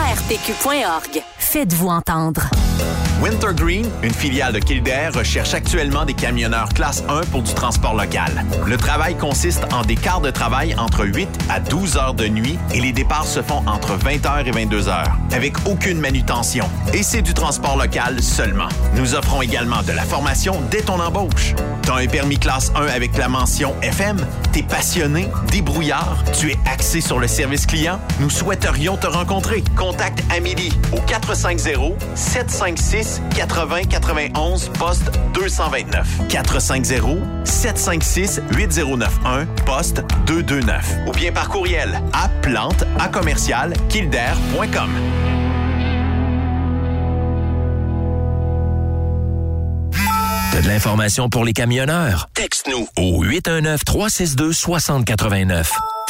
arpq.org. Faites-vous entendre. Wintergreen, une filiale de Kildare, recherche actuellement des camionneurs classe 1 pour du transport local. Le travail consiste en des quarts de travail entre 8 à 12 heures de nuit et les départs se font entre 20h et 22h, avec aucune manutention. Et c'est du transport local seulement. Nous offrons également de la formation dès ton embauche. T'as un permis classe 1 avec la mention FM? T'es passionné, débrouillard, tu es axé sur le service client? Nous souhaiterions te rencontrer. Contacte Amélie au 450-756-8091, poste 229. 450-756-8091, poste 229. Ou bien par courriel à plante à commercial kildare.com. T'as de l'information pour les camionneurs? Texte-nous au 819-362-6089.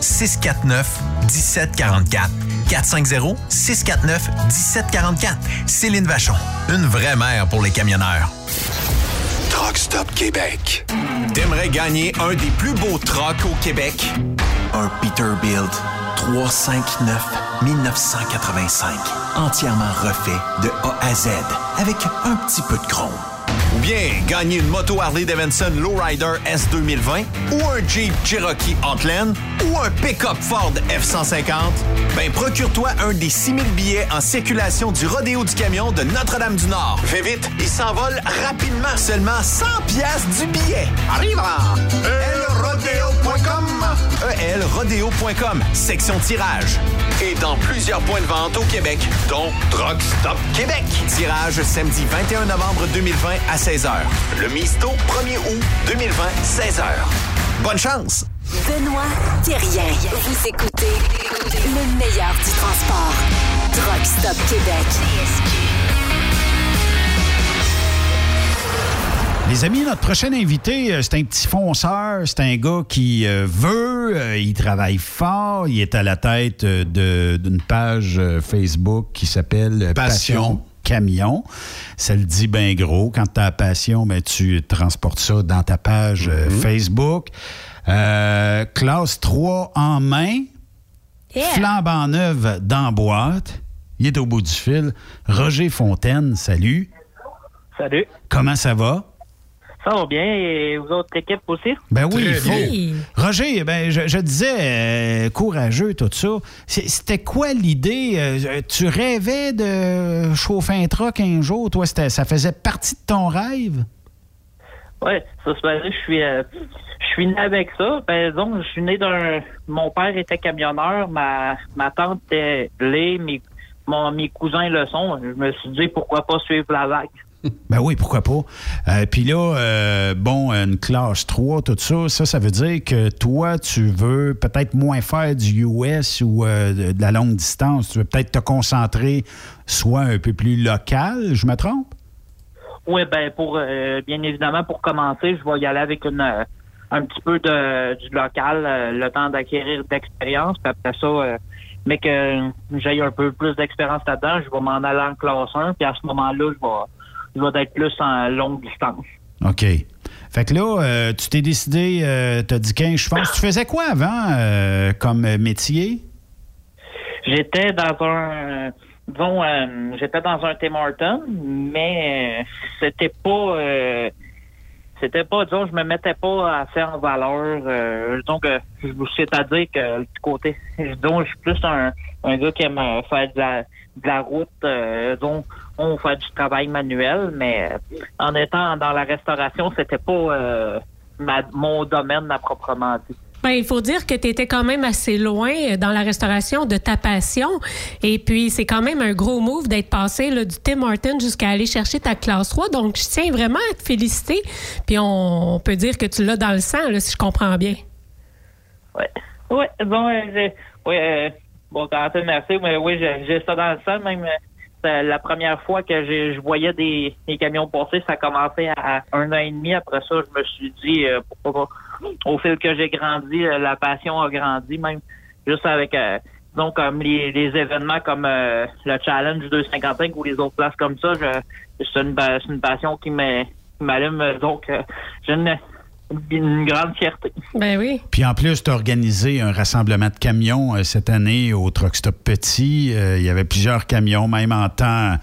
450-649-1744. 450-649-1744. Céline Vachon. Une vraie mère pour les camionneurs. Truck Stop Québec. T'aimerais gagner un des plus beaux trucks au Québec? Un Peterbilt 359 1985. Entièrement refait de A à Z avec un petit peu de chrome. Ou bien gagner une moto Harley Davidson Lowrider S 2020 ou un Jeep Cherokee Outland ou un pick-up Ford F-150? Ben, procure-toi un des 6000 billets en circulation du Rodéo du Camion de Notre-Dame-du-Nord. Fais vite, il s'envole rapidement. Seulement 100 piastres du billet. Arrive! elrodeo.com elrodeo.com, section tirage. Et dans plusieurs points de vente au Québec, dont Truck Stop Québec. Tirage samedi 21 novembre 2020 à 16h. Le Misto, 1er août 2020, 16h. Bonne chance! Benoît Thérien. Vous écoutez le meilleur du transport. Truck Stop Québec. Les amis, notre prochain invité, euh, c'est un petit fonceur, c'est un gars qui euh, veut, euh, il travaille fort, il est à la tête de- d'une page Facebook qui s'appelle Passion. Camion. Ça le dit bien gros. Quand tu as passion, ben, tu transportes ça dans ta page euh, Facebook. Euh, classe 3 en main, flambant neuve dans boîte. Il est au bout du fil. Roger Fontaine, salut. Salut. Comment ça va? Ça va bien et vous autres équipes aussi? Ben oui, il Très faut. bien. Roger, ben, je, je disais, euh, courageux, tout ça. C'était quoi l'idée? euh, tu rêvais de chauffer un truck un jour? Toi, c'était- ça faisait partie de ton rêve? Oui, ça se passe. Je suis, euh, je suis né avec ça. Ben, donc, je suis né d'un. Mon père était camionneur, ma, ma tante était lait, mes, mon, mes cousins le sont. Je me suis dit pourquoi pas suivre la vague. Ben oui, pourquoi pas. Euh, Puis là, euh, bon, une classe 3, tout ça, ça, ça veut dire que toi, tu veux peut-être moins faire du US ou euh, de, la longue distance. Tu veux peut-être te concentrer soit un peu plus local, je me trompe? Oui, ben pour euh, bien évidemment pour commencer, je vais y aller avec une un petit peu de du local, le temps d'acquérir d'expérience, puis après ça, mais que j'ai un peu plus d'expérience là-dedans, je vais m'en aller en classe 1, puis à ce moment-là, je vais je vais être plus en longue distance. OK. Fait que là, euh, tu t'es décidé, euh, t'as dit 15 chevaux. Tu faisais quoi avant euh, comme métier? J'étais dans un disons euh, j'étais dans un Tim Hortons, mais c'était pas c'était pas disons je me mettais pas assez en valeur donc c'est-à-dire que du côté disons je suis plus un, un gars qui aime faire de la de la route donc on fait du travail manuel mais euh, en étant dans la restauration c'était pas euh, ma, mon domaine à proprement dit Ben, il faut dire que tu étais quand même assez loin euh, dans la restauration de ta passion. Et puis, c'est quand même un gros move d'être passé là, du Tim Hortons jusqu'à aller chercher ta classe 3. Donc, je tiens vraiment à te féliciter. Puis, on, on peut dire que tu l'as dans le sang, là, si je comprends bien. Ouais. Oui, bon, euh, oui, euh, bon, merci, mais oui, j'ai j'ai ça dans le sang, même euh, c'est la première fois que je voyais des, camions passer, ça a commencé à, un an et demi. Après ça, je me suis dit, euh, pourquoi pas. Au fil que j'ai grandi, euh, la passion a grandi, même juste avec, euh, disons, comme les, événements comme euh, le Challenge 255 ou les autres places comme ça, je- c'est une, une passion qui me- qui m'allume, donc euh, j'ai une, grande fierté. Ben oui. Puis en plus, tu as organisé un rassemblement de camions euh, cette année au Truck Stop Petit. Euh, il y avait plusieurs camions, même en temps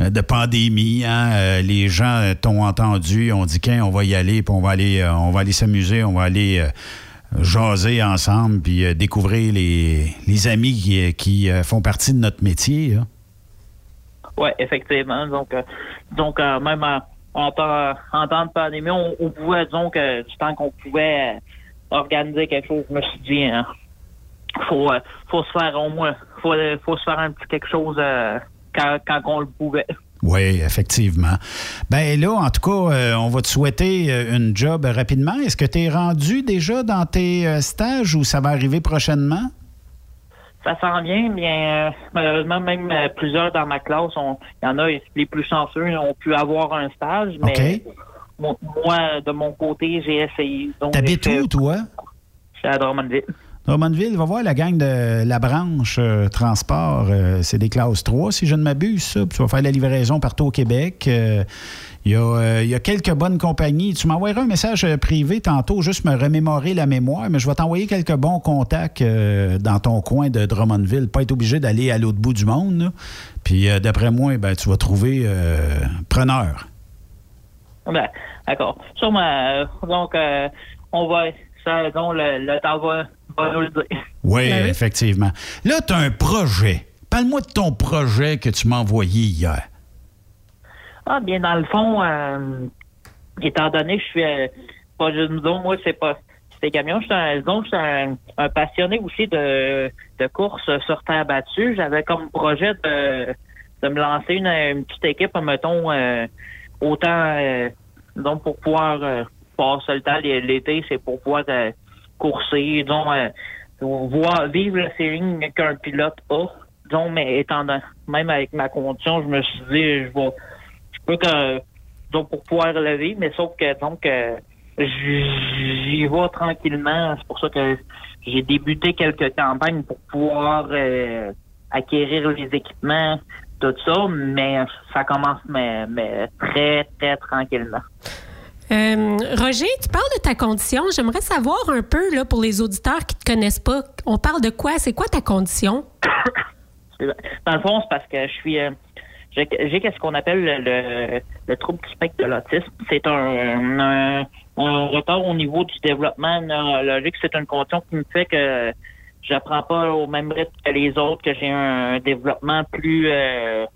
euh, de pandémie. hein. Euh, les gens t'ont entendu, ont dit qu'un, on va y aller, puis on va aller, euh, on va aller s'amuser, on va aller euh, jaser ensemble, puis euh, découvrir les, les amis qui, qui, euh, font partie de notre métier. Oui, effectivement. Donc, euh, donc euh, même en, temps, en temps de pandémie, on, on pouvait, disons du temps qu'on pouvait euh, organiser quelque chose, je me suis dit, hein, faut, euh, faut se faire au moins, faut, euh, faut se faire un petit quelque chose quand, quand on le pouvait. Oui, effectivement. Ben là, en tout cas, on va te souhaiter une job rapidement. Est-ce que tu es rendu déjà dans tes stages ou ça va arriver prochainement? Ça s'en vient, bien euh, malheureusement, même euh, plusieurs dans ma classe, il y en a, les plus chanceux, ont pu avoir un stage, mais mo- moi, de mon côté, j'ai essayé. T'habites où, toi? Je suis à Drummondville. Drummondville, va voir la gang de la branche euh, transport. c'est des classes 3, si je ne m'abuse, ça. Puis tu vas faire la livraison partout au Québec. Euh, Il y, a, euh, il y a quelques bonnes compagnies. Tu m'envoieras un message euh, privé tantôt, juste me remémorer la mémoire, mais je vais t'envoyer quelques bons contacts euh, dans ton coin de Drummondville. Pas être obligé d'aller à l'autre bout du monde. là. Puis euh, d'après moi, ben, tu vas trouver preneur. Ben, d'accord. Sûrement. donc, on va. Ça, donc, le, le temps va, va nous le dire. Oui, Ben effectivement. Là, tu as un projet. Parle-moi de ton projet que tu m'as envoyé hier. Ah, bien, dans le fond, euh, étant donné que je suis euh, pas juste disons, moi, c'est pas c'est camions, je suis un, je suis un, un passionné aussi de, de course sur terre battue. J'avais comme projet de, de me lancer une, une petite équipe, mettons, euh, autant euh, donc pour pouvoir euh, passer le temps l'é- l'été, c'est pour pouvoir euh, courser, euh, voir vivre la série qu'un pilote a. Disons, mais étant même avec ma condition, je me suis dit, je vais je peux que donc pour pouvoir le vivre, mais sauf que donc euh, j'y vais tranquillement. C'est pour ça que j'ai débuté quelques campagnes pour pouvoir euh, acquérir les équipements, tout ça, mais ça commence mais, mais très, très tranquillement. Euh, Roger, tu parles de ta condition. J'aimerais savoir un peu, là, pour les auditeurs qui ne te connaissent pas, on parle de quoi? C'est quoi ta condition? Dans le fond, c'est parce que je suis euh, j'ai qu'est-ce qu'on appelle le, le, le trouble du spectre de l'autisme. C'est un, un, un retard au niveau du développement neurologique. C'est une condition qui me fait que j'apprends pas au même rythme que les autres, que j'ai un, développement plus euh,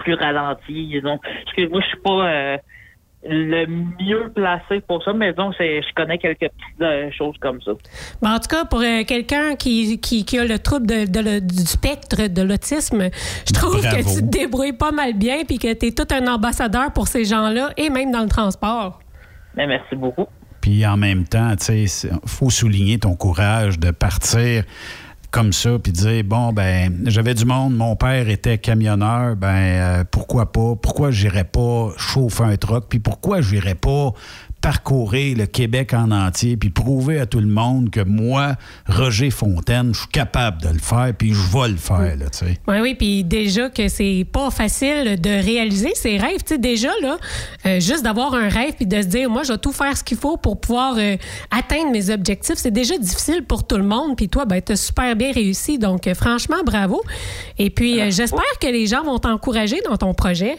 plus ralenti. Disons. Parce que moi, je suis pas euh, le mieux placé pour ça, mais donc c'est je connais quelques petites euh, choses comme ça. Ben, en tout cas, pour euh, quelqu'un qui, qui, qui a le trouble de, de le- du spectre de l'autisme, je trouve Bravo. que tu te débrouilles pas mal bien puis que tu es tout un ambassadeur pour ces gens-là et même dans le transport. Mais merci beaucoup. Puis en même temps, tu sais, il faut souligner ton courage de partir comme ça puis dire bon ben j'avais du monde, mon père était camionneur, ben euh, pourquoi pas? Pourquoi j'irais pas chauffer un truck? Puis pourquoi j'irais pas parcourir le Québec en entier puis prouver à tout le monde que moi Roger Fontaine, je suis capable de le faire puis je vais le faire là, tu sais. Oui, oui, puis déjà que c'est pas facile de réaliser ses rêves. Tu sais, déjà, là, euh, juste d'avoir un rêve puis de se dire, moi, je vais tout faire ce qu'il faut pour pouvoir euh, atteindre mes objectifs, c'est déjà difficile pour tout le monde. Puis toi, ben, tu as super bien réussi. Donc, euh, franchement, bravo. Et puis, euh, j'espère que les gens vont t'encourager dans ton projet.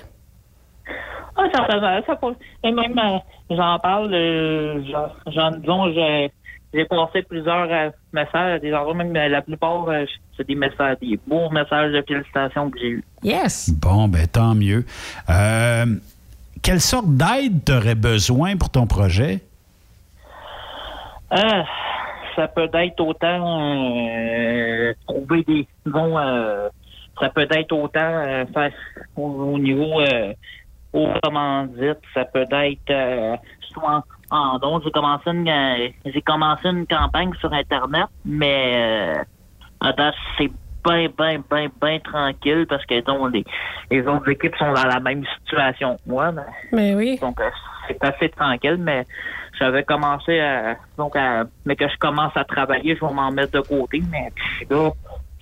Ah, ça, ça, ça, ça- et même, euh, j'en parle, euh, j'en, j'en- disons, j'ai, j'ai passé plusieurs euh, messages, des endroits, même euh, la plupart, euh, c'est des messages, des beaux messages de félicitations que j'ai eus. Yes. Bon, ben tant mieux. Euh, quelle sorte d'aide tu aurais besoin pour ton projet? Ah, ça peut être autant euh, trouver des, euh, ça peut être autant euh, faire au, au niveau euh, aux commandites, ça peut être euh, soit en, en don. J'ai commencé une euh, j'ai commencé une campagne sur internet, mais euh, à date, c'est bien, bien, bien, bien tranquille parce que donc, les, les autres équipes sont dans la même situation que moi. Mais, Mais oui. donc, euh, c'est assez tranquille, mais j'avais commencé à, donc à, mais que je commence à travailler, je vais m'en mettre de côté, mais là,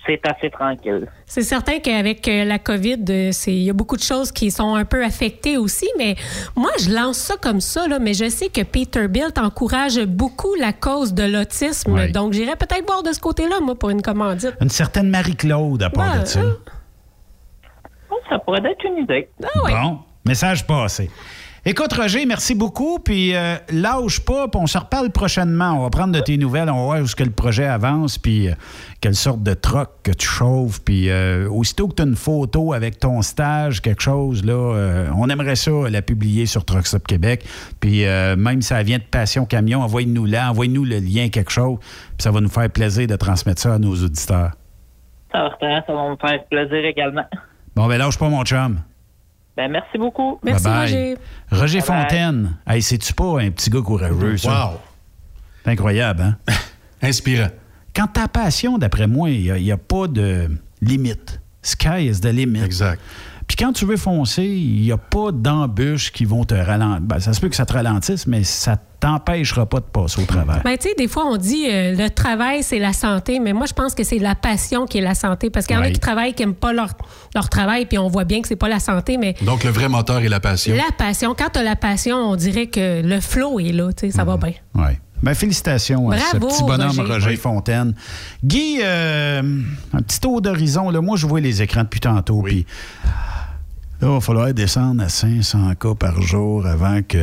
c'est assez tranquille. C'est certain qu'avec euh, la COVID, euh, c'est- il y a beaucoup de choses qui sont un peu affectées aussi, mais moi, je lance ça comme ça, là, mais je sais que Peterbilt encourage beaucoup la cause de l'autisme. Oui. Donc, j'irais peut-être voir de ce côté-là, moi, pour une commandite. Une certaine Marie-Claude à part Ouais, de ça. Ça pourrait être une idée. Bon, message passé. Écoute, Roger, merci beaucoup. Puis euh, lâche pas, puis on se reparle prochainement. On va prendre de tes nouvelles, on va voir où est-ce que le projet avance, puis euh, quelle sorte de troc que tu chauffes. Puis euh, aussitôt que tu as une photo avec ton stage, quelque chose, là, euh, on aimerait ça la publier sur Truck Stop Québec. Puis même si ça vient de Passion Camion, envoyez-nous là, envoyez-nous le lien, quelque chose. Puis ça va nous faire plaisir de transmettre ça à nos auditeurs. Ça va, ça va me faire plaisir également. Bon, ben lâche pas, mon chum. Ben, merci beaucoup. Bye-bye. Roger Bye-bye. Fontaine. Hey, c'est-tu pas un petit gars courageux, ça? Wow. C'est incroyable, hein? Inspirant. Quand ta passion, d'après moi, il n'y a, pas de limite. Sky is the limit. Exact. Puis quand tu veux foncer, il n'y a pas d'embûches qui vont te ralentir. Ben, ça se peut que ça te ralentisse, mais ça t'empêchera pas de passer au travail. Ben, tu sais, des fois, on dit euh, le travail, c'est la santé, mais moi, je pense que c'est la passion qui est la santé. Parce qu'il y en a Oui. qui travaillent, qui n'aiment pas leur, leur travail, puis on voit bien que c'est pas la santé, mais Donc, le vrai moteur est la passion. la passion, quand tu as la passion, on dirait que le flow est là, tu sais, ça va bien. Oui. Ben, félicitations à ce petit bonhomme Roger, Roger. Fontaine. Guy, euh, un petit tour d'horizon. Là, moi, je vois les écrans depuis tantôt. Puis là, il va falloir descendre à 500 cas par jour avant que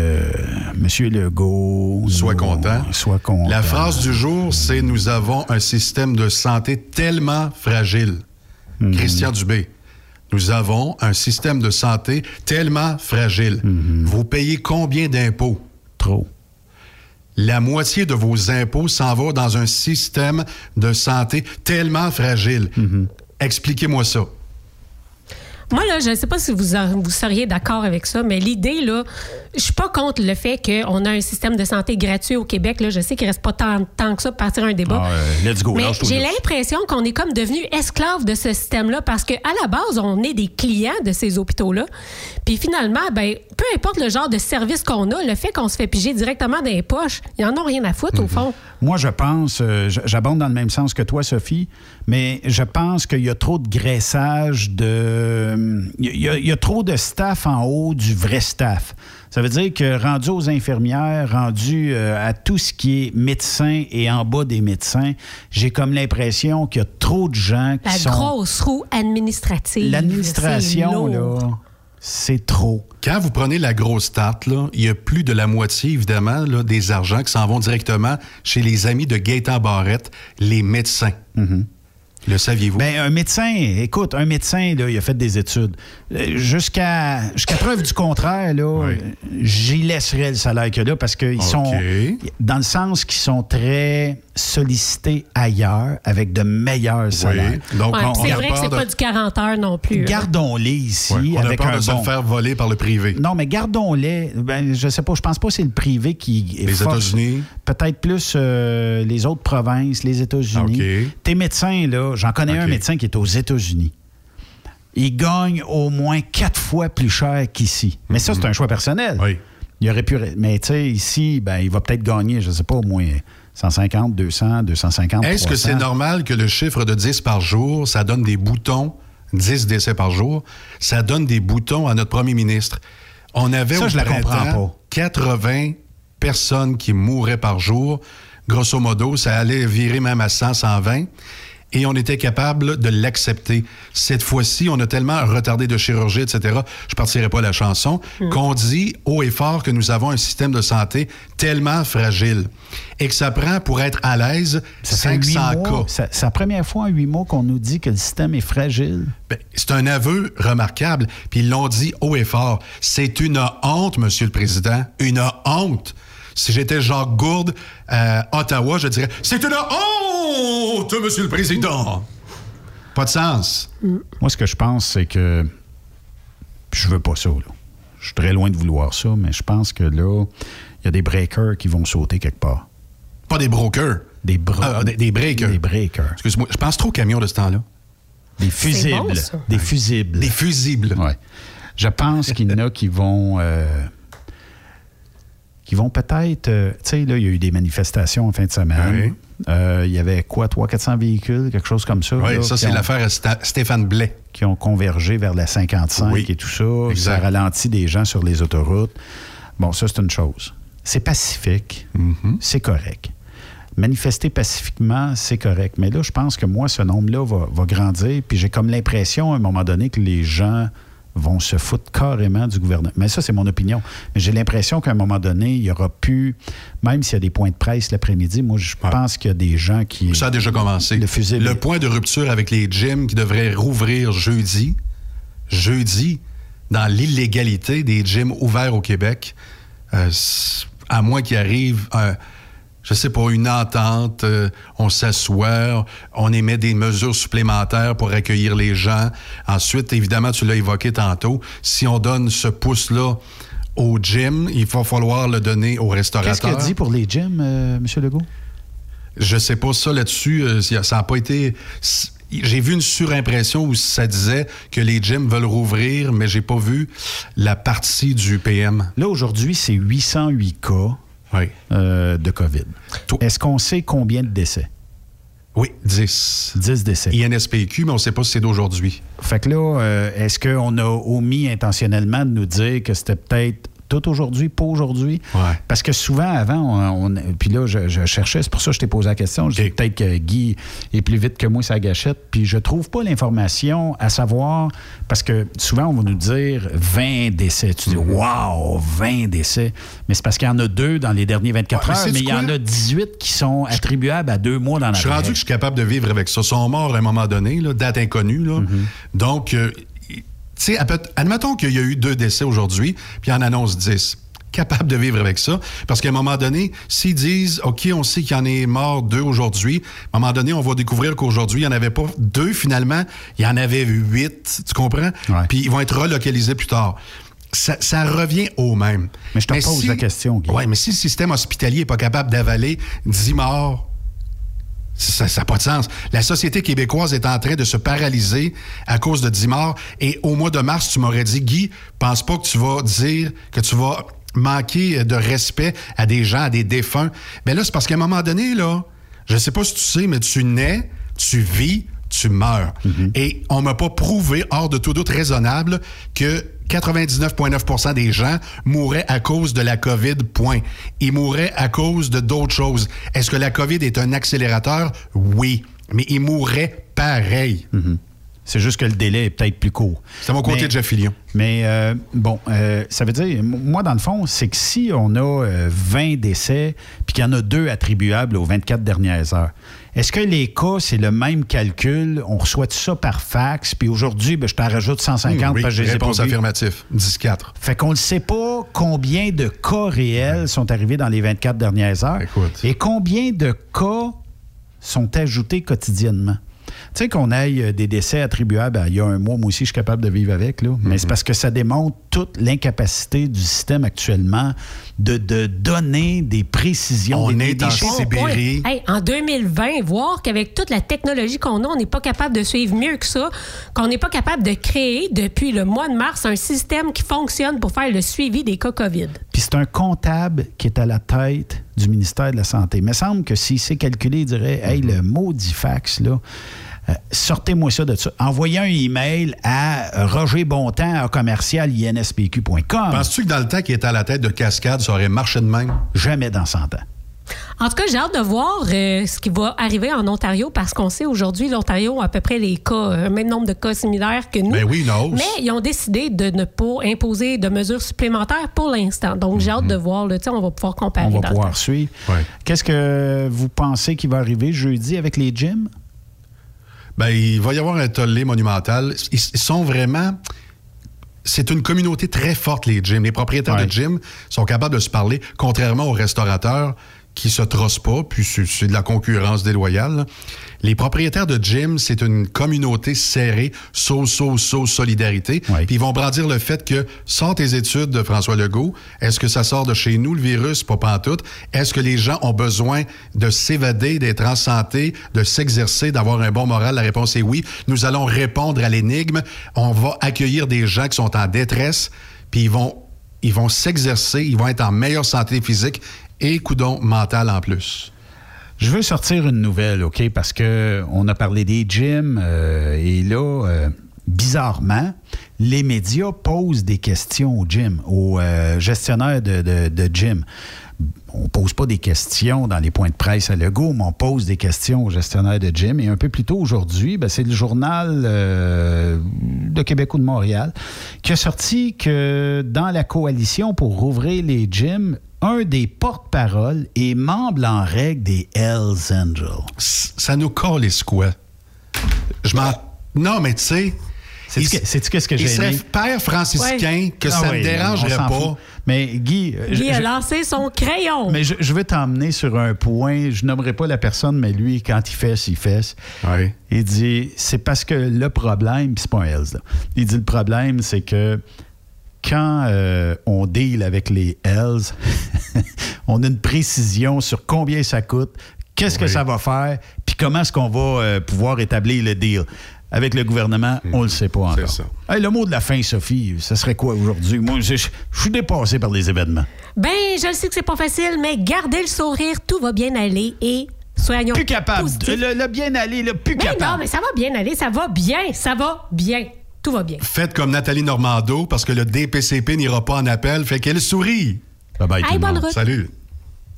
M. Legault Soit content. Soit content. La phrase du jour, c'est Nous avons un système de santé tellement fragile. Mhm. Christian Dubé. Nous avons un système de santé tellement fragile. Vous payez combien d'impôts? Trop. La moitié de vos impôts s'en va dans un système de santé tellement fragile. Mhm. Expliquez-moi ça. Moi, là, je ne sais pas si vous, vous seriez d'accord avec ça, mais l'idée, là, je suis pas contre le fait qu'on a un système de santé gratuit au Québec. Là. Je sais qu'il reste pas tant, tant que ça pour partir un débat. Ah, let's go, Mais j'ai l'impression qu'on est comme devenu esclave de ce système-là parce qu'à la base, on est des clients de ces hôpitaux-là. Puis finalement, ben, peu importe le genre de service qu'on a, le fait qu'on se fait piger directement dans les poches, ils en ont rien à foutre, au fond. Moi, je pense, euh, j'abonde dans le même sens que toi, Sophie, mais je pense qu'il y a trop de graissage de. Il y, a- il y a trop de staff en haut du vrai staff. Ça veut dire que rendu aux infirmières, rendu euh, à tout ce qui est médecin et en bas des médecins, j'ai comme l'impression qu'il y a trop de gens qui La sont. grosse roue administrative. L'administration, là, c'est trop. Quand vous prenez la grosse tarte, là, il y a plus de la moitié, évidemment, là, des argents qui s'en vont directement chez les amis de Gaëtan Barrette, les médecins. Le saviez-vous? Ben, un médecin, écoute, un médecin, là, il a fait des études. Euh, Jusqu'à jusqu'à preuve du contraire, là, j'y laisserais le salaire qu'il y a là parce qu'ils sont. Dans le sens qu'ils sont très sollicités ailleurs avec de meilleurs salaires. Donc, Ouais, c'est vrai que c'est pas du 40 heures non plus. Gardons-les ici Ouais, on a peur un de se bon- faire voler par le privé. Non, mais gardons-les. Ben, je sais pas, je pense pas que c'est le privé qui. Les force- États-Unis? Peut-être plus euh, les autres provinces, les États-Unis. OK. Tes médecins, là, j'en connais un médecin qui est aux États-Unis. Il gagne au moins quatre fois plus cher qu'ici. Mais ça, c'est un choix personnel. Il aurait pu. Mais tu sais, ici, ben, il va peut-être gagner, je sais pas, au moins 150, 200, 250. Est-ce que 300. c'est normal que le chiffre de 10 par jour, ça donne des boutons, 10 décès par jour, ça donne des boutons à notre premier ministre? On avait Ça, au je la comprends 80 personnes qui mouraient par jour. Grosso modo, ça allait virer même à 100, 120. Et on était capable de l'accepter. Cette fois-ci, on a tellement retardé de chirurgie, etc., je partirai pas la chanson, qu'on dit haut et fort que nous avons un système de santé tellement fragile et que ça prend pour être à l'aise Ça fait huit 500 mois. cas. Ça- C'est la première fois en huit mois qu'on nous dit que le système est fragile. Ben, c'est un aveu remarquable. Puis ils l'ont dit haut et fort. C'est une honte, Monsieur le Président. Une honte. Si j'étais Jacques Gourde à Ottawa, je dirais C'est une honte, Monsieur le Président. Pas de sens. Moi, ce que je pense, c'est que je veux pas ça. Là. Je suis très loin de vouloir ça, mais je pense que là, il y a des breakers qui vont sauter quelque part. Pas des brokers. Des, bro- Ah, des, des breakers. Des breakers. Excuse-moi, je pense trop au camion de ce temps-là. Des fusibles. bon, ça. des fusibles. Des fusibles. Ouais. Je pense qu'il y en a qui vont. euh, qui vont peut-être. euh, tu sais, là, il y a eu des manifestations en fin de semaine. Euh, il y avait quoi, 300-400 véhicules, quelque chose comme ça. Oui, là, ça, c'est l'affaire Stéphane Blais. qui ont convergé vers la 55 Oui, et tout ça. exact. Ça ralentit des gens sur les autoroutes. Bon, ça, c'est une chose. C'est pacifique. Mm-hmm. C'est correct. Manifester pacifiquement, c'est correct. Mais là, je pense que moi, ce nombre-là va, va grandir. Puis j'ai comme l'impression, à un moment donné, que les gens vont se foutre carrément du gouvernement. Mais ça, c'est mon opinion. J'ai l'impression qu'à un moment donné, il y aura plus, même s'il y a des points de presse l'après-midi, moi, je pense qu'il y a des gens qui... Ça a déjà commencé. Le point de rupture avec les gyms qui devraient rouvrir jeudi, jeudi, dans l'illégalité des gyms ouverts au Québec, euh, à moins qu'il arrive, un, je sais pas, une entente, euh, on s'assoit, on émet des mesures supplémentaires pour accueillir les gens. Ensuite, évidemment, tu l'as évoqué tantôt, si on donne ce pouce-là au gym, il va falloir le donner aux restaurateurs. Qu'est-ce qu'il a dit pour les gyms, euh, M. Legault? Je sais pas ça là-dessus. euh, ça n'a pas été. j'ai vu une surimpression où ça disait que les gyms veulent rouvrir, mais j'ai pas vu la partie du PM. Là, aujourd'hui, c'est 808 cas euh, de COVID. Est-ce qu'on sait combien de décès? Oui, 10. 10 décès. INSPQ, mais on ne sait pas si c'est d'aujourd'hui. Fait que là, euh, est-ce qu'on a omis intentionnellement de nous dire que c'était peut-être tout aujourd'hui, pas aujourd'hui. Parce que souvent, avant, on, puis là, je, cherchais, c'est pour ça que je t'ai posé la question. Je dis peut-être que Guy est plus vite que moi, sa gâchette. Puis je trouve pas l'information à savoir, parce que souvent, on va nous dire 20 décès. Tu dis, Mhm. wow, 20 décès. Mais c'est parce qu'il y en a deux dans les derniers 24 Ouais, mais heures, mais il y en a 18 qui sont attribuables à deux mois dans la Je suis rendu que je suis capable de vivre avec ça. Ils sont morts à un moment donné, là, date inconnue. Là. Donc, euh, tu sais, admettons qu'il y a eu deux décès aujourd'hui, puis on annonce 10. Capable de vivre avec ça. Parce qu'à un moment donné, s'ils disent, OK, on sait qu'il y en est mort deux aujourd'hui, à un moment donné, on va découvrir qu'aujourd'hui, il n'y en avait pas deux finalement, il y en avait huit. Tu comprends? Puis ils vont être relocalisés plus tard. Ça, ça revient au même. Mais je te pose la question, Guy. Oui, mais si le système hospitalier n'est pas capable d'avaler 10 morts ça n'a pas de sens. La société québécoise est en train de se paralyser à cause de 10 morts. Et au mois de mars, tu m'aurais dit, Guy, pense pas que tu vas dire que tu vas manquer de respect à des gens, à des défunts. Mais là, c'est parce qu'à un moment donné, là, je sais pas si tu sais, mais tu nais, tu vis, tu meurs. Et on m'a pas prouvé, hors de tout doute raisonnable, que 99,9% des gens mourraient à cause de la COVID, point. Ils mourraient à cause de d'autres choses. Est-ce que la COVID est un accélérateur? Oui. Mais ils mourraient pareil. C'est juste que le délai est peut-être plus court. C'est mon côté Mais- de Jeff Fillion. Mais euh, bon, euh, ça veut dire, moi, dans le fond, c'est que si on a euh, 20 décès, puis qu'il y en a deux attribuables aux 24 dernières heures, est-ce que les cas, c'est le même calcul? On reçoit tout ça par fax, puis aujourd'hui, ben, je t'en rajoute 150 Oui, parce que je les ai réponse affirmative. 10-4. Fait qu'on ne sait pas combien de cas réels sont arrivés dans les 24 dernières heures et combien de cas sont ajoutés quotidiennement. Tu sais qu'on ait euh, des décès attribuables à il y a un mois, moi aussi, je suis capable de vivre avec, là. mais c'est parce que ça démontre toute l'incapacité du système actuellement de, de donner des précisions. On des, est des en. Sibérie. Hey, en 2020, voir qu'avec toute la technologie qu'on a, on n'est pas capable de suivre mieux que ça, qu'on n'est pas capable de créer depuis le mois de mars un système qui fonctionne pour faire le suivi des cas COVID. Puis c'est un comptable qui est à la tête du ministère de la Santé. Il me semble que s'il s'est calculé, il dirait Hey, le maudit fax, là. euh, Sortez-moi ça de ça. Envoyez un email à Roger Bontemps à commercial. Penses-tu que dans le temps qu'il était à la tête de Cascade, ça aurait marché de même? Jamais dans 100 ans. En tout cas, j'ai hâte de voir euh, ce qui va arriver en Ontario parce qu'on sait aujourd'hui, l'Ontario a à peu près les cas, euh, même nombre de cas similaires que nous. Ben oui. Mais ils ont décidé de ne pas imposer de mesures supplémentaires pour l'instant. Donc, j'ai hâte de voir. Là, on va pouvoir comparer. On va dans le pouvoir temps. suivre. Qu'est-ce que vous pensez qui va arriver jeudi avec les gyms? Ben, il va y avoir un tollé monumental. Ils sont vraiment. C'est une communauté très forte, les gyms. Les propriétaires de gyms sont capables de se parler, contrairement aux restaurateurs qui se trossent pas, puis c'est de la concurrence déloyale. Les propriétaires de gyms, c'est une communauté serrée, so, so, so, solidarité. Puis ils vont brandir le fait que, sort tes études de François Legault, est-ce que ça sort de chez nous, le virus? Pas pantoute. Est-ce que les gens ont besoin de s'évader, d'être en santé, de s'exercer, d'avoir un bon moral? La réponse est oui. Nous allons répondre à l'énigme. On va accueillir des gens qui sont en détresse, puis ils vont, ils vont s'exercer, ils vont être en meilleure santé physique et, coudon, mental en plus. Je veux sortir une nouvelle, OK? Parce que on a parlé des gyms euh, et là, euh, bizarrement, les médias posent des questions aux gyms, aux euh, gestionnaires de, de, gym. On pose pas des questions dans les points de presse à Legault, mais on pose des questions aux gestionnaires de gym. Et un peu plus tôt aujourd'hui, ben, c'est le journal euh, de Québec ou de Montréal qui a sorti que dans la coalition pour rouvrir les gyms, un des porte-paroles est membre en règle des Hells Angels. Ça nous colle quoi? Je m'en. Non, mais tu sais. Que- sais-tu qu'est-ce que il j'ai serait aimé? père franciscain que Ah ça oui, me dérangerait pas. Mais Guy, Guy je- a je- lancé son crayon. mais je, je veux t'emmener sur un point. Je nommerai pas la personne, mais lui, quand il fesse, il fesse. Il dit c'est parce que le problème, puis c'est pas un Hells, là. Il dit le problème, c'est que quand euh, on deal avec les Hells, on a une précision sur combien ça coûte, qu'est-ce que ça va faire, puis comment est-ce qu'on va euh, pouvoir établir le deal? Avec le gouvernement, on ne le sait pas encore. ça. Hey, le mot de la fin, Sophie, ça serait quoi aujourd'hui? Moi, je, je- je suis dépassé par les événements. Ben, je sais que c'est pas facile, mais gardez le sourire, tout va bien aller et soyons Plus capable. Le, le bien aller, le plus Mais capable. non, mais ça va bien aller, ça va bien, ça va bien. Tout va bien. Faites comme Nathalie Normando parce que le DPCP n'ira pas en appel, fait qu'elle sourit. Bye bye, Hey, tout le bonne monde. route. Salut.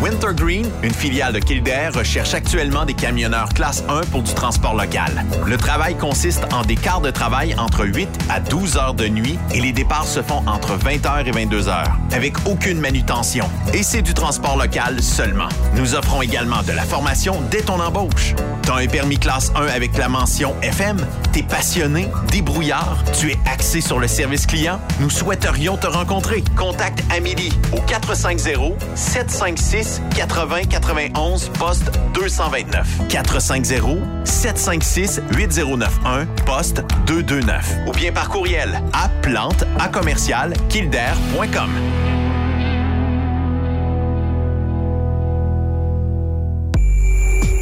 Wintergreen, une filiale de Kildare, recherche actuellement des camionneurs classe 1 pour du transport local. Le travail consiste en des quarts de travail entre 8 à 12 heures de nuit et les départs se font entre 20 heures et 22 heures, avec aucune manutention. Et c'est du transport local seulement. Nous offrons également de la formation dès ton embauche. T'as un permis classe 1 avec la mention FM? T'es passionné, débrouillard, tu es axé sur le service client? Nous souhaiterions te rencontrer. Contacte Amélie au 450 756 80 91 poste 229. 450 756 8091 poste 229. Ou bien par courriel à plante à commercial kildare.com.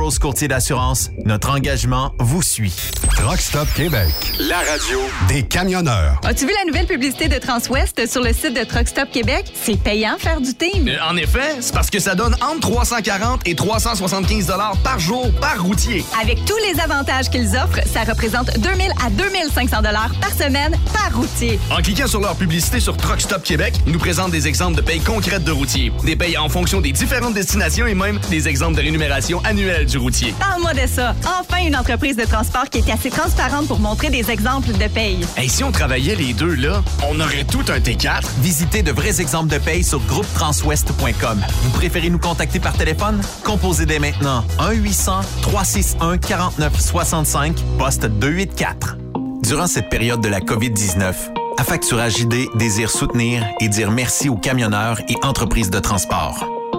Courtier d'assurance, notre engagement vous suit. Truck Stop Québec. La radio Des camionneurs. As-tu vu la nouvelle publicité de Transwest sur le site de Truck Stop Québec? C'est payant faire du team. Euh, En effet, c'est parce que ça donne entre 340 et 375 dollars par jour par routier. Avec tous les avantages qu'ils offrent, ça représente 2000 à 2500 dollars par semaine par routier. En cliquant sur leur publicité sur Truck Stop Québec, ils nous présentent des exemples de payes concrètes de routiers, des payes en fonction des différentes destinations et même des exemples de rémunération annuelle du routier. Parle-moi de ça. Enfin, une entreprise de transport qui est assez transparente pour montrer des exemples de paye. Et si on travaillait les deux, là, on aurait tout un T4. Visitez de vrais exemples de paye sur groupetranswest.com. Vous préférez nous contacter par téléphone? Composez dès maintenant 1-800-361-4965, poste 284. Durant cette période de la COVID-19, Affacturage JD désire soutenir et dire merci aux camionneurs et entreprises de transport.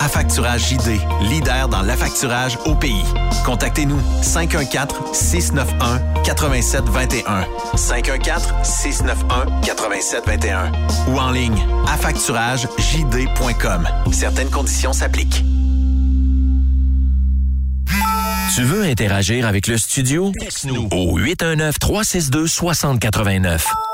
Affacturage JD, leader dans l'affacturage au pays. Contactez-nous 514-691-8721. 514-691-8721. Ou en ligne, affacturagejd.com. Certaines conditions s'appliquent. Tu veux interagir avec le studio? Texte-nous au 819-362-6089.